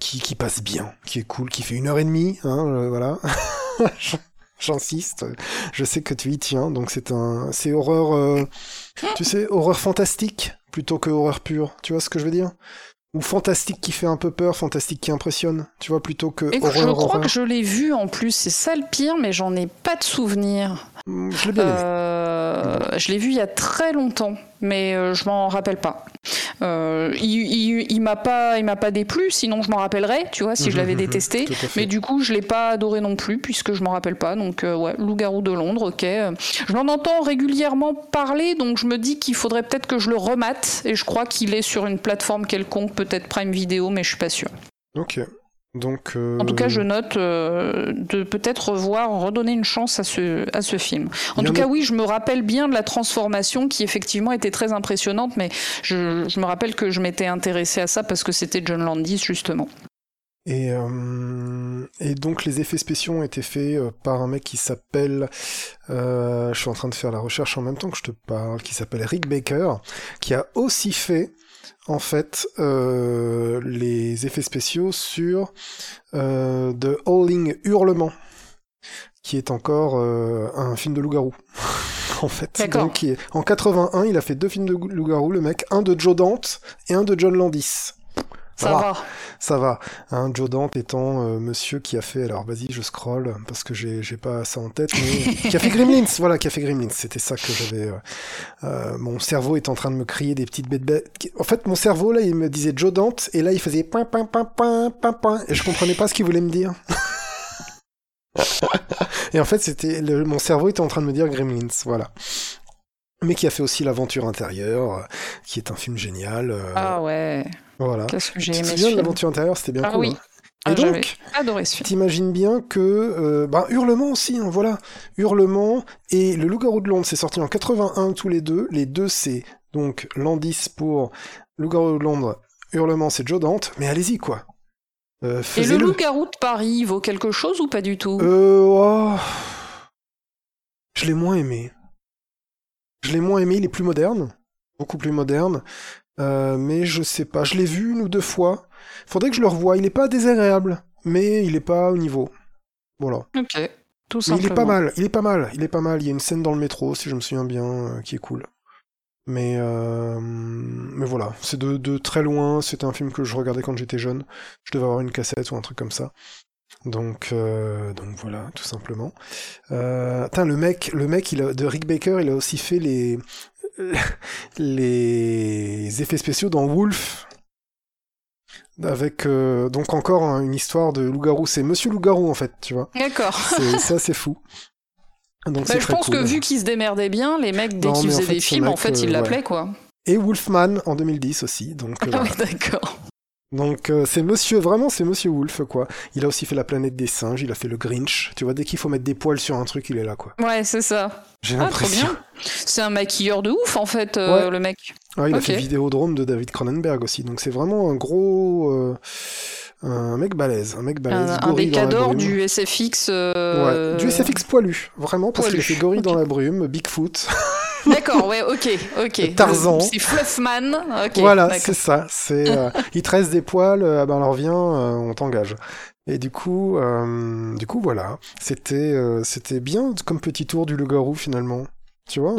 qui, qui passe bien, qui est cool, qui fait une heure et demie, hein, voilà. j'insiste. Je sais que tu y tiens, donc c'est un, c'est horreur, euh, tu sais, horreur fantastique plutôt que horreur pure. Tu vois ce que je veux dire? Ou fantastique qui fait un peu peur, fantastique qui impressionne. Tu vois plutôt que Écoute, Je crois que je l'ai vu en plus. C'est ça le pire, mais j'en ai pas de souvenir. Mm, je l'ai bien aimé. Euh, je l'ai vu il y a très longtemps, mais euh, je m'en rappelle pas. Euh, il, il, m'a pas, il m'a pas déplu. Sinon, je m'en rappellerais, tu vois, si je l'avais détesté. Mais du coup, je l'ai pas adoré non plus puisque je m'en rappelle pas. Donc, ouais, Loup-garou de Londres, ok. Je m'en entends régulièrement parler, donc je me dis qu'il faudrait peut-être que je le remate. Et je crois qu'il est sur une plateforme quelconque, peut-être Prime Video, mais je suis pas sûr. Ok. Donc, euh, En tout cas, je note euh, de peut-être revoir, redonner une chance à ce, à ce film. En tout cas, oui, je me rappelle bien de la transformation qui effectivement était très impressionnante, mais je, je me rappelle que je m'étais intéressé à ça parce que c'était John Landis, justement. Et, euh, et, donc les effets spéciaux ont été faits par un mec qui s'appelle, je suis en train de faire la recherche en même temps que je te parle, qui s'appelle Rick Baker, qui a aussi fait en fait euh, les effets spéciaux sur euh, The Howling Hurlement, qui est encore euh, un film de loup-garou. en fait, donc qui est... en 81, il a fait deux films de loup-garou, le mec, un de Joe Dante et un de John Landis. Ça, va. Ça va. Hein, Joe Dante étant euh, monsieur qui a fait, alors vas-y, je scroll parce que j'ai j'ai pas ça en tête, mais qui a fait Gremlins, voilà, qui a fait Gremlins. C'était ça que j'avais. euh, euh, mon cerveau est en train de me crier des petites bêtes bêtes. En fait, mon cerveau là, il me disait Joe Dante et là, il faisait point point point point point et je comprenais pas ce qu'il voulait me dire. et en fait, c'était le- mon cerveau était en train de me dire Gremlins, voilà. Mais qui a fait aussi l'aventure intérieure, euh, qui est un film génial. euh, Ah ouais, Voilà. qu'est-ce que j'ai Tu te aimé souviens l'aventure intérieure, c'était bien Ah cool. oui. hein. Ah, Et j'avais donc, adoré ce film. t'imagines bien que, euh, bah, Hurlement aussi, hein, voilà. Hurlement et Le Loup-garou de Londres, c'est sorti en 81 tous les deux. Les deux, c'est donc Landis pour Loup-garou de Londres, Hurlement, c'est Joe Dante. Mais allez-y, quoi. Euh, Et le loup-garou de Paris vaut quelque chose ou pas du tout? Euh, oh. Je l'ai moins aimé. Je l'ai moins aimé, il est plus moderne. Beaucoup plus moderne. Euh, mais je sais pas, je l'ai vu une ou deux fois. Faudrait que je le revoie. Il est pas désagréable, mais il est pas au niveau. Voilà. Ok, tout Mais simplement. il est pas mal, il est pas mal, il est pas mal. Il y a une scène dans le métro, si je me souviens bien, euh, qui est cool. Mais, euh, mais voilà, c'est de, de très loin. C'était un film que je regardais quand j'étais jeune. Je devais avoir une cassette ou un truc comme ça. Donc, euh, donc voilà, tout simplement. Euh, tain, le mec, le mec, il a, de Rick Baker, il a aussi fait les les effets spéciaux dans Wolf. Avec euh, donc encore hein, une histoire de loup-garou. C'est Monsieur Loup-garou en fait, tu vois. D'accord. C'est c'est fou. Donc Bah, je pense cool. que vu qu'ils se démerdaient bien, les mecs, dès qu'ils faisaient fait, des films, en fait, ils euh, l'appelaient ouais. quoi. Et Wolfman en 2010 aussi. Donc Ah oui, d'accord. Donc euh, c'est Monsieur vraiment c'est Monsieur Wolf quoi. Il a aussi fait la planète des singes. Il a fait le Grinch. Tu vois dès qu'il faut mettre des poils sur un truc, il est là quoi. Ouais, c'est ça. J'ai Ah, trop l'impression. bien. C'est un maquilleur de ouf, en fait, euh, Ouais. le mec. Ah, il a fait Vidéodrome de David Cronenberg aussi. Donc c'est vraiment un gros euh, un mec balèze, un mec balèze. Un, un du SFX. Ouais, du SFX poilu, vraiment, parce qu'il a fait Gorille dans la brume, Bigfoot. D'accord, ouais, ok, ok. Tarzan. C'est Fluffman. Ok, voilà, c'est ça. C'est, euh, il te reste des poils, euh, ah ben alors viens, euh, on t'engage. Et du coup, euh, du coup voilà, c'était, c'était bien comme petit tour du loup-garou finalement. Tu vois.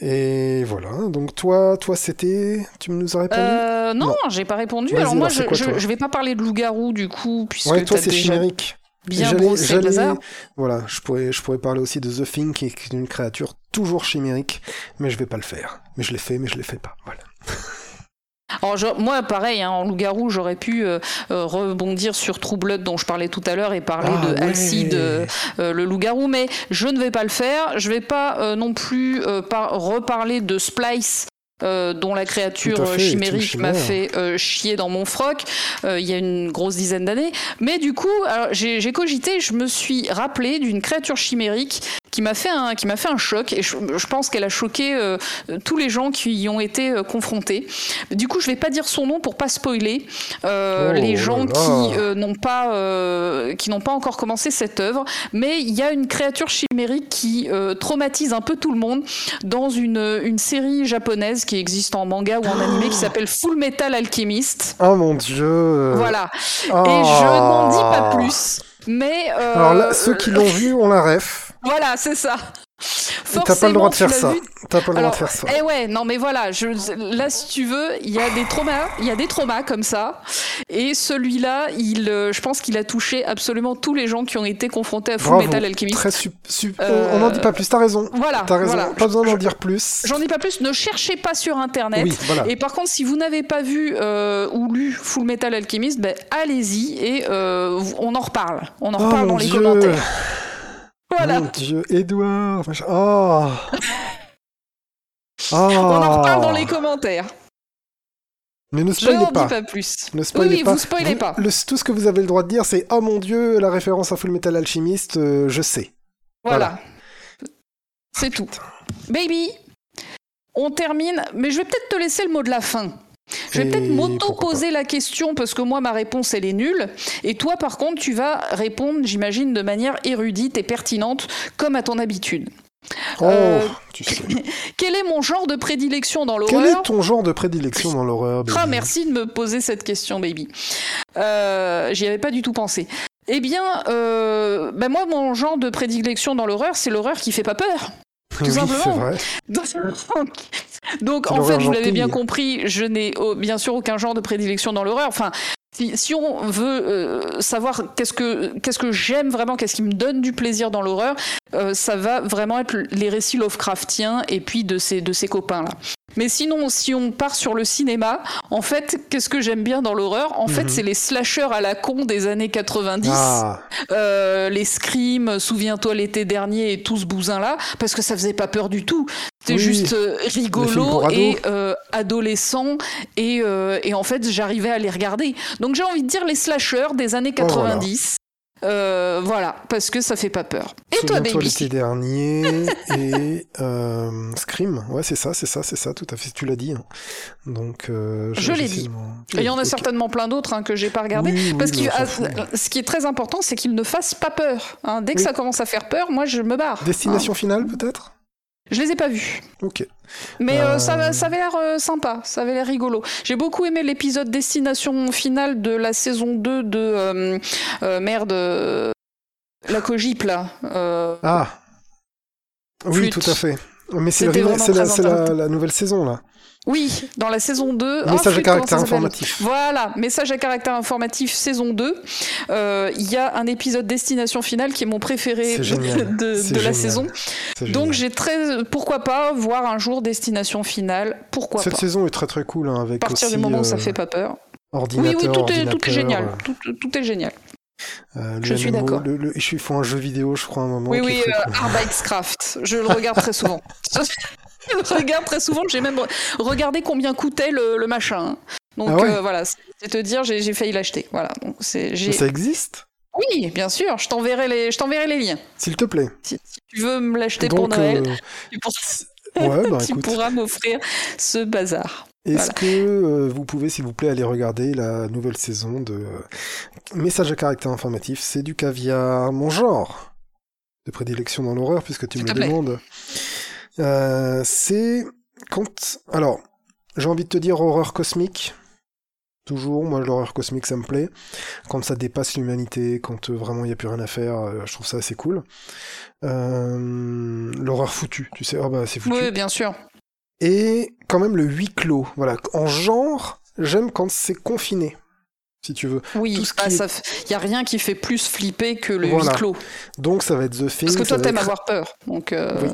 Et voilà. Donc toi, toi, c'était, tu nous as répondu? Non, Non. j'ai pas répondu. Alors moi, alors, je, quoi, je, je vais pas parler de loup-garou du coup, puisque ouais, toi c'est déjà chimérique. Bien brossé le. Voilà, je pourrais, je pourrais parler aussi de The Thing, qui est une créature toujours chimérique, mais je vais pas le faire. Mais je l'ai fait, mais je l'ai fait pas. Voilà. Alors je- moi, pareil, hein, en loup-garou, j'aurais pu euh, euh, rebondir sur True Blood dont je parlais tout à l'heure et parler Ah, de ouais. Alcide, euh, le loup-garou, mais je ne vais pas le faire. Je vais pas non plus par- reparler de Splice. Euh, dont la créature fait, euh, chimérique m'a fait euh, chier dans mon froc euh, il y a une grosse dizaine d'années. Mais du coup, alors, j'ai j'ai cogité, je me suis rappelé d'une créature chimérique qui m'a fait un qui m'a fait un choc et je, je pense qu'elle a choqué euh, tous les gens qui y ont été euh, confrontés. Du coup, je vais pas dire son nom pour pas spoiler euh, Oh les gens là. qui n'ont pas qui n'ont pas encore commencé cette œuvre. Mais il y a une créature chimérique qui traumatise un peu tout le monde dans une une série japonaise qui existe en manga ou en animé qui s'appelle Full Metal Alchemist. Oh mon dieu. Voilà. Oh. Et je n'en dis pas plus. Mais Alors là, ceux qui l'ont vu, on la ref. Voilà, c'est ça. T'as pas le droit de faire ça. T'as pas le droit de faire ça. eh ouais, non mais voilà, je, là si tu veux, il y a des traumas, il y a des traumas comme ça, et celui-là, il, euh, je pense qu'il a touché absolument tous les gens qui ont été confrontés à Full Bravo. Metal Alchemist. Très Euh, On n'en dit pas plus. T'as raison. Voilà, T'as raison. voilà. Pas besoin d'en dire plus. J'en dis pas plus, ne cherchez pas sur internet. Oui, voilà. Et par contre, si vous n'avez pas vu euh, ou lu Full Metal Alchemist, ben, allez-y et euh, on en reparle. On en Oh reparle dans les dieu. commentaires. Voilà. Mon dieu, Edouard. Oh. Oh. On en reparle dans les commentaires. Mais ne Je spoilez n'en pas. dis pas plus. Ne Oui, spoilez oui, pas. vous spoilez Vous- pas. le- tout ce que vous avez le droit de dire, c'est Oh mon dieu, la référence à Full Metal Alchemist, euh, je sais. Voilà. C'est tout. Baby, on termine, mais je vais peut-être te laisser le mot de la fin. Je vais peut-être m'auto-poser la question parce que moi, ma réponse, elle est nulle. Et toi, par contre, tu vas répondre, j'imagine, de manière érudite et pertinente, comme à ton habitude. Oh, Euh, tu sais. Quel est mon genre de prédilection dans Quel l'horreur est ton genre de prédilection dans l'horreur Ah, merci de me poser cette question, baby. Euh, J'y avais pas du tout pensé. Eh bien, euh, bah moi, mon genre de prédilection dans l'horreur, c'est l'horreur qui fait pas peur. Tout Oui, simplement. vrai. Donc, en fait, vous l'avez bien compris, je n'ai oh, bien sûr aucun genre de prédilection dans l'horreur. Enfin, si, si on veut euh, savoir qu'est-ce que qu'est-ce que j'aime vraiment, qu'est-ce qui me donne du plaisir dans l'horreur, euh, ça va vraiment être les récits Lovecraftiens et puis de ces de ces copains là. Mais sinon, si on part sur le cinéma, en fait, qu'est-ce que j'aime bien dans l'horreur? En fait, Mhm. c'est les slashers à la con des années 90 Ah, euh, les Scream, souviens-toi l'été dernier et tout ce bousin-là, parce que ça faisait pas peur du tout. C'était Oui. juste euh, rigolo et euh, adolescent, et, euh, et en fait j'arrivais à les regarder. Donc j'ai envie de dire les slashers des années Oh, voilà. 90. Euh, voilà, parce que ça fait pas peur. Et toi, Baby l'été dernier et euh, Scream. Ouais, c'est ça, c'est ça, c'est ça, tout à fait. Tu l'as dit. hein. Donc, euh, Je l'ai dit. Il y en a certainement plein d'autres hein, que j'ai pas regardé. Oui, parce que fout. ce qui est très important, c'est qu'ils ne fassent pas peur. hein. Dès que Oui. ça commence à faire peur, moi je me barre. Destination hein. finale, peut-être? Je les ai pas vus. Ok. Mais euh, Euh, ça, ça avait l'air euh, sympa, ça avait l'air rigolo. J'ai beaucoup aimé l'épisode Destination finale de la saison 2 de merde la cogip là. Ah Oui, tout à fait. Mais c'est la nouvelle saison, là. Oui, dans la saison 2. Ah, Message à caractère ça informatif. Voilà, message à caractère informatif saison 2. Euh, Il y a un épisode Destination finale qui est mon préféré de, la saison. Donc j'ai très pourquoi pas voir un jour Destination finale, pourquoi Cette pas. saison est très très cool, hein, avec À partir aussi du moment où ça euh, fait pas peur. Oui, ordinateur, oui, tout est, tout est ordinateur, génial. euh, Tout, tout est génial. euh, Je suis d'accord. Ils font un jeu vidéo, je crois, à un moment. Oui, oui, euh, cool. Je le regarde très souvent. Le regarde très souvent. J'ai même regardé combien coûtait le, le machin. Donc Ah ouais euh, voilà, c'est te dire, j'ai failli l'acheter. Voilà. Donc ça existe? Oui, bien sûr. Je t'enverrai les, je t'enverrai les liens. S'il te plaît. Si, si tu veux me l'acheter pour Donc, Noël, euh, tu, pour- ouais, bah tu pourras m'offrir ce bazar. Est-ce Voilà. que euh, vous pouvez, s'il vous plaît, aller regarder la nouvelle saison de euh, Message à caractère informatif C'est du caviar, mon genre de prédilection dans l'horreur, puisque tu me te plaît. Euh, c'est quand. Alors, j'ai envie de te dire horreur cosmique. Toujours, moi l'horreur cosmique ça me plaît. Quand ça dépasse l'humanité, quand euh, vraiment il n'y a plus rien à faire, euh, je trouve ça assez cool. L'horreur foutue, tu sais, oh bah c'est foutu. Oui, bien sûr. Et quand même le huis clos. Voilà, en genre, j'aime quand c'est confiné, si tu veux. Oui, bah, qui est- ça f- y a rien qui fait plus flipper que le Voilà. huis clos. Donc ça va être The Thing. Parce que toi, t'aimes être- avoir peur. Donc, euh, Oui,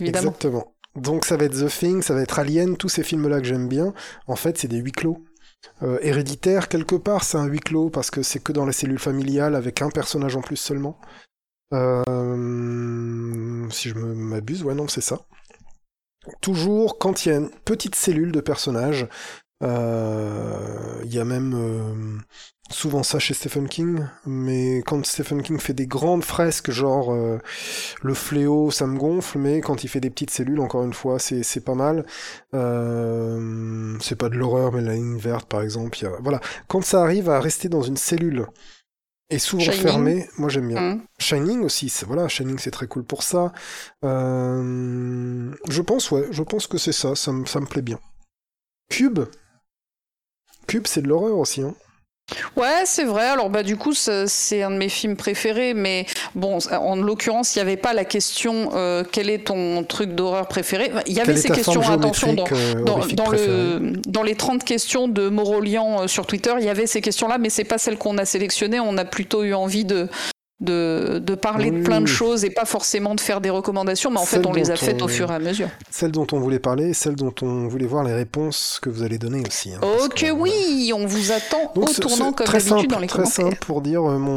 Exactement. Donc ça va être The Thing, ça va être Alien, tous ces films-là que j'aime bien. En fait, c'est des huis clos. Euh, héréditaire, quelque part, c'est un huis clos parce que c'est que dans la cellule familiale avec un personnage en plus seulement. Euh, si je m'abuse, ouais, non, c'est ça. Toujours quand il y a une petite cellule de personnages, euh, il y a même euh, souvent ça chez Stephen King, mais quand Stephen King fait des grandes fresques, genre euh, le fléau, ça me gonfle, mais quand il fait des petites cellules, encore une fois, c'est pas mal. Euh, c'est pas de l'horreur, mais la ligne verte, par exemple. il y a- Voilà, quand ça arrive à rester dans une cellule et souvent Shining. fermée, moi j'aime bien. Hum. Shining aussi, voilà, Shining c'est très cool pour ça. Euh, je pense, ouais, je pense que c'est ça, ça me, ça me plaît bien. Cube, Cube c'est de l'horreur aussi, hein. Ouais, c'est vrai. Alors, bah, du coup, c'est un de mes films préférés. Mais bon, en l'occurrence, il n'y avait pas la question euh, quel est ton truc d'horreur préféré? Il y avait Quelle ces questions, attention, dans, euh, dans, horrifique dans préférée? le, dans les 30 questions de Morolian euh, sur Twitter, il y avait ces questions-là, mais c'est pas celles qu'on a sélectionnées. On a plutôt eu envie de, de, de parler de plein de choses et pas forcément de faire des recommandations, mais en fait, Celles on les a faites on- au fur et à mesure. Celle dont on voulait parler, et celle dont on voulait voir les réponses que vous allez donner aussi. hein, Ok, oui, on vous attend Donc, au c'est- tournant c'est comme d'habitude dans les très commentaires. simple pour dire euh, mon,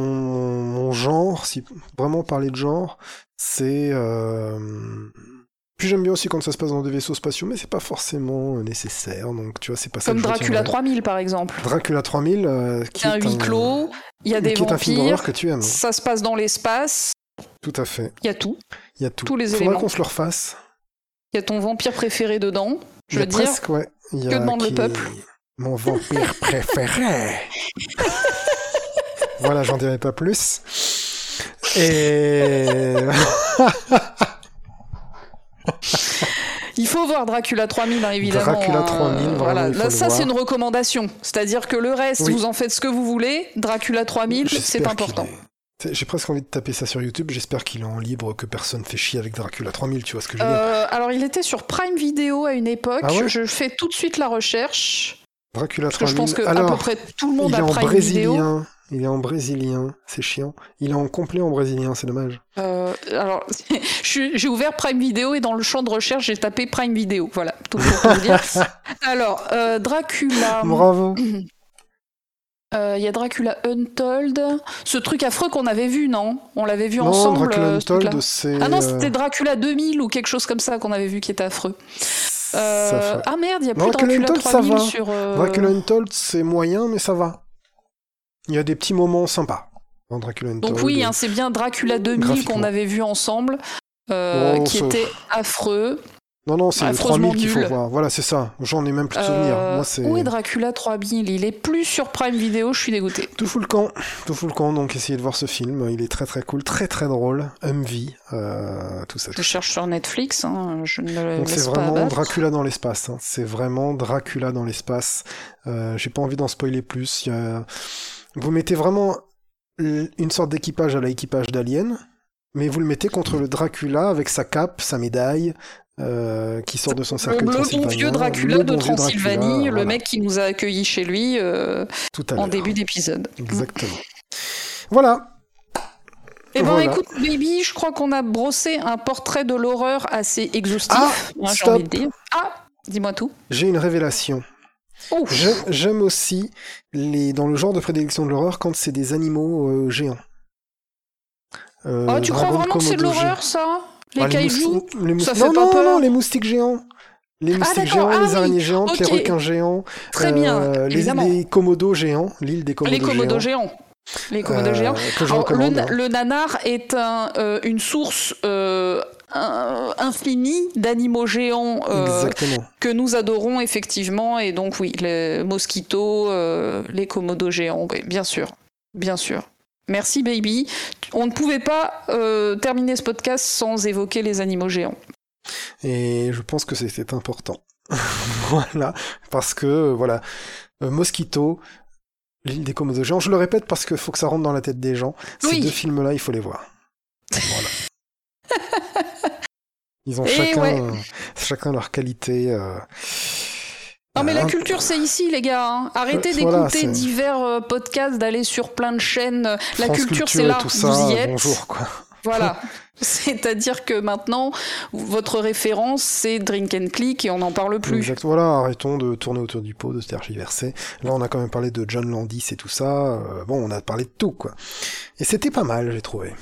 mon genre, si vraiment parler de genre, c'est. euh, Puis j'aime bien aussi quand ça se passe dans des vaisseaux spatiaux, mais c'est pas forcément nécessaire, donc tu vois, c'est pas Comme Dracula retiendrai. 3000, par exemple. Dracula 3000, euh, qui C'est un est huis clos, il y a des qui est vampires, que tu aimes. ça se passe dans l'espace, Tout à fait. il y a tout. Il y a tout. Tous les Faudra éléments. qu'on se le refasse. Il y a ton vampire préféré dedans. Je veux dire, presque, ouais. Que demande le peuple Mon vampire préféré. voilà, j'en dirai pas plus. Et il faut voir Dracula 3000, hein, évidemment. Dracula hein, 3000, vraiment, voilà. Là, ça, c'est une recommandation. C'est-à-dire que le reste, Oui. vous en faites ce que vous voulez. Dracula 3000, c'est important. J'ai presque envie de taper ça sur YouTube. J'espère qu'il est en libre, que personne fait chier avec Dracula 3000. Tu vois ce que je veux dire Euh, alors, il était sur Prime Video à une époque. Ah ouais je fais tout de suite la recherche. Dracula Parce que je 3000. pense que à peu près tout le monde il est a en Prime Video. Il est en brésilien. C'est chiant. Il est en complet en brésilien. C'est dommage. Euh, alors, j'ai ouvert Prime Video et dans le champ de recherche, j'ai tapé Prime Video. Voilà, tout pour vous dire. Alors, euh, Dracula. Bravo. Euh, Il y a Dracula Untold. Ce truc affreux qu'on avait vu, non? On l'avait vu non, ensemble. Dracula. Untold, c'est. Ah non, c'était Dracula 2000 ou quelque chose comme ça qu'on avait vu qui était affreux. Fait- Ah merde, il n'y a plus Dracula Dracula, Untold, ça 3000 va. sur. Dracula Untold, c'est moyen, mais ça va. Il y a des petits moments sympas dans Dracula Untold. Donc oui, hein, c'est bien Dracula 2000 graphiquement. qu'on avait vu ensemble, euh, Oh, qui était affreux. Non, non, c'est le affreusement 3000 qu'il faut voir. Voilà, c'est ça. J'en ai même plus de souvenirs. Euh, Moi, c'est Où est Dracula 3000 Il est plus sur Prime Video, je suis dégoûté. tout fout le camp. Tout fout le camp. Donc, essayez de voir ce film. Il est très très cool, très très drôle. Humvee, euh, tout ça. Je cherche sur Netflix, hein, je ne Donc c'est laisse pas vraiment. Dracula dans l'espace. hein. C'est vraiment Dracula dans l'espace. Euh, J'ai pas envie d'en spoiler plus. Il y a- Vous mettez vraiment une sorte d'équipage à l'équipage d'Alien, mais vous le mettez contre le Dracula avec sa cape, sa médaille, euh, qui sort de son Le, cercle le bon vieux Dracula Le de bon Transylvanie, Dracula, le voilà, mec qui nous a accueillis chez lui euh, tout en début d'épisode. Exactement. Voilà. Eh ben Voilà. écoute, baby, je crois qu'on a brossé un portrait de l'horreur assez exhaustif, Ah, hein, stop. envie de dire. Ah, dis-moi tout. J'ai une révélation. J'aime- aussi les dans le genre de prédilection de l'horreur quand c'est des animaux euh, géants. Euh, Ah, tu crois vraiment que c'est de l'horreur, ça? Les Ah, les Ça non, pas non, peur non, les moustiques géants. Les moustiques d'accord, géants, ah les oui, araignées géantes, les ok. requins géants, Très bien, euh, les, les komodos géants, l'île des komodos les komodos géants. géants. Les komodos euh, géants. Alors, le, le nanar est un, euh, une source euh, un- infinie d'animaux géants euh, que nous adorons effectivement. Et donc oui, les mosquitos, euh, les komodos géants, oui, bien sûr, bien sûr. Merci baby. On ne pouvait pas euh, terminer ce podcast sans évoquer les animaux géants. Et je pense que c'était important. voilà, parce que euh, voilà, euh, Mosquito, l'île des komodos géants. Je le répète parce qu'il faut que ça rentre dans la tête des gens. Ces deux films-là, il faut les voir. Voilà. Ils ont Et chacun, ouais. euh, chacun leur qualité. euh, Non mais la culture c'est ici les gars. hein. Arrêtez Euh, voilà, d'écouter divers euh, podcasts, d'aller sur plein de chaînes. La culture c'est là, tout ça, vous y êtes. bonjour quoi. Voilà. C'est-à-dire que maintenant, votre référence c'est Drink and Click et on n'en parle plus. Exact. Voilà, arrêtons de tourner autour du pot, de se tergiverser. Là, on a quand même parlé de John Landis et tout ça. euh, bon, on a parlé de tout, quoi. Et c'était pas mal, j'ai trouvé.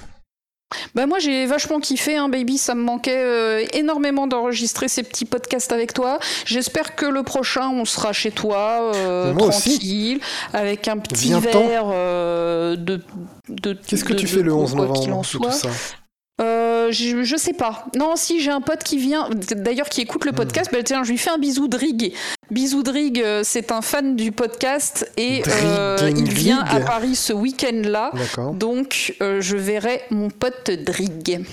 Bah moi j'ai vachement kiffé, hein, baby. Ça me manquait euh, énormément d'enregistrer ces petits podcasts avec toi. J'espère que le prochain on sera chez toi, euh, aussi. tranquille, avec un petit verre euh, de. de Qu'est-ce que tu de fais le quoi 11 qu'il en novembre tout ça Euh, je, je sais pas. Non, si j'ai un pote qui vient, d'ailleurs qui écoute le Hmm. podcast, bah, tiens, je lui fais un bisou Drig. Bisou Drig, euh, c'est un fan du podcast et euh, il vient à. Paris ce week-end-là. D'accord. Donc, euh, je verrai mon pote Drig.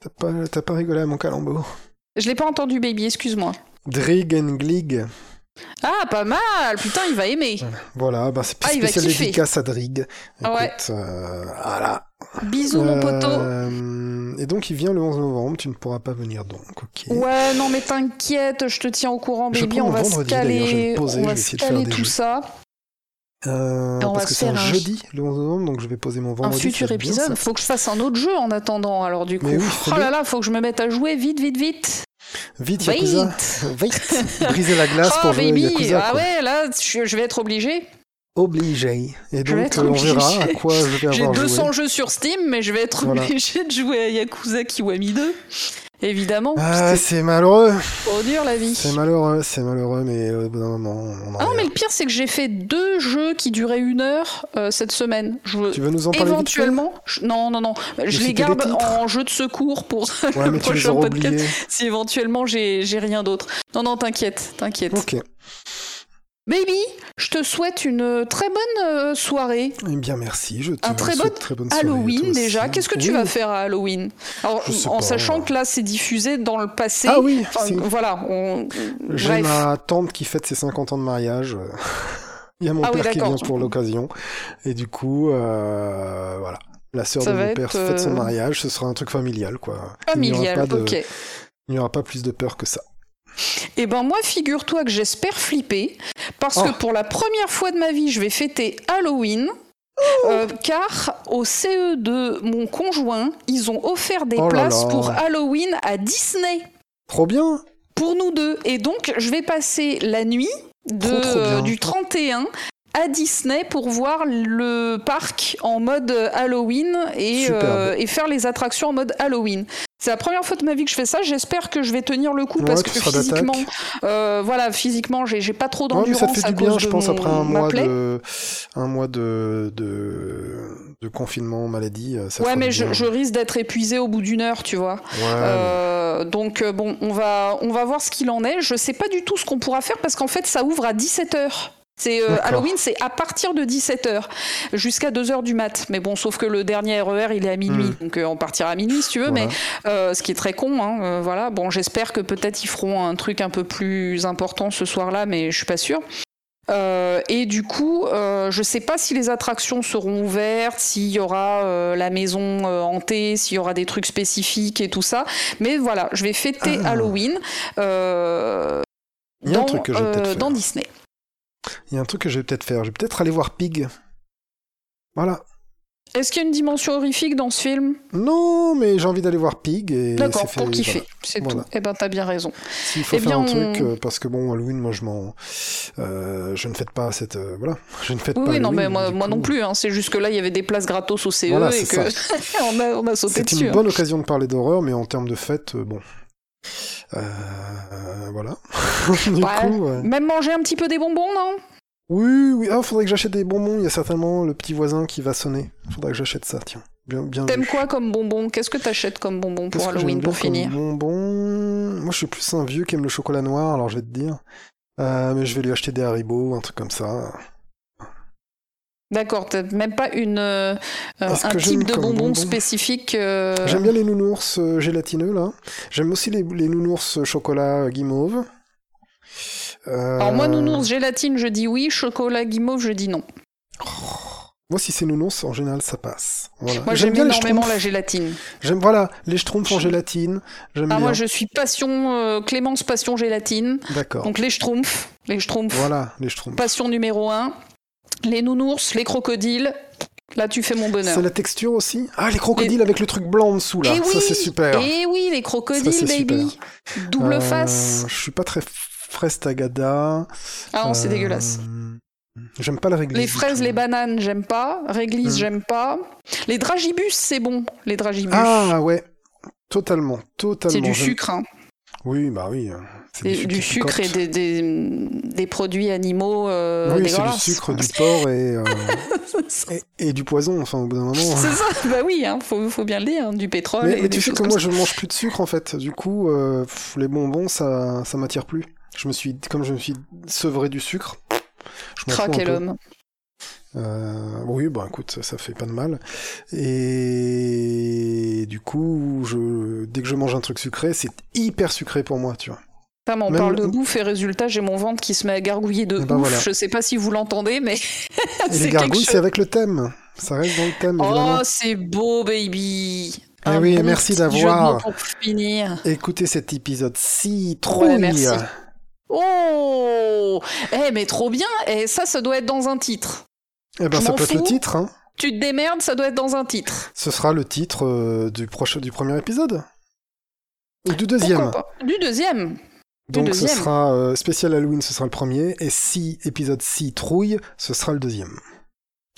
T'as pas, rigolé à mon calembour Je l'ai pas entendu, baby, excuse-moi. Drig and Glig. Ah, pas mal Putain, il va aimer. Voilà, bah c'est Ah, spécial dédicace à Drig. Écoute, Ouais. voilà. Bisous, mon poteau. Euh, Et donc, il vient le 11 novembre, tu ne pourras pas venir donc, ok. Ouais, non, mais t'inquiète, je te tiens au courant, Je baby. On va se vendredi, d'ailleurs, je vais caler, poser, on va se caler tout jeux. ça. Euh, on va parce que se c'est un un- jeudi, le 11 novembre, donc je vais poser mon Un vendredi. futur c'est bien, épisode. Faut que je fasse un autre jeu en attendant, alors du coup. Oui, oh là là, faut que je me mette à jouer vite, vite, vite. Vite, Vite. Yakuza. Vite. Briser la glace oh, pour jouer baby, Yakuza. ah ouais, là, je vais être obligé. Obligé. Et donc, on verra à quoi je vais J'ai avoir 200 joué. jeux sur Steam, mais je vais être Voilà. obligé de jouer à Yakuza Kiwami 2. Évidemment, Ah, c'est malheureux. trop dur la vie. C'est malheureux, c'est malheureux, mais au bout d'un moment, on en Ah non, mais le pire, c'est que j'ai fait deux jeux qui duraient une heure euh, cette semaine. Je... Tu veux nous en parler Éventuellement, je- non, non, non, je les garde en jeu de secours pour Ouais, le prochain podcast. Si éventuellement j'ai j'ai rien d'autre. Non, non, t'inquiète, t'inquiète. Ok. Baby, je te souhaite une très bonne euh, soirée. Eh bien, merci. Je te Un très bon très bonne Halloween déjà. Qu'est-ce que tu vas faire à Halloween? Alors, en pas. sachant que là, c'est diffusé dans le passé. Ah oui, Enfin, voilà. On... J'ai ma tante qui fête ses 50 ans de mariage. euh, Il y a mon Ah oui, père qui vient pour l'occasion. Et du coup, euh, voilà. La sœur de mon père fête son euh, mariage, ce sera un truc familial, quoi. Il n'y aura Familial. Il n'y aura pas plus de peur que ça. Eh ben moi, figure-toi que j'espère flipper, parce Oh. que pour la première fois de ma vie, je vais fêter Halloween. Oh. euh, car au CE de mon conjoint, ils ont offert des Oh places là. pour Halloween à Disney. Trop bien pour nous deux. Et donc, je vais passer la nuit de, Trop, trop bien. euh, du 31 à Disney pour voir le parc en mode Halloween et, euh, et faire les attractions en mode Halloween. C'est la première fois de ma vie que je fais ça. J'espère que je vais tenir le coup Ouais, parce que physiquement, euh, voilà, physiquement, j'ai pas trop Ouais, d'endurance ça te fait à du bien, je pense, mon- après un mois plaie. de, un mois de, de, de confinement, maladie. euh, Ça Ouais, mais je, risque d'être épuisé au bout d'une heure, tu vois. Ouais, Euh, donc bon, on va, on va voir ce qu'il en est. Je sais pas du tout ce qu'on pourra faire parce qu'en fait, ça ouvre à 17h. C'est euh. Halloween, c'est à partir de 17h jusqu'à 2h du mat. Mais bon, sauf que le dernier RER, il est à minuit. Donc euh, on partira à minuit si tu veux, Hmm. Voilà. mais euh, ce qui est très con. Hein, voilà. Bon, j'espère que peut-être ils feront un truc un peu plus important ce soir-là, mais je suis pas sûre. Euh, et du coup, euh, je sais pas si les attractions seront ouvertes, s'il y aura euh, la maison hantée, s'il y aura des trucs spécifiques et tout ça. Mais voilà, je vais fêter Ah. Halloween dans Disney. Il y a un truc que je vais peut-être faire. Je vais peut-être aller voir Pig. Voilà. Est-ce qu'il y a une dimension horrifique dans ce film? Non, mais j'ai envie d'aller voir Pig. et D'accord, c'est pour kiffer, voilà. c'est Voilà. tout. Eh ben, t'as bien raison. S'il faut Eh faire un bien, truc, on- euh, parce que bon, Halloween, moi je m'en. euh, je ne fête pas cette. euh, voilà. Je ne fête Oui, pas oui, non, mais moi, moi coup, non plus. hein. C'est juste que là, il y avait des places gratos au CE Voilà, et c'est que on, a, on a sauté C'est dessus. une hein. bonne occasion de parler d'horreur, mais en termes de fête, euh, bon. Euh, voilà. du Ouais. coup, ouais. Même manger un petit peu des bonbons, non? Oui, oui. Ah, faudrait que j'achète des bonbons. Il y a certainement le petit voisin qui va sonner. Faudrait que j'achète ça, tiens. Bien, bien T'aimes quoi comme bonbons Qu'est-ce que t'achètes comme bonbons pour Halloween pour finir? Bonbons. Moi, je suis plus un vieux qui aime le chocolat noir, alors je vais te dire. Euh, mais je vais lui acheter des Haribo, un truc comme ça. D'accord, t'as même pas une, euh, un type de bonbons spécifique euh, J'aime bien les nounours euh, gélatineux, là. J'aime aussi les, les nounours chocolat guimauve. Euh, Alors moi, nounours, gélatine, je dis oui. Chocolat guimauve, je dis non. Moi, si c'est nounours, en général, ça passe. Voilà. Moi, j'aime énormément la gélatine. J'aime, voilà, les schtroumpfs en gélatine. Ah, bien. moi, je suis passion, Clémence passion gélatine. D'accord. Donc les schtroumpfs, les schtroumpfs, Voilà, les schtroumpfs. passion numéro un. Les nounours, les crocodiles. Là, tu fais mon bonheur. C'est la texture aussi Ah, les crocodiles avec le truc blanc en dessous, là. Et ça, oui, c'est super. Et oui, les Ça, crocodiles, c'est baby. Double Euh, face. Je suis pas très fraise tagada. Ah non, c'est Euh, dégueulasse. J'aime pas la réglisse. Les fraises, les bananes, j'aime pas. Réglisse, Mm. j'aime pas. Les dragibus, c'est bon. Les dragibus. Ah, ouais. Totalement, totalement. c'est du sucre, hein. Oui, bah oui. Du qui sucre et des, des, des produits animaux euh, Oui, c'est du sucre, du porc et, euh, et, et du poison, enfin, au bout d'un moment. C'est ça, bah oui, hein, faut, faut bien le dire, hein, du pétrole. Mais, et mais tu sais que moi, ça. je mange plus de sucre, en fait. Du coup, euh, pff, les bonbons, ça, ça m'attire plus. Je me suis, comme je me suis sevré du sucre, je m'en peu. homme. Euh, oui, bah écoute, ça, ça fait pas de mal. Et du coup, je, dès que je mange un truc sucré, c'est hyper sucré pour moi, tu vois. On Même parle le- de bouffe et résultat, j'ai mon ventre qui se met à gargouiller de Eh ouf. ben voilà. Je sais pas si vous l'entendez, mais Et les gargouilles, c'est avec le thème. Ça reste dans le thème, évidemment. Oh, c'est beau, baby. Eh Un oui, bon merci d'avoir-. Écoutez cet épisode si trouille. merci. Oh Eh, mais trop bien Et ça, ça doit être dans un titre. Eh ben, Je ça peut être le titre. Hein. Tu te démerdes, ça doit être dans un titre. Ce sera le titre euh, du, prochain, du premier épisode. Ou du deuxième. Du deuxième. Donc ce sera euh, spécial Halloween, ce sera le premier. Et si épisode 6 trouille, ce sera le deuxième.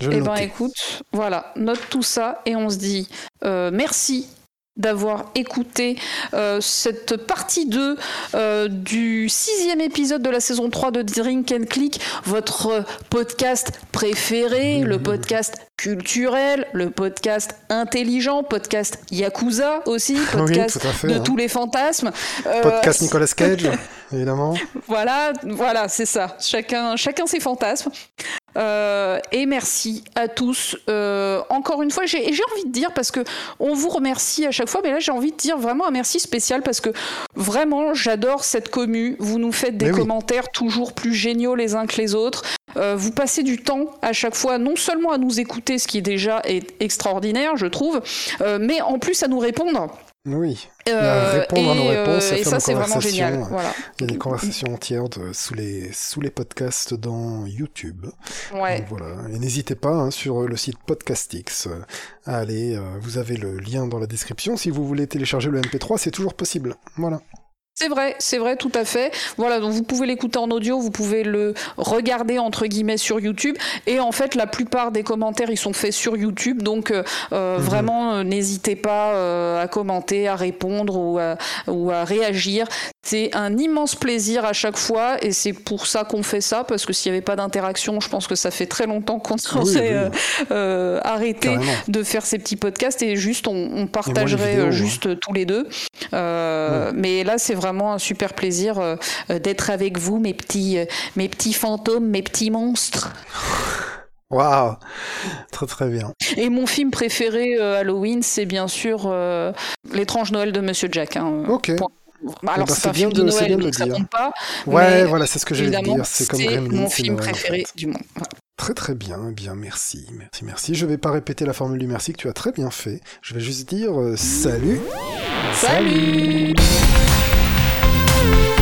Je Eh ben écoute, voilà, note tout ça et on se dit euh, merci d'avoir écouté euh, cette partie 2 euh, du sixième épisode de la saison 3 de Drink and Click, votre podcast préféré, le podcast culturel, le podcast intelligent, podcast Yakuza aussi, podcast fait. de hein. tous les fantasmes. Euh, Podcast Nicolas Cage, évidemment. voilà, voilà, c'est ça. Chacun, chacun ses fantasmes. Euh, et merci à tous. Euh, encore une fois, j'ai envie de dire parce que on vous remercie à chaque fois, mais là j'ai envie de dire vraiment un merci spécial parce que vraiment j'adore cette commu. Vous nous faites des Mais oui. commentaires toujours plus géniaux les uns que les autres. vous passez du temps à chaque fois, non seulement à nous écouter, ce qui déjà est extraordinaire, je trouve, mais en plus à nous répondre. Oui. Euh, répondre et, à nos réponses, euh, et ça, c'est vraiment génial. Voilà. Il y a des conversations entières de, sous, les, sous les podcasts dans YouTube. Ouais. voilà. Et n'hésitez pas hein, sur le site Podcastix à aller. Euh, vous avez le lien dans la description. Si vous voulez télécharger le MP3, c'est toujours possible. Voilà. C'est vrai, c'est vrai, tout à fait. Voilà, donc vous pouvez l'écouter en audio, vous pouvez le regarder entre guillemets sur YouTube. Et en fait, la plupart des commentaires, ils sont faits sur YouTube. Donc euh, euh, mhm. vraiment, euh, n'hésitez pas à commenter, à répondre ou à, ou à réagir. C'est un immense plaisir à chaque fois et c'est pour ça qu'on fait ça parce que s'il n'y avait pas d'interaction, je pense que ça fait très longtemps qu'on s'est arrêté de faire ces petits podcasts et juste on, partagerait juste tous les deux. Mais là, c'est vraiment un super plaisir euh, euh, d'être avec vous, mes petits, euh, mes petits fantômes, mes petits monstres. Waouh, très très bien. Et mon film préféré Halloween, c'est bien sûr L'étrange Noël de Monsieur Jack. Hein. Ok. Alors eh ben, c'est un film de, Noël, donc ça compte pas. Ouais, voilà, c'est ce que j'allais dire. C'est comme mon film préféré du monde. Très très bien, eh bien merci, merci, merci. Je vais pas répéter la formule du merci que tu as très bien fait. Je vais juste dire salut. Salut Thank you.